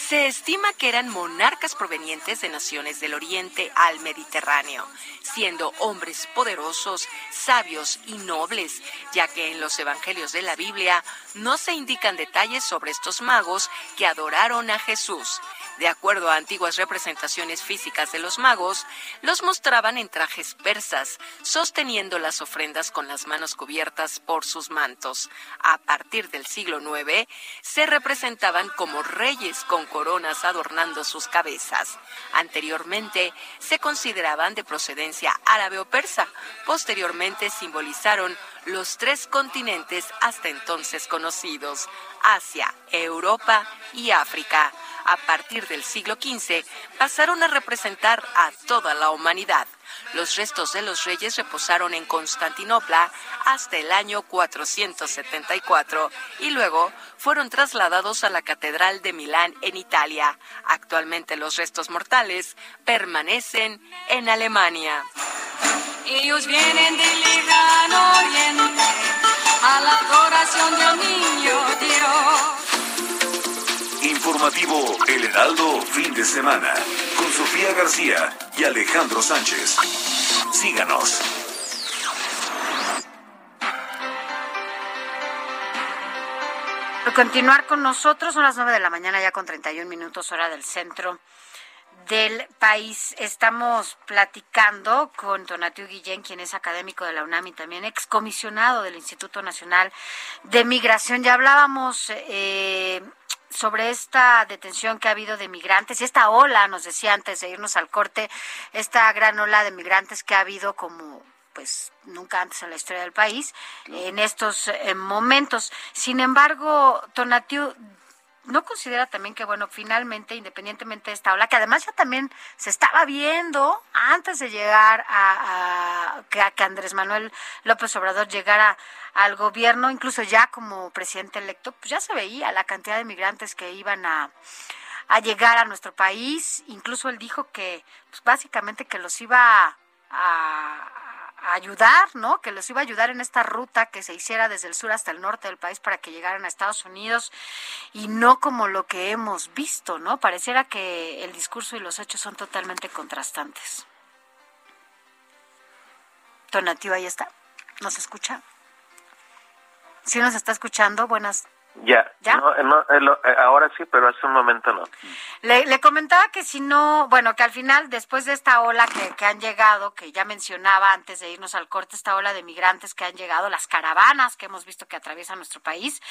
Se estima que eran monarcas provenientes de naciones del Oriente al Mediterráneo, siendo hombres poderosos, sabios y nobles, ya que en los evangelios de la Biblia no se indican detalles sobre estos magos que adoraron a Jesús. De acuerdo a antiguas representaciones físicas de los magos, los mostraban en trajes persas, sosteniendo las ofrendas con las manos cubiertas por sus mantos. A partir del siglo IX, se representaban como reyes con coronas adornando sus cabezas. Anteriormente, se consideraban de procedencia árabe o persa. Posteriormente, simbolizaron los tres continentes hasta entonces conocidos, Asia, Europa y África. A partir del siglo XV pasaron a representar a toda la humanidad. Los restos de los reyes reposaron en Constantinopla hasta el año 474 y luego fueron trasladados a la Catedral de Milán en Italia. Actualmente los restos mortales permanecen en Alemania. Ellos vienen del lejano oriente a la adoración del niño Dios. Informativo El Heraldo Fin de Semana con Sofía García y Alejandro Sánchez. Síganos. Por continuar con nosotros, son las 9 de la mañana ya con 31 minutos hora del centro del país. Estamos platicando con Donatiu Guillén, quien es académico de la UNAM y también excomisionado del Instituto Nacional de Migración. Ya hablábamos eh, sobre esta detención que ha habido de migrantes y esta ola, nos decía antes de irnos al corte, esta gran ola de migrantes que ha habido como pues nunca antes en la historia del país en estos eh, momentos. Sin embargo, Tonatiu, ¿no considera también que, bueno, finalmente, independientemente de esta ola, que además ya también se estaba viendo antes de llegar a, que, a que Andrés Manuel López Obrador llegara al gobierno, incluso ya como presidente electo, pues ya se veía la cantidad de migrantes que iban a a llegar a nuestro país, incluso él dijo que pues básicamente que los iba a, ayudar, ¿no? Que los iba a ayudar en esta ruta que se hiciera desde el sur hasta el norte del país para que llegaran a Estados Unidos y no como lo que hemos visto, ¿no? Pareciera que el discurso y los hechos son totalmente contrastantes. Donativa, ahí está. ¿Nos escucha? Sí nos está escuchando. Buenas Ya, ¿Ya? No, no, eh, eh, ahora sí, pero hace un momento no. Le, le comentaba que si no, bueno, que al final, después de esta ola que, que han llegado, que ya mencionaba antes de irnos al corte, esta ola de migrantes que han llegado, las caravanas que hemos visto que atraviesan nuestro país,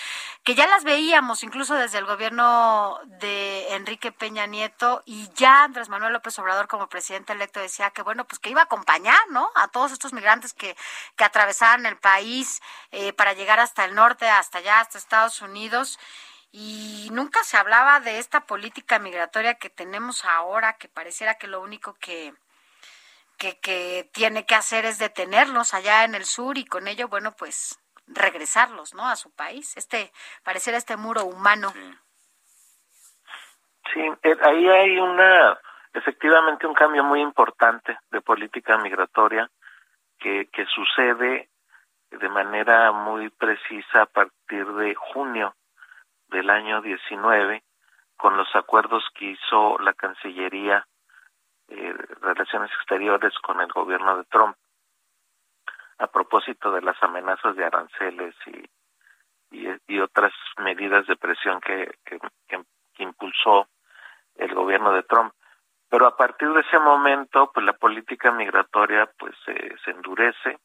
que ya las veíamos incluso desde el gobierno de Enrique Peña Nieto y ya Andrés Manuel López Obrador como presidente electo decía que, bueno, pues que iba a acompañar, ¿no? A todos estos migrantes que, que atravesaban el país eh, para llegar hasta el norte, hasta allá, hasta Estados Unidos y nunca se hablaba de esta política migratoria que tenemos ahora, que pareciera que lo único que, que, que tiene que hacer es detenerlos allá en el sur y con ello, bueno, pues regresarlos, ¿no? A su país. Este, pareciera este muro humano. Sí, eh, ahí hay una, efectivamente, un cambio muy importante de política migratoria que, que sucede de manera muy precisa a partir de junio del año 19 con los acuerdos que hizo la Cancillería eh, Relaciones Exteriores con el gobierno de Trump a propósito de las amenazas de aranceles y, y, otras medidas de presión que, que, impulsó el gobierno de Trump. Pero a partir de ese momento, pues la política migratoria pues se endurece,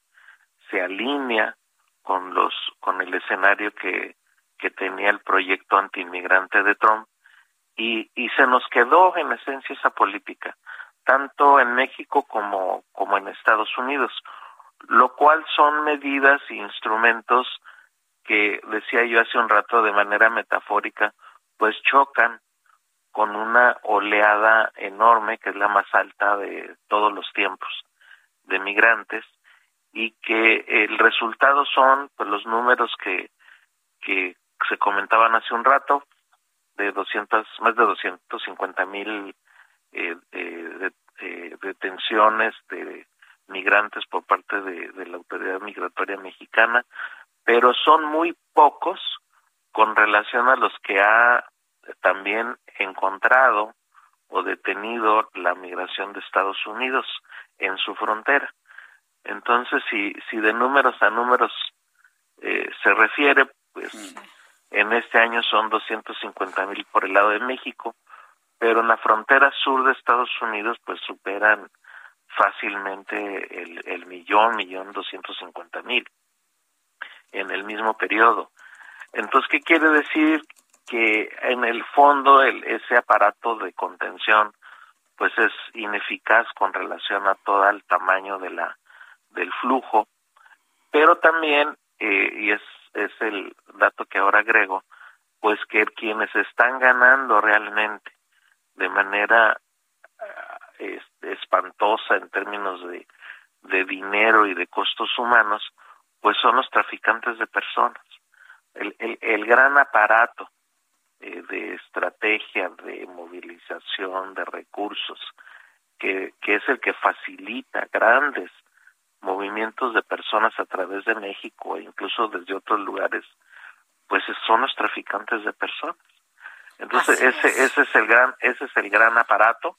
se alinea con los con el escenario que que tenía el proyecto antiinmigrante de Trump y y se nos quedó en esencia esa política tanto en México como como en Estados Unidos lo cual son medidas e instrumentos que decía yo hace un rato de manera metafórica pues chocan con una oleada enorme que es la más alta de todos los tiempos de migrantes y que el resultado son pues los números que que se comentaban hace un rato de 200 más de 250 mil eh, eh, eh, detenciones de migrantes por parte de la autoridad migratoria mexicana pero son muy pocos con relación a los que ha también encontrado o detenido la migración de Estados Unidos en su frontera. Entonces, si, si de números a números eh, se refiere, pues en este año son 250 mil por el lado de México, pero en la frontera sur de Estados Unidos pues superan fácilmente el, el millón, millón doscientos cincuenta mil en el mismo periodo. Entonces, ¿qué quiere decir? Que en el fondo el, ese aparato de contención pues es ineficaz con relación a todo el tamaño de la del flujo, pero también, eh, y es, es el dato que ahora agrego, pues que quienes están ganando realmente de manera eh, espantosa en términos de, de dinero y de costos humanos, pues son los traficantes de personas. El, el, el gran aparato eh, de estrategia, de movilización de recursos, que, que es el que facilita grandes movimientos de personas a través de México e incluso desde otros lugares, pues son los traficantes de personas. Entonces ese ese es el gran ese es el gran aparato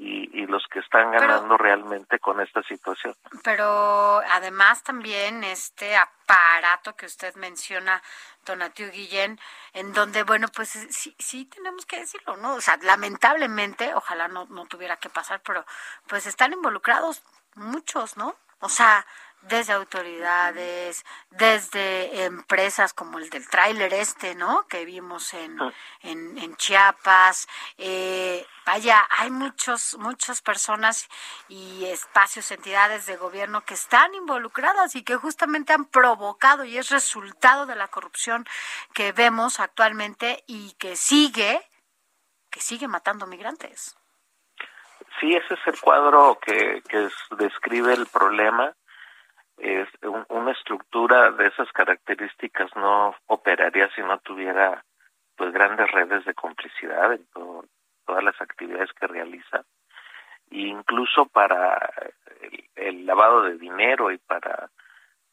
y, y los que están ganando realmente con esta situación. Pero además también este aparato que usted menciona, Donatiu Guillén, en donde, bueno, pues sí, sí tenemos que decirlo, ¿no? O sea, lamentablemente, ojalá no, no tuviera que pasar, pero pues están involucrados muchos, ¿no? O sea, desde autoridades, desde empresas como el del tráiler este, ¿no? Que vimos en, en, en Chiapas. Eh, vaya, hay muchos, muchas personas y espacios, entidades de gobierno que están involucradas y que justamente han provocado y es resultado de la corrupción que vemos actualmente y que sigue, que sigue matando migrantes. Sí, ese es el cuadro que, que describe el problema. Es una estructura de esas características no operaría si no tuviera pues grandes redes de complicidad en todas las actividades que realiza. E incluso para el, lavado de dinero y para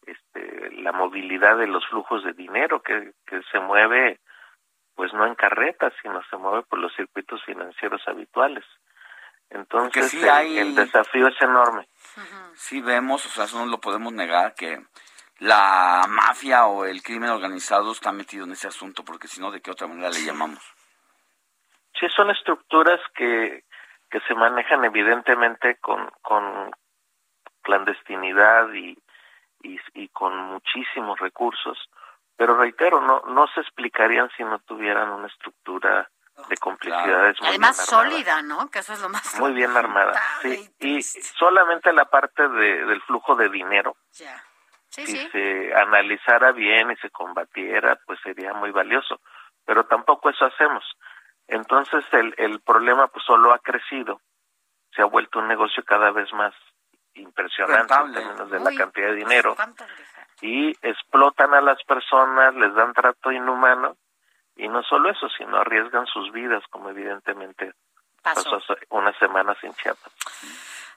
este, la movilidad de los flujos de dinero que, que se mueve pues no en carretas sino se mueve por los circuitos financieros habituales entonces el desafío es enorme. Sí vemos, o sea, eso no lo podemos negar, que la mafia o el crimen organizado está metido en ese asunto, porque si no, ¿de qué otra manera le llamamos? Sí, son estructuras que, que se manejan evidentemente con, con clandestinidad y, y, y con muchísimos recursos, pero reitero, no, no se explicarían si no tuvieran una estructura de complicidades muy Además sólida, ¿no? Que eso es lo más muy bien armada. Sí, y solamente la parte de, del flujo de dinero. Ya. si se analizara bien y se combatiera, pues sería muy valioso. Pero tampoco eso hacemos. Entonces el, el problema pues solo ha crecido. Se ha vuelto un negocio cada vez más impresionante en términos de la cantidad de dinero. Y explotan a las personas, les dan trato inhumano y no solo eso, sino arriesgan sus vidas, como evidentemente pasó, pasó unas semanas en Chiapas.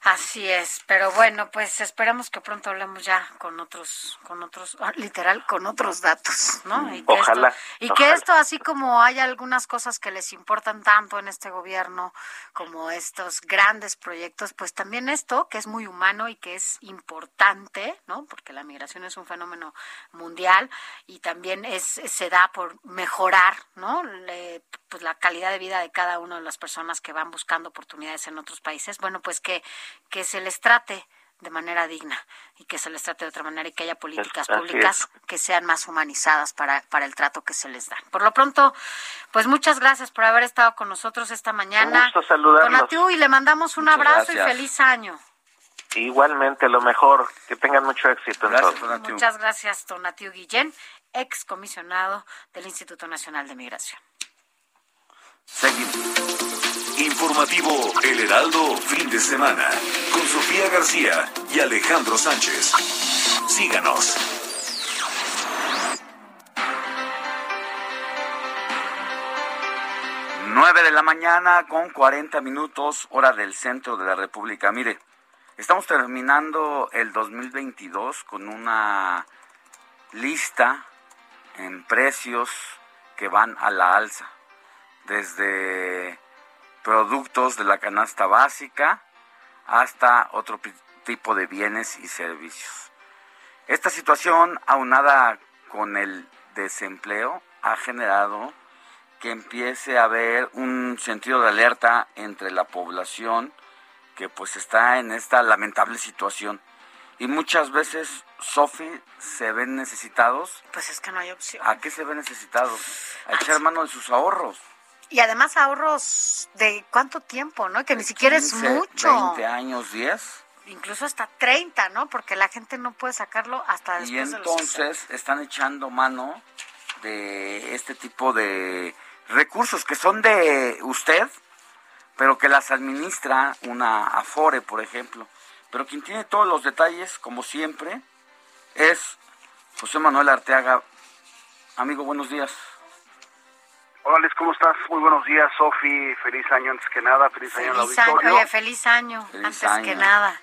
Así es, pero bueno, pues esperamos que pronto hablemos ya con otros, con otros, ah, literal, con otros datos, ¿no? Y que ojalá. Esto, y que esto, así como hay algunas cosas que les importan tanto en este gobierno, como estos grandes proyectos, pues también esto, que es muy humano y que es importante, ¿no? Porque la migración es un fenómeno mundial y también es, se da por mejorar, ¿no? Le, pues la calidad de vida de cada una de las personas que van buscando oportunidades en otros países. Bueno, pues que que se les trate de manera digna y que se les trate de otra manera y que haya políticas públicas que sean más humanizadas para, para el trato que se les da. Por lo pronto, pues muchas gracias por haber estado con nosotros esta mañana. Un gusto y le mandamos un abrazo y feliz año. Igualmente, lo mejor, que tengan mucho éxito en todo. Muchas gracias, Tonatiu Guillén, ex comisionado del Instituto Nacional de Migración. Seguimos. Informativo El Heraldo, fin de semana, con Sofía García y Alejandro Sánchez. Síganos. Nueve de la mañana con 40 minutos, hora del centro de la República. Mire, estamos terminando el 2022 con una lista en precios que van a la alza. Desde productos de la canasta básica hasta otro tipo de bienes y servicios. Esta situación, aunada con el desempleo, ha generado que empiece a haber un sentido de alerta entre la población que pues está en esta lamentable situación. Y muchas veces, Sofi, se ven necesitados. Pues es que no hay opción. ¿A qué se ven necesitados? A echar mano de sus ahorros. Y además ahorros de cuánto tiempo, ¿no? Que ni siquiera es 15, mucho. 20 años, 10. Incluso hasta 30, ¿no? Porque la gente no puede sacarlo hasta Y después de los entonces están echando mano de este tipo de recursos que son de usted, pero que las administra una Afore, por ejemplo. Pero quien tiene todos los detalles, como siempre, es José Manuel Arteaga. Amigo, buenos días. Hola, Alex, ¿cómo estás? Muy buenos días, Sofi. Feliz año antes que nada. Feliz, año al Feliz año, auditorio. oye, feliz año, Feliz antes año. que nada.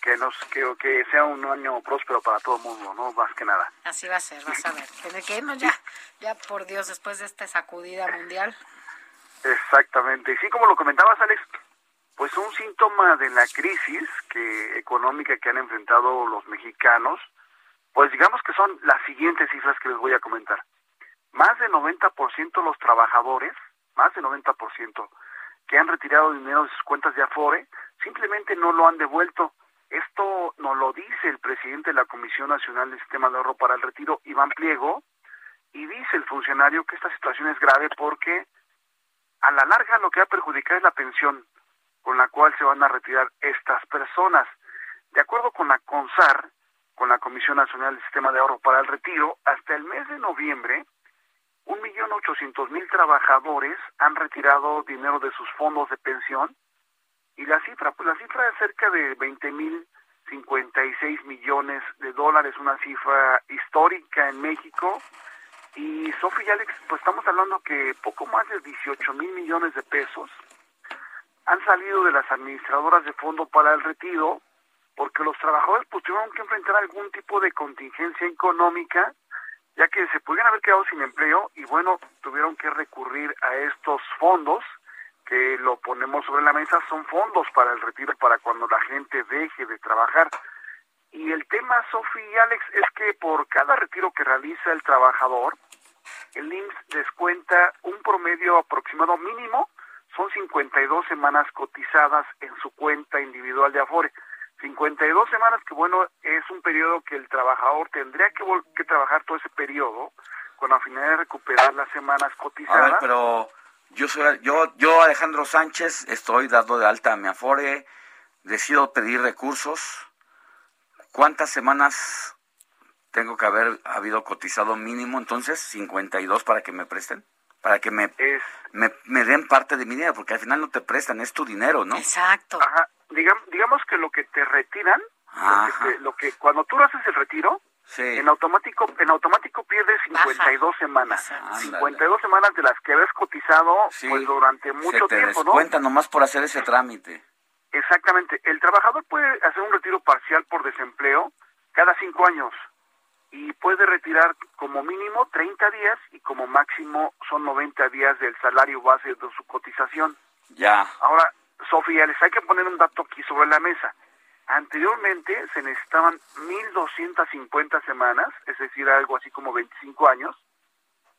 Que, nos, que, que sea un año próspero para todo el mundo, ¿no? Más que nada. Así va a ser, vas a ver. Tiene que irnos ya, (laughs) ya por Dios, después de esta sacudida mundial. Exactamente. Y sí, como lo comentabas, Alex, pues un síntoma de la crisis que, económica que han enfrentado los mexicanos, pues digamos que son las siguientes cifras que les voy a comentar. Más del 90% de los trabajadores, más del 90% que han retirado dinero de sus cuentas de Afore, simplemente no lo han devuelto. Esto nos lo dice el presidente de la Comisión Nacional del Sistema de Ahorro para el Retiro, Iván Pliego, y dice el funcionario que esta situación es grave porque a la larga lo que va a perjudicar es la pensión con la cual se van a retirar estas personas. De acuerdo con la CONSAR, con la Comisión Nacional del Sistema de Ahorro para el Retiro, hasta el mes de noviembre, un millón ochocientos mil trabajadores han retirado dinero de sus fondos de pensión y la cifra, pues la cifra es cerca de veinte mil cincuenta y seis millones de dólares, una cifra histórica en México. Y Sofía y Alex, pues estamos hablando que poco más de 18 mil millones de pesos han salido de las administradoras de fondo para el retiro porque los trabajadores pues tuvieron que enfrentar algún tipo de contingencia económica ya que se pudieran haber quedado sin empleo y bueno, tuvieron que recurrir a estos fondos que lo ponemos sobre la mesa, son fondos para el retiro para cuando la gente deje de trabajar. Y el tema, Sofi y Alex, es que por cada retiro que realiza el trabajador, el IMSS descuenta un promedio aproximado mínimo, son 52 semanas cotizadas en su cuenta individual de Afore. 52 semanas que bueno, es un periodo que el trabajador tendría que, vol- que trabajar todo ese periodo con la finalidad de recuperar las semanas A cotizadas. ver, pero yo soy yo yo Alejandro Sánchez estoy dado de alta a mi Afore, decido pedir recursos. ¿Cuántas semanas tengo que haber habido cotizado mínimo entonces 52 para que me presten? Para que me, me, me den parte de mi dinero, porque al final no te prestan, es tu dinero, ¿no? Exacto. Ajá. Digam- digamos que lo que te retiran, lo que, te- lo que cuando tú haces el retiro, en automático en automático pierdes 52 semanas. 52 semanas de las que habías cotizado pues durante mucho Se te tiempo, ¿no? descuenta nomás por hacer ese trámite. Exactamente. El trabajador puede hacer un retiro parcial por desempleo cada cinco años y puede retirar como mínimo 30 días y como máximo son 90 días del salario base de su cotización. Ya. Ahora, Sofía, les hay que poner un dato aquí sobre la mesa. Anteriormente se necesitaban 1.250 semanas, es decir, algo así como 25 años,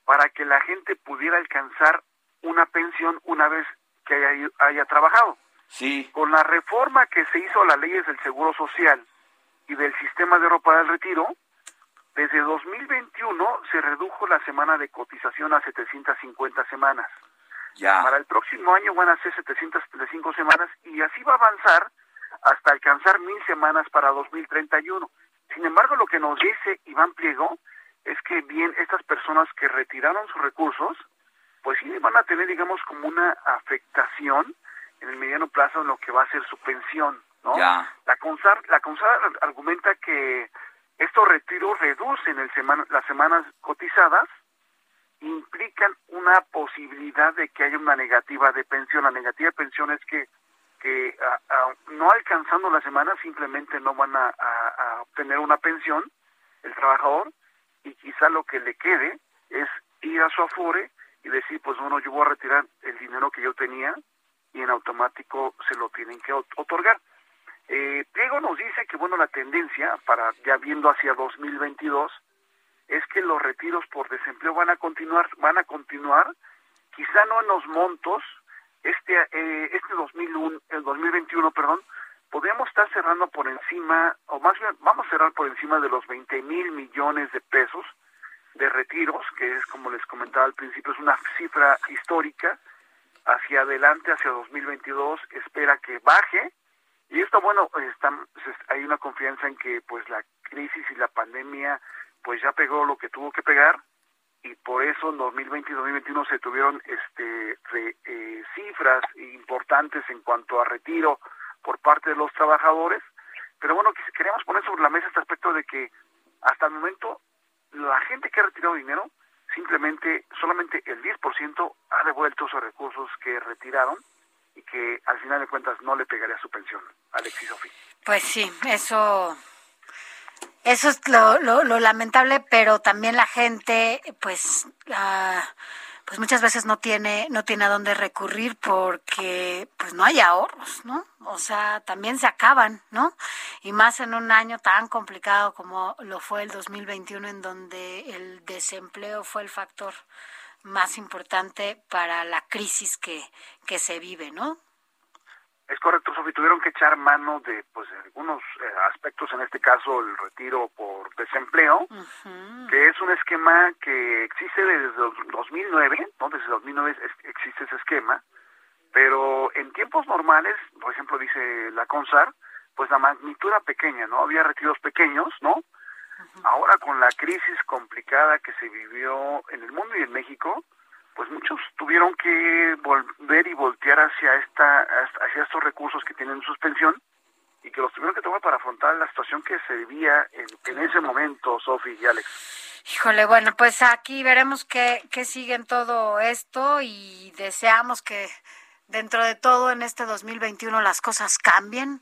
para que la gente pudiera alcanzar una pensión una vez que haya, haya trabajado. Sí. Con la reforma que se hizo a las leyes del Seguro Social y del sistema de ropa del retiro, desde 2021 se redujo la semana de cotización a 750 semanas. Ya. Para el próximo año van a ser 775 semanas y así va a avanzar hasta alcanzar mil semanas para 2031. Sin embargo, lo que nos dice Iván Pliego es que bien estas personas que retiraron sus recursos, pues sí van a tener, digamos, como una afectación en el mediano plazo en lo que va a ser su pensión, ¿no? Ya. La CONSAR, la CONSAR argumenta que estos retiros reducen el semana, las semanas cotizadas, implican una posibilidad de que haya una negativa de pensión. La negativa de pensión es que, que ah, no alcanzando la semana simplemente no van a, a- a obtener una pensión el trabajador y quizá lo que le quede es ir a su afore y decir, pues bueno, yo voy a retirar el dinero que yo tenía y en automático se lo tienen que ot- otorgar. Eh, Diego nos dice que bueno la tendencia para ya viendo hacia 2022 es que los retiros por desempleo van a continuar van a continuar quizá no en los montos, este eh, este 2001, el 2021, perdón, podríamos estar cerrando por encima, o más bien vamos a cerrar por encima de los 20 mil millones de pesos de retiros, que es como les comentaba al principio, es una cifra histórica, hacia adelante, hacia 2022, espera que baje, y esto, bueno, está, hay una confianza en que pues la crisis y la pandemia pues ya pegó lo que tuvo que pegar, y por eso en 2020 y 2021 se tuvieron este eh, cifras importantes en cuanto a retiro por parte de los trabajadores, pero bueno, queríamos poner sobre la mesa este aspecto de que hasta el momento la gente que ha retirado dinero, simplemente solamente el 10% ha devuelto esos recursos que retiraron y que al final de cuentas no le pegaría su pensión, Alexis Sofía. Pues sí, eso eso es lo, lo, lamentable, pero también la gente, pues, pues muchas veces no tiene, no tiene a dónde recurrir porque, pues, no hay ahorros, ¿no? O sea, también se acaban, ¿no? Y más en un año tan complicado como lo fue el 2021, en donde el desempleo fue el factor más importante para la crisis que, que se vive, ¿no? Es correcto, Sofi. Tuvieron que echar mano de pues algunos eh, aspectos, en este caso el retiro por desempleo, que es un esquema que existe desde 2009, ¿no? Desde 2009 existe ese esquema, pero en tiempos normales, por ejemplo, dice la CONSAR, pues la magnitud era pequeña, ¿no? Había retiros pequeños, ¿no? Ahora con la crisis complicada que se vivió en el mundo y en México, pues muchos tuvieron que volver y voltear hacia esta hacia estos recursos que tienen suspensión y que los tuvieron que tomar para afrontar la situación que se vivía en, ese momento, Sofi y Alex. Híjole, bueno, pues aquí veremos qué, qué sigue en todo esto y deseamos que dentro de todo en este 2021 las cosas cambien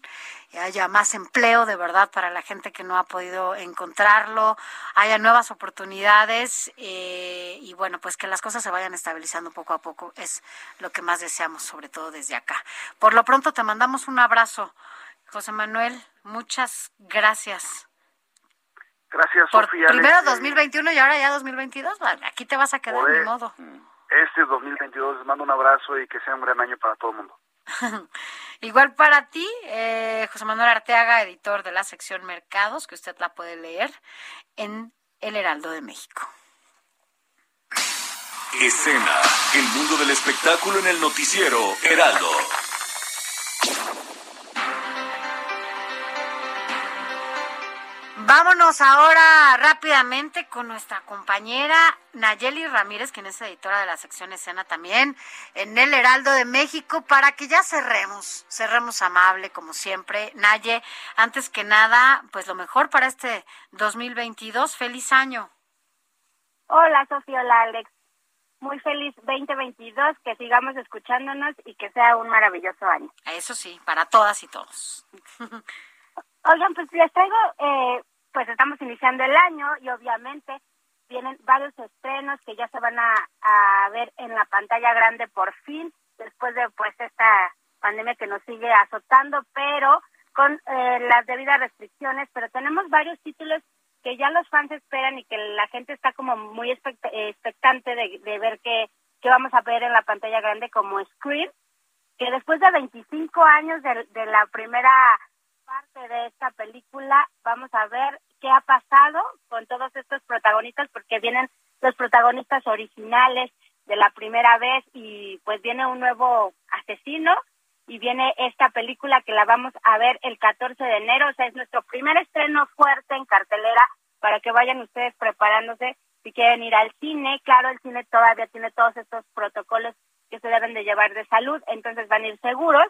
haya más empleo de verdad para la gente que no ha podido encontrarlo, haya nuevas oportunidades eh, y bueno, pues que las cosas se vayan estabilizando poco a poco es lo que más deseamos, sobre todo desde acá. Por lo pronto te mandamos un abrazo, José Manuel, muchas gracias. Gracias, Por Sofía. Primero 2021 y ahora ya 2022, aquí te vas a quedar, de modo. Este 2022 les mando un abrazo y que sea un gran año para todo el mundo. (laughs) Igual para ti, eh, José Manuel Arteaga, editor de la sección Mercados, que usted la puede leer en El Heraldo de México. Escena, el mundo del espectáculo en el noticiero Heraldo. Vámonos ahora rápidamente con nuestra compañera Nayeli Ramírez, quien es editora de la sección escena también en el Heraldo de México, para que ya cerremos, cerremos amable como siempre. Naye, antes que nada, pues lo mejor para este 2022, feliz año. Hola Sofía, hola Alex. Muy feliz 2022, que sigamos escuchándonos y que sea un maravilloso año. Eso sí, para todas y todos. (laughs) Oigan, pues les traigo eh, pues estamos iniciando el año y obviamente vienen varios estrenos que ya se van a, ver en la pantalla grande por fin, después de pues esta pandemia que nos sigue azotando, pero con eh, las debidas restricciones, pero tenemos varios títulos que ya los fans esperan y que la gente está como muy expectante de, de ver qué, qué vamos a ver en la pantalla grande como Scream, que después de 25 años de, de la primera de esta película vamos a ver qué ha pasado con todos estos protagonistas porque vienen los protagonistas originales de la primera vez y pues viene un nuevo asesino y viene esta película que la vamos a ver el 14 de enero, o sea, es nuestro primer estreno fuerte en cartelera para que vayan ustedes preparándose si quieren ir al cine. Claro, el cine todavía tiene todos estos protocolos que se deben de llevar de salud, entonces van a ir seguros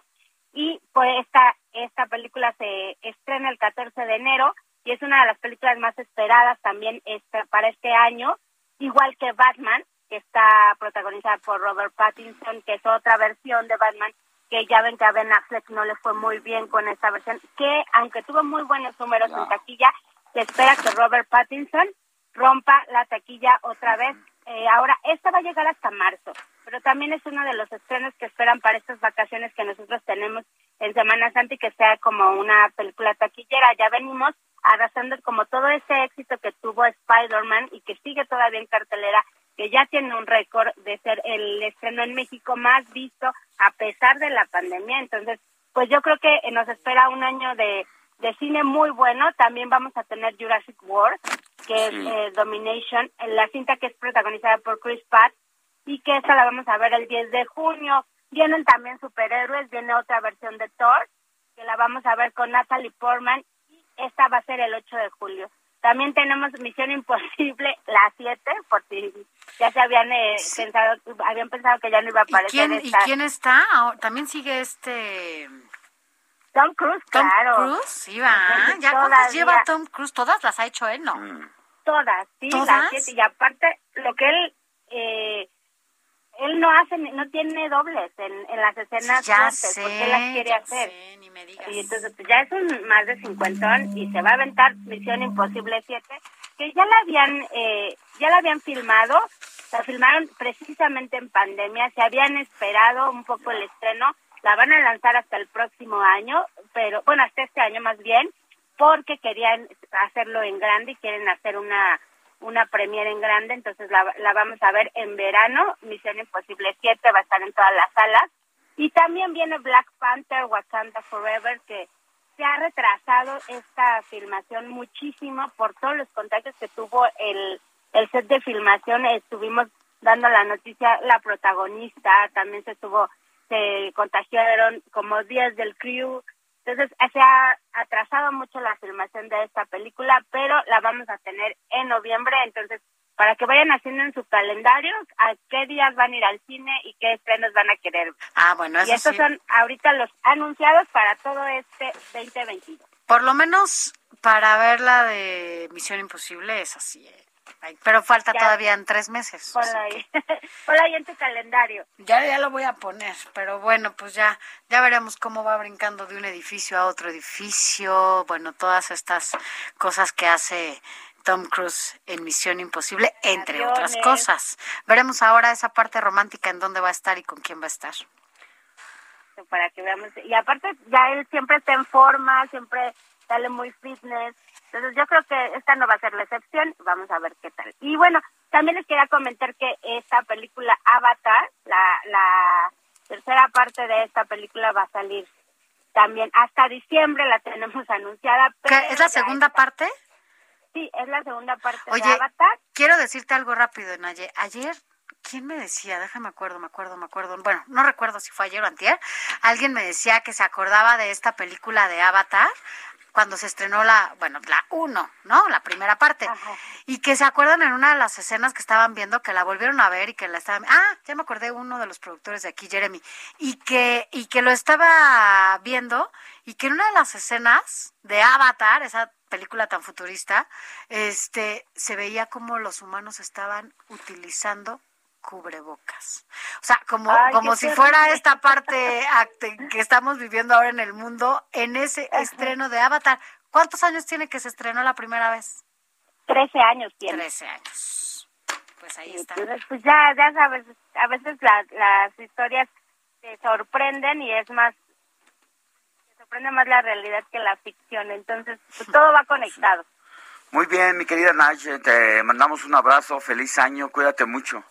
y pues esta esta película se estrena el 14 de enero y es una de las películas más esperadas también este, para este año, igual que Batman, que está protagonizada por Robert Pattinson, que es otra versión de Batman, que ya ven que a Ben Affleck no le fue muy bien con esta versión, que aunque tuvo muy buenos números en taquilla, se espera que Robert Pattinson rompa la taquilla otra vez. Eh, ahora, esta va a llegar hasta marzo, pero también es uno de los estrenos que esperan para estas vacaciones que nosotros tenemos en Semana Santa y que sea como una película taquillera. Ya venimos arrasando como todo ese éxito que tuvo Spider-Man y que sigue todavía en cartelera que ya tiene un récord de ser el estreno en México más visto a pesar de la pandemia. Entonces, pues yo creo que nos espera un año de, de cine muy bueno. También vamos a tener Jurassic World, que es eh, Domination, la cinta que es protagonizada por Chris Pratt y que esta la vamos a ver el 10 de junio. Vienen también superhéroes, viene otra versión de Thor, que la vamos a ver con Natalie Portman y esta va a ser el 8 de julio. También tenemos Misión Imposible, la 7, por si ya se habían eh, pensado, habían pensado que ya no iba a aparecer. ¿Y quién, ¿y quién está? También sigue este... Tom Cruise, Tom claro. Cruise, sí va. ¿Ya cuántas lleva Tom Cruise? ¿Todas las ha hecho él? No. Todas, sí, ¿Todas? las siete. Y aparte, lo que él, eh, él no hace, no tiene dobles en, en las escenas Ya fuertes, sé, porque él las quiere ya hacer. Y entonces, pues ya es un más de cincuentón y se va a aventar Misión Imposible 7, que ya la habían, eh, ya la habían filmado, la filmaron precisamente en pandemia, se habían esperado un poco el estreno, la van a lanzar hasta el próximo año, pero, bueno, hasta este año más bien, porque querían hacerlo en grande y quieren hacer una una premiere en grande, entonces la, la vamos a ver en verano, Misión Imposible 7 va a estar en todas las salas, y también viene Black Panther, Wakanda Forever, que se ha retrasado esta filmación muchísimo por todos los contagios que tuvo el, el set de filmación, estuvimos dando la noticia, la protagonista también se estuvo, se contagiaron como 10 del crew, entonces se ha atrasado mucho la filmación de esta película, pero la vamos a tener en noviembre, entonces para que vayan haciendo en su calendario a qué días van a ir al cine y qué estrenos van a querer. Ah, bueno, eso y estos sí. son ahorita los anunciados para todo este 2022. Por lo menos para ver la de Misión Imposible es así. eh. Ay, Pero falta Ya. todavía en tres meses. Por ahí, (laughs) por ahí en tu calendario. Ya, ya lo voy a poner, pero bueno, pues ya, ya veremos cómo va brincando de un edificio a otro edificio, bueno, todas estas cosas que hace Tom Cruise en Misión Imposible, entre otras cosas. Veremos ahora esa parte romántica en dónde va a estar y con quién va a estar. para que veamos. Y aparte, ya él siempre está en forma, siempre sale muy fitness. Entonces, yo creo que esta no va a ser la excepción. Vamos a ver qué tal. Y bueno, también les quería comentar que esta película Avatar, la, la tercera parte de esta película va a salir también hasta diciembre, la tenemos (laughs) anunciada. ¿Qué, pero ¿Es la segunda está. parte? Sí, es la segunda parte Oye, de Avatar. quiero decirte algo rápido, Naye. Ayer, ¿quién me decía? Déjame acuerdo, me acuerdo, me acuerdo. Bueno, no recuerdo si fue ayer o antier. Alguien me decía que se acordaba de esta película de Avatar cuando se estrenó la, bueno, la uno, ¿no? La primera parte. Y que se acuerdan en una de las escenas que estaban viendo, que la volvieron a ver y que la estaban... Ah, ya me acordé uno de los productores de aquí, Jeremy. Y que, y que lo estaba viendo y que en una de las escenas de Avatar, esa película tan futurista, este, se veía como los humanos estaban utilizando cubrebocas. O sea, como, Ay, como si fuera esta parte acte- que estamos viviendo ahora en el mundo, en ese estreno de Avatar. ¿Cuántos años tiene que se estrenó la primera vez? Trece años tiene. Trece años. Pues ahí está. Pues ya, ya sabes, a veces la- las historias te sorprenden y es más, te sorprende más la realidad que la ficción. Entonces, pues todo va conectado. Muy bien, mi querida Nache, te mandamos un abrazo, feliz año, cuídate mucho.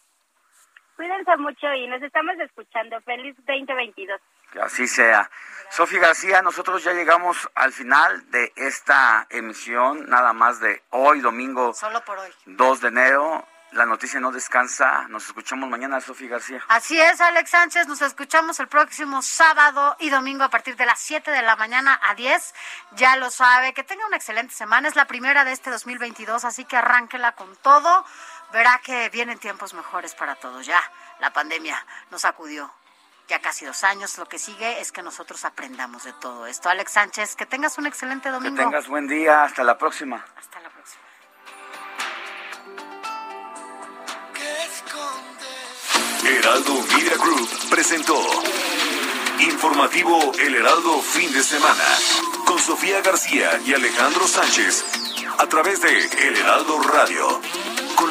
Cuídense mucho y nos estamos escuchando. Feliz 2022. Que así sea. Sofía García, nosotros ya llegamos al final de esta emisión, nada más de hoy, domingo Solo por hoy. 2 de enero. La noticia no descansa. Nos escuchamos mañana, Sofía García. Así es, Alex Sánchez. Nos escuchamos el próximo sábado y domingo a partir de las 7 de la mañana a 10. Ya lo sabe. Que tenga una excelente semana. Es la primera de este 2022, así que arránquela con todo. Verá que vienen tiempos mejores para todos. Ya, la pandemia nos sacudió. Ya casi dos años. Lo que sigue es que nosotros aprendamos de todo esto. Alex Sánchez, que tengas un excelente Que domingo. tengas buen día. Hasta la próxima. Hasta la próxima. Heraldo Media Group presentó Informativo El Heraldo Fin de Semana con Sofía García y Alejandro Sánchez a través de El Heraldo Radio